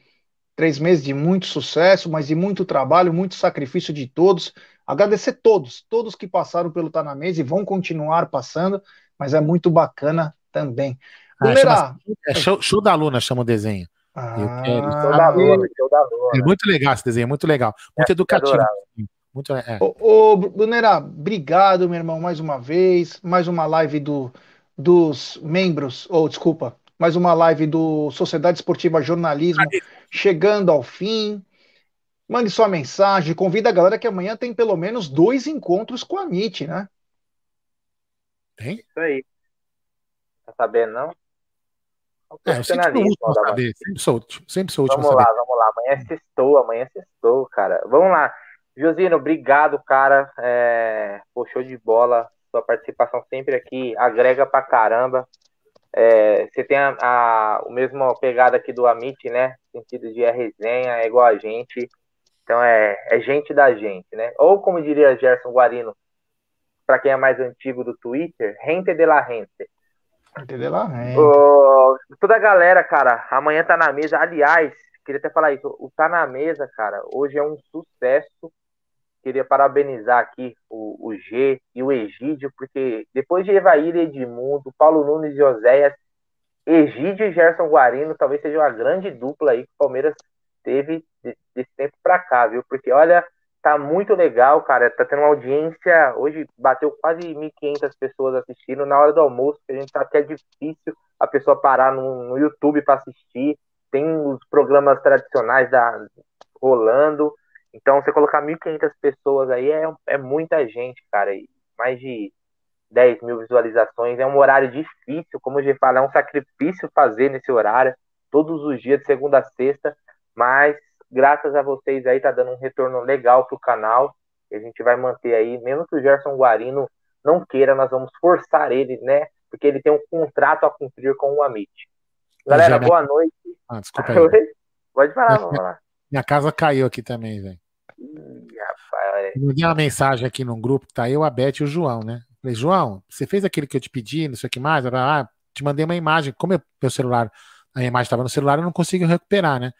Três meses de muito sucesso, mas de muito trabalho, muito sacrifício de todos. Agradecer todos, todos que passaram pelo Tá na Mesa e vão continuar passando, mas é muito bacana também. Ah, chama, é show, show, da Luna, chama o desenho. Ah, quero, show da Luna, show da Luna. É muito legal esse desenho, muito legal. Muito é, educativo. Muito, é. Ô, ô, Brunera, obrigado, meu irmão, mais uma vez. Mais uma live do, dos membros, ou desculpa, mais uma live do Sociedade Esportiva Jornalismo chegando ao fim. Mande sua mensagem, convida a galera que amanhã tem pelo menos dois encontros com a MIT, né? Tem? Isso aí. Tá sabendo, não? É, eu sempre sou saber. Sempre sou, sempre sou Vamos lá, vamos lá. Amanhã é sextou, amanhã é sextou, cara. Vamos lá. Josino, obrigado, cara. É... Pô, show de bola. Sua participação sempre aqui agrega pra caramba. É, você tem a, a, o mesmo pegada aqui do Amit, né? sentido de é resenha, é igual a gente. Então é, é gente da gente, né? Ou como diria Gerson Guarino, para quem é mais antigo do Twitter, rente de la gente. Rente de la gente. toda a galera, cara, amanhã tá na mesa. Aliás, queria até falar isso, o Tá na Mesa, cara, hoje é um sucesso queria parabenizar aqui o, o G e o Egídio, porque depois de Evair e Edmundo, Paulo Nunes e Oséias, Egídio e Gerson Guarino talvez seja uma grande dupla aí que o Palmeiras teve desse tempo para cá, viu? Porque olha, tá muito legal, cara. Tá tendo uma audiência. Hoje bateu quase 1.500 pessoas assistindo na hora do almoço, que a gente sabe que é difícil a pessoa parar no, no YouTube para assistir. Tem os programas tradicionais da rolando. Então, você colocar 1.500 pessoas aí é, é muita gente, cara. E mais de 10 mil visualizações. É um horário difícil, como eu fala, é um sacrifício fazer nesse horário, todos os dias, de segunda a sexta. Mas, graças a vocês aí, tá dando um retorno legal pro canal. A gente vai manter aí, mesmo que o Gerson Guarino não queira, nós vamos forçar ele, né? Porque ele tem um contrato a cumprir com o Amit. Galera, boa noite. Ah, desculpa aí. Pode falar, vamos falar. Minha casa caiu aqui também, velho. Mandei uma mensagem aqui num grupo tá eu, a Beth e o João, né? Falei, João, você fez aquele que eu te pedi, não sei o que mais? Ah, te mandei uma imagem. Como eu, meu celular, a imagem estava no celular, eu não consigo recuperar, né?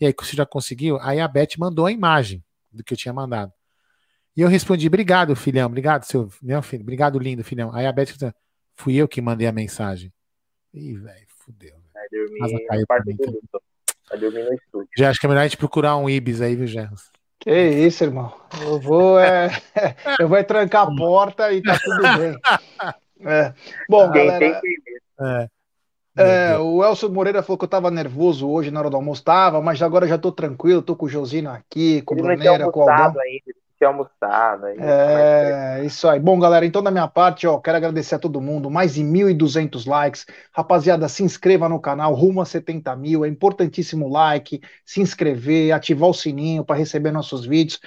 E aí, você já conseguiu? Aí a Beth mandou a imagem do que eu tinha mandado. E eu respondi, obrigado, filhão, obrigado, seu meu filho, obrigado, lindo, filhão. Aí a Beth disse, fui eu que mandei a mensagem. Ih, velho, fudeu. Vai dormir, caiu vai dormir no estúdio. Já acho que é melhor a gente procurar um Ibis aí, viu, Gerros? Que isso, irmão. Eu vou, é, eu vou trancar a porta e tá tudo bem. É. Bom, Quem galera, tem que É. é, o Elcio Moreira falou que eu tava nervoso hoje na hora do almoço, tava, mas agora já tô tranquilo, tô com o Josino aqui, com o Bruneira, com o Aldão. ainda. Tinha almoçado ainda. É, isso aí. Bom, galera, então da minha parte, ó, quero agradecer a todo mundo, mais de 1.200 likes. Rapaziada, se inscreva no canal, rumo a 70 mil. É importantíssimo o like, se inscrever, ativar o sininho para receber nossos vídeos.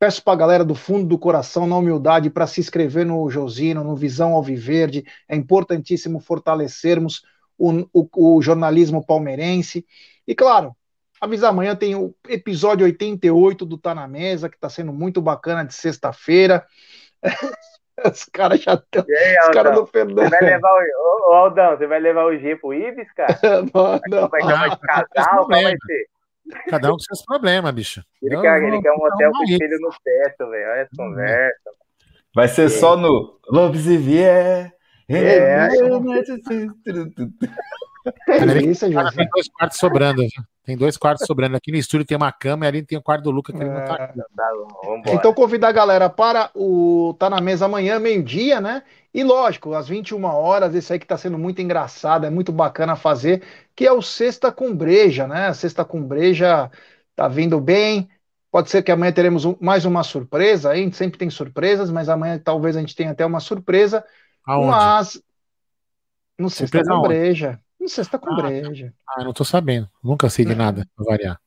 Peço pra galera do fundo do coração, na humildade, para se inscrever no Josino, no Visão Alviverde. É importantíssimo fortalecermos o, o- o jornalismo palmeirense. E claro, avisar amanhã tem o episódio 88 do Tá na Mesa, que tá sendo muito bacana de sexta-feira. Os caras já estão. E Os caras do Fernando. Você vai levar o. Ô, Aldão, você vai levar o G pro Ibis, cara? Não, não. Vai chamar de não tem casal? Qual vai ser? Cada um com seus problemas, bicho. Ele Eu quer, ele quer um hotel com espelho no teto, velho. Olha essa conversa. Vai ser só no Love se vier. É, Olha, Que isso, Cara, José. tem dois quartos sobrando. Tem dois quartos sobrando. Aqui no estúdio tem uma cama e ali tem o quarto do Lucas que ele não tá aqui. Então, convidar a galera para o Tá na Mesa amanhã, meio-dia, né? E lógico, às 21 horas, esse aí que tá sendo muito engraçado, é muito bacana fazer, que é o Sexta com Breja, né? A Sexta com Breja tá vindo bem. Pode ser que amanhã teremos mais uma surpresa, a gente sempre tem surpresas, mas amanhã talvez a gente tenha até uma surpresa. Aonde? Mas no Sexta com? Breja. No Sexta com Ah, tá. Breja. Ah, não tô sabendo. Nunca sei de Hum. nada, pra variar.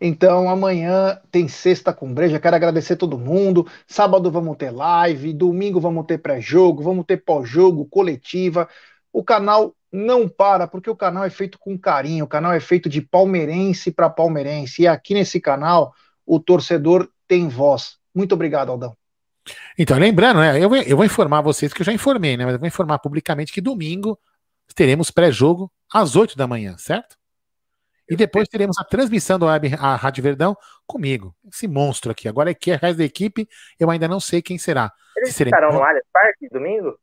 Então, amanhã tem sexta com breja. Quero agradecer todo mundo. Sábado vamos ter live, domingo vamos ter pré-jogo, vamos ter pós-jogo, coletiva. O canal não para, porque o canal é feito com carinho. O canal é feito de palmeirense para palmeirense. E aqui nesse canal, o torcedor tem voz. Muito obrigado, Aldão. Então, lembrando, né? Eu, vou- eu vou informar vocês, que eu já informei, né? Mas eu vou informar publicamente que domingo teremos pré-jogo às 8 da manhã, certo? E depois teremos a transmissão da web, a Rádio Verdão comigo. Esse monstro aqui. Agora é que é resto da equipe, eu ainda não sei quem será. Eles Se estarão no Allianz Parque domingo?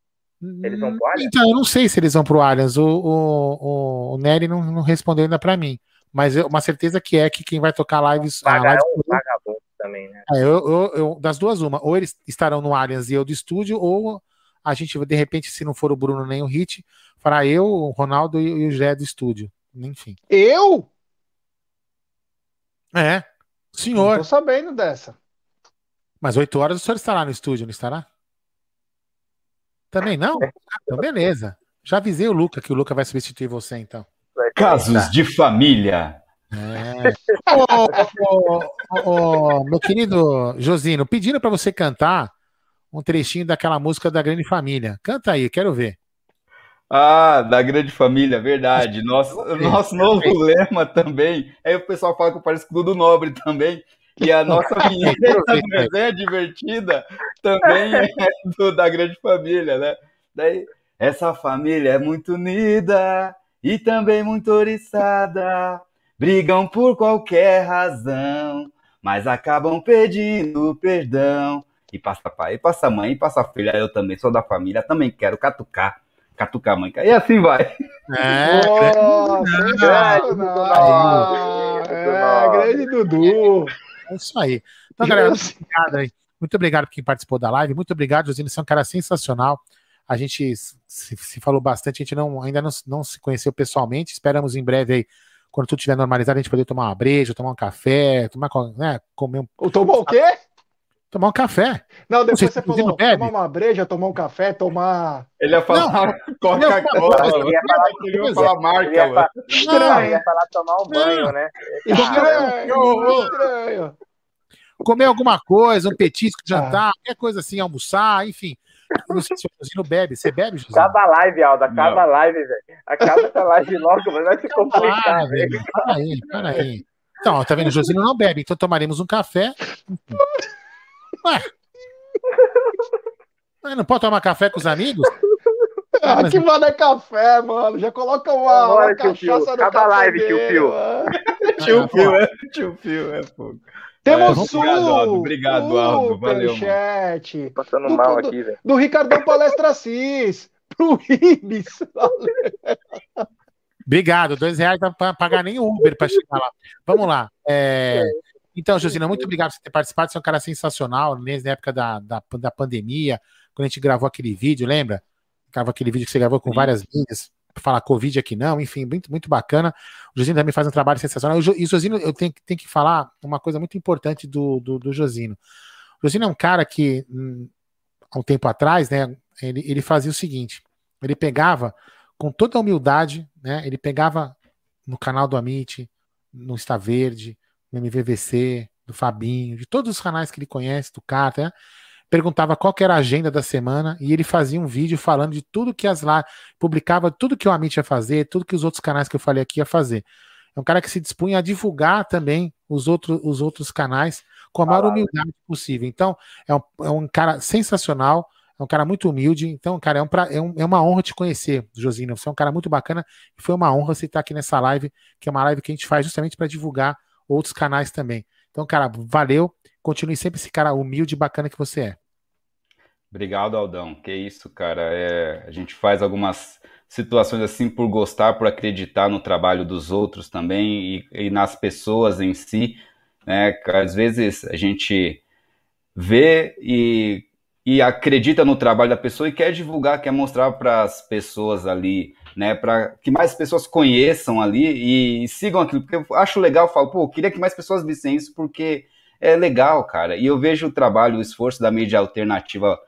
Eles vão pro Allianz? Então, eu não sei se eles vão pro Allianz. O, o, o, o Nery não, não respondeu ainda pra mim. Mas eu- uma certeza que é que quem vai tocar lives. A Paga live vagabundo também, né? É, eu, eu- eu- das duas, uma. Ou eles estarão no Allianz e eu do estúdio, ou a gente, de repente, se não for o Bruno nem o Hit, fará eu, o Ronaldo e, e o Jé do estúdio. Enfim. Eu? É. Não Senhor. tô sabendo dessa. Mas 8 horas o senhor estará no estúdio, não estará? Também não? Então, beleza. Já avisei o Luca que o Luca vai substituir você, então. Casos de família. É. Ô, ô, ô, meu querido Josino, pedindo pra você cantar um trechinho daquela música da Grande Família. Canta aí, quero ver. Ah, da grande família, verdade. Nosso, nosso novo lema também. Aí o pessoal fala que eu pareço Dudu Nobre também. E a nossa vinheta ver, do Resenha Divertida também é do, da grande família, né? Daí, essa família é muito unida e também muito oriçada. Brigam por qualquer razão, mas acabam pedindo perdão. E passa pai, e passa mãe, e passa filha. Eu também sou da família, também quero catucar. Catucar a mãe. E assim vai. É, Oh, Grande. Dudu. É, grande Dudu. é isso aí. Então, galera, muito obrigado aí. Muito obrigado por quem participou da live. Muito obrigado, Josino. Você é um cara sensacional. A gente se, se falou bastante, a gente não, ainda não, não se conheceu pessoalmente. Esperamos em breve aí, quando tudo estiver normalizado, a gente poder tomar uma breja, tomar um café, tomar, né, comer um, Tomou o quê? tomar um café. Não, depois Você- você você falou não tomar uma breja, tomar um café, tomar. Ele ia falar Coca-Cola. Ele ia falar, Ele ia falar ele marca, ia, mano. fa- Não, ele ia falar tomar um banho, né? Estranho, estranho. comer alguma coisa, um petisco, jantar, qualquer coisa assim, almoçar, enfim. Eu Não sei se o Josino bebe. Você bebe, Josino? Acaba a live, Aldo. Acaba Não. a live, velho. Acaba essa live logo, mas vai se complicar, Ah, velho. velho. Peraí, peraí. Então, ó, tá vendo? O Josino não bebe, então tomaremos um café. Ué. Não pode tomar café com os amigos? Ah, mas- que mano é café, mano. Já coloca uma, Vambora, uma tio cachaça no Acaba a live, tio dele, Fio. mano. Tio Fio, é. Tio Fio, é fogo. Temos É, obrigado, Aldo. Obrigado, Aldo. Valeu. Superchat Passando Do- mal do- aqui, velho. do Ricardão Palestra Cis. Pro Ibis. Obrigado, dois reais não pra pagar nem o Uber para chegar lá. Vamos lá. É, Então, Josina, muito obrigado por ter participado. Você é um cara sensacional, desde a época da, da, da pandemia, quando a gente gravou aquele vídeo, lembra? Gravou aquele vídeo que você gravou com Sim. várias linhas falar Covid aqui não, enfim, muito, muito bacana. O Josino também faz um trabalho sensacional. E o Josino, eu tenho, tenho que falar uma coisa muito importante do, do, do Josino. O Josino é um cara que, hum, há um tempo atrás, né, ele, ele fazia o seguinte: ele pegava, com toda a humildade, né, ele pegava no canal do Amit, no Está Verde, no MVVC, do Fabinho, de todos os canais que ele conhece, do Carter, né, perguntava qual era a agenda da semana e ele fazia um vídeo falando de tudo que as lá publicava tudo que o Amit ia fazer, tudo que os outros canais que eu falei aqui ia fazer. É um cara que se dispunha a divulgar também os, outro, os outros canais com a maior humildade possível. Então, é um, é um cara sensacional, é um cara muito humilde. Então, cara, é, um, pra, é, um, é uma honra te conhecer, Josino. Você é um cara muito bacana e foi uma honra você estar aqui nessa live, que é uma live que a gente faz justamente para divulgar outros canais também. Então, cara, valeu. Continue sempre esse cara humilde e bacana que você é. Obrigado, Aldão. Que isso, cara. É, a gente faz algumas situações assim por gostar, por acreditar no trabalho dos outros também e, e nas pessoas em si. Né? Às vezes a gente vê e, e acredita no trabalho da pessoa e quer divulgar, quer mostrar para as pessoas ali, né? Para que mais pessoas conheçam ali e, e, sigam aquilo. Porque eu acho legal, eu falo, pô, eu queria que mais pessoas vissem isso porque é legal, cara. E eu vejo o trabalho, o esforço da mídia alternativa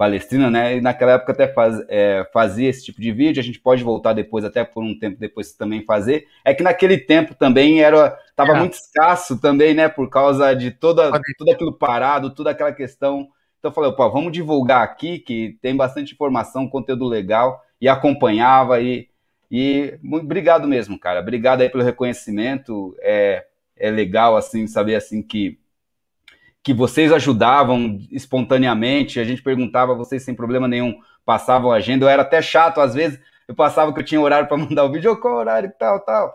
Palestina, né? E naquela época até faz, é, fazia esse tipo de vídeo, a gente pode voltar depois, até por um tempo depois também fazer. É que naquele tempo também era estava é. muito escasso também, né? Por causa de toda, tudo aquilo parado, toda aquela questão. Então eu falei, pô, vamos divulgar aqui, que tem bastante informação, conteúdo legal, e acompanhava, e, e muito, obrigado mesmo, cara. Obrigado aí pelo reconhecimento. É, é legal, assim, saber assim que que vocês ajudavam espontaneamente, a gente perguntava, vocês sem problema nenhum passavam a agenda, eu era até chato às vezes, eu passava que eu tinha horário para mandar o vídeo, qual horário tal, tal.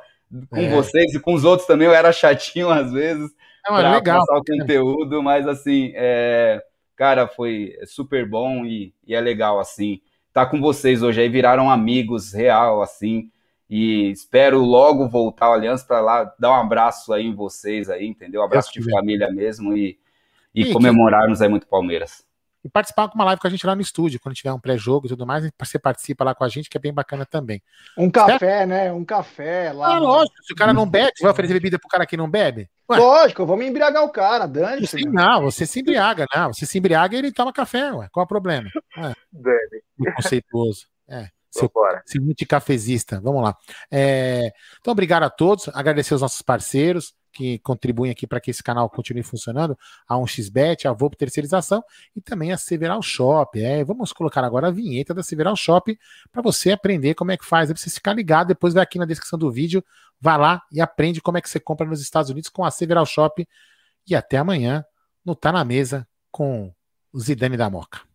Com é. vocês e com os outros também eu era chatinho às vezes para legal. passar o conteúdo, mas assim, é, cara, foi super bom e, e é legal assim. Tá com vocês hoje aí, viraram amigos real assim. E espero logo voltar ao Aliança para lá dar um abraço aí em vocês aí, entendeu? Um abraço de família mesmo e e, comemorarmos aí muito Palmeiras. E participar com uma live com a gente lá no estúdio, quando tiver um pré-jogo e tudo mais, você participa lá com a gente, que é bem bacana também. Um café, certo? né? Um café lá. Ah, lógico, se o cara não bebe, você vai oferecer bebida pro cara que não bebe? Ué. Lógico, vamos embriagar o cara, dane -se, Não, você se embriaga, não. Você se embriaga e ele toma café, ué. Qual é o problema? É. Bebe. Conceituoso. É. Seu, seu cafezista. Vamos lá. É, então, obrigado a todos. Agradecer os nossos parceiros que contribuem aqui para que esse canal continue funcionando, a 1xBet, a Volp Terceirização e também a Several Shop. É, vamos colocar agora a vinheta da Several Shop para você aprender como é que faz. É para você ficar ligado, depois vai aqui na descrição do vídeo, vai lá e aprende como é que você compra nos Estados Unidos com a Several Shop. E até amanhã no Tá Na Mesa com o Zidane da Moca.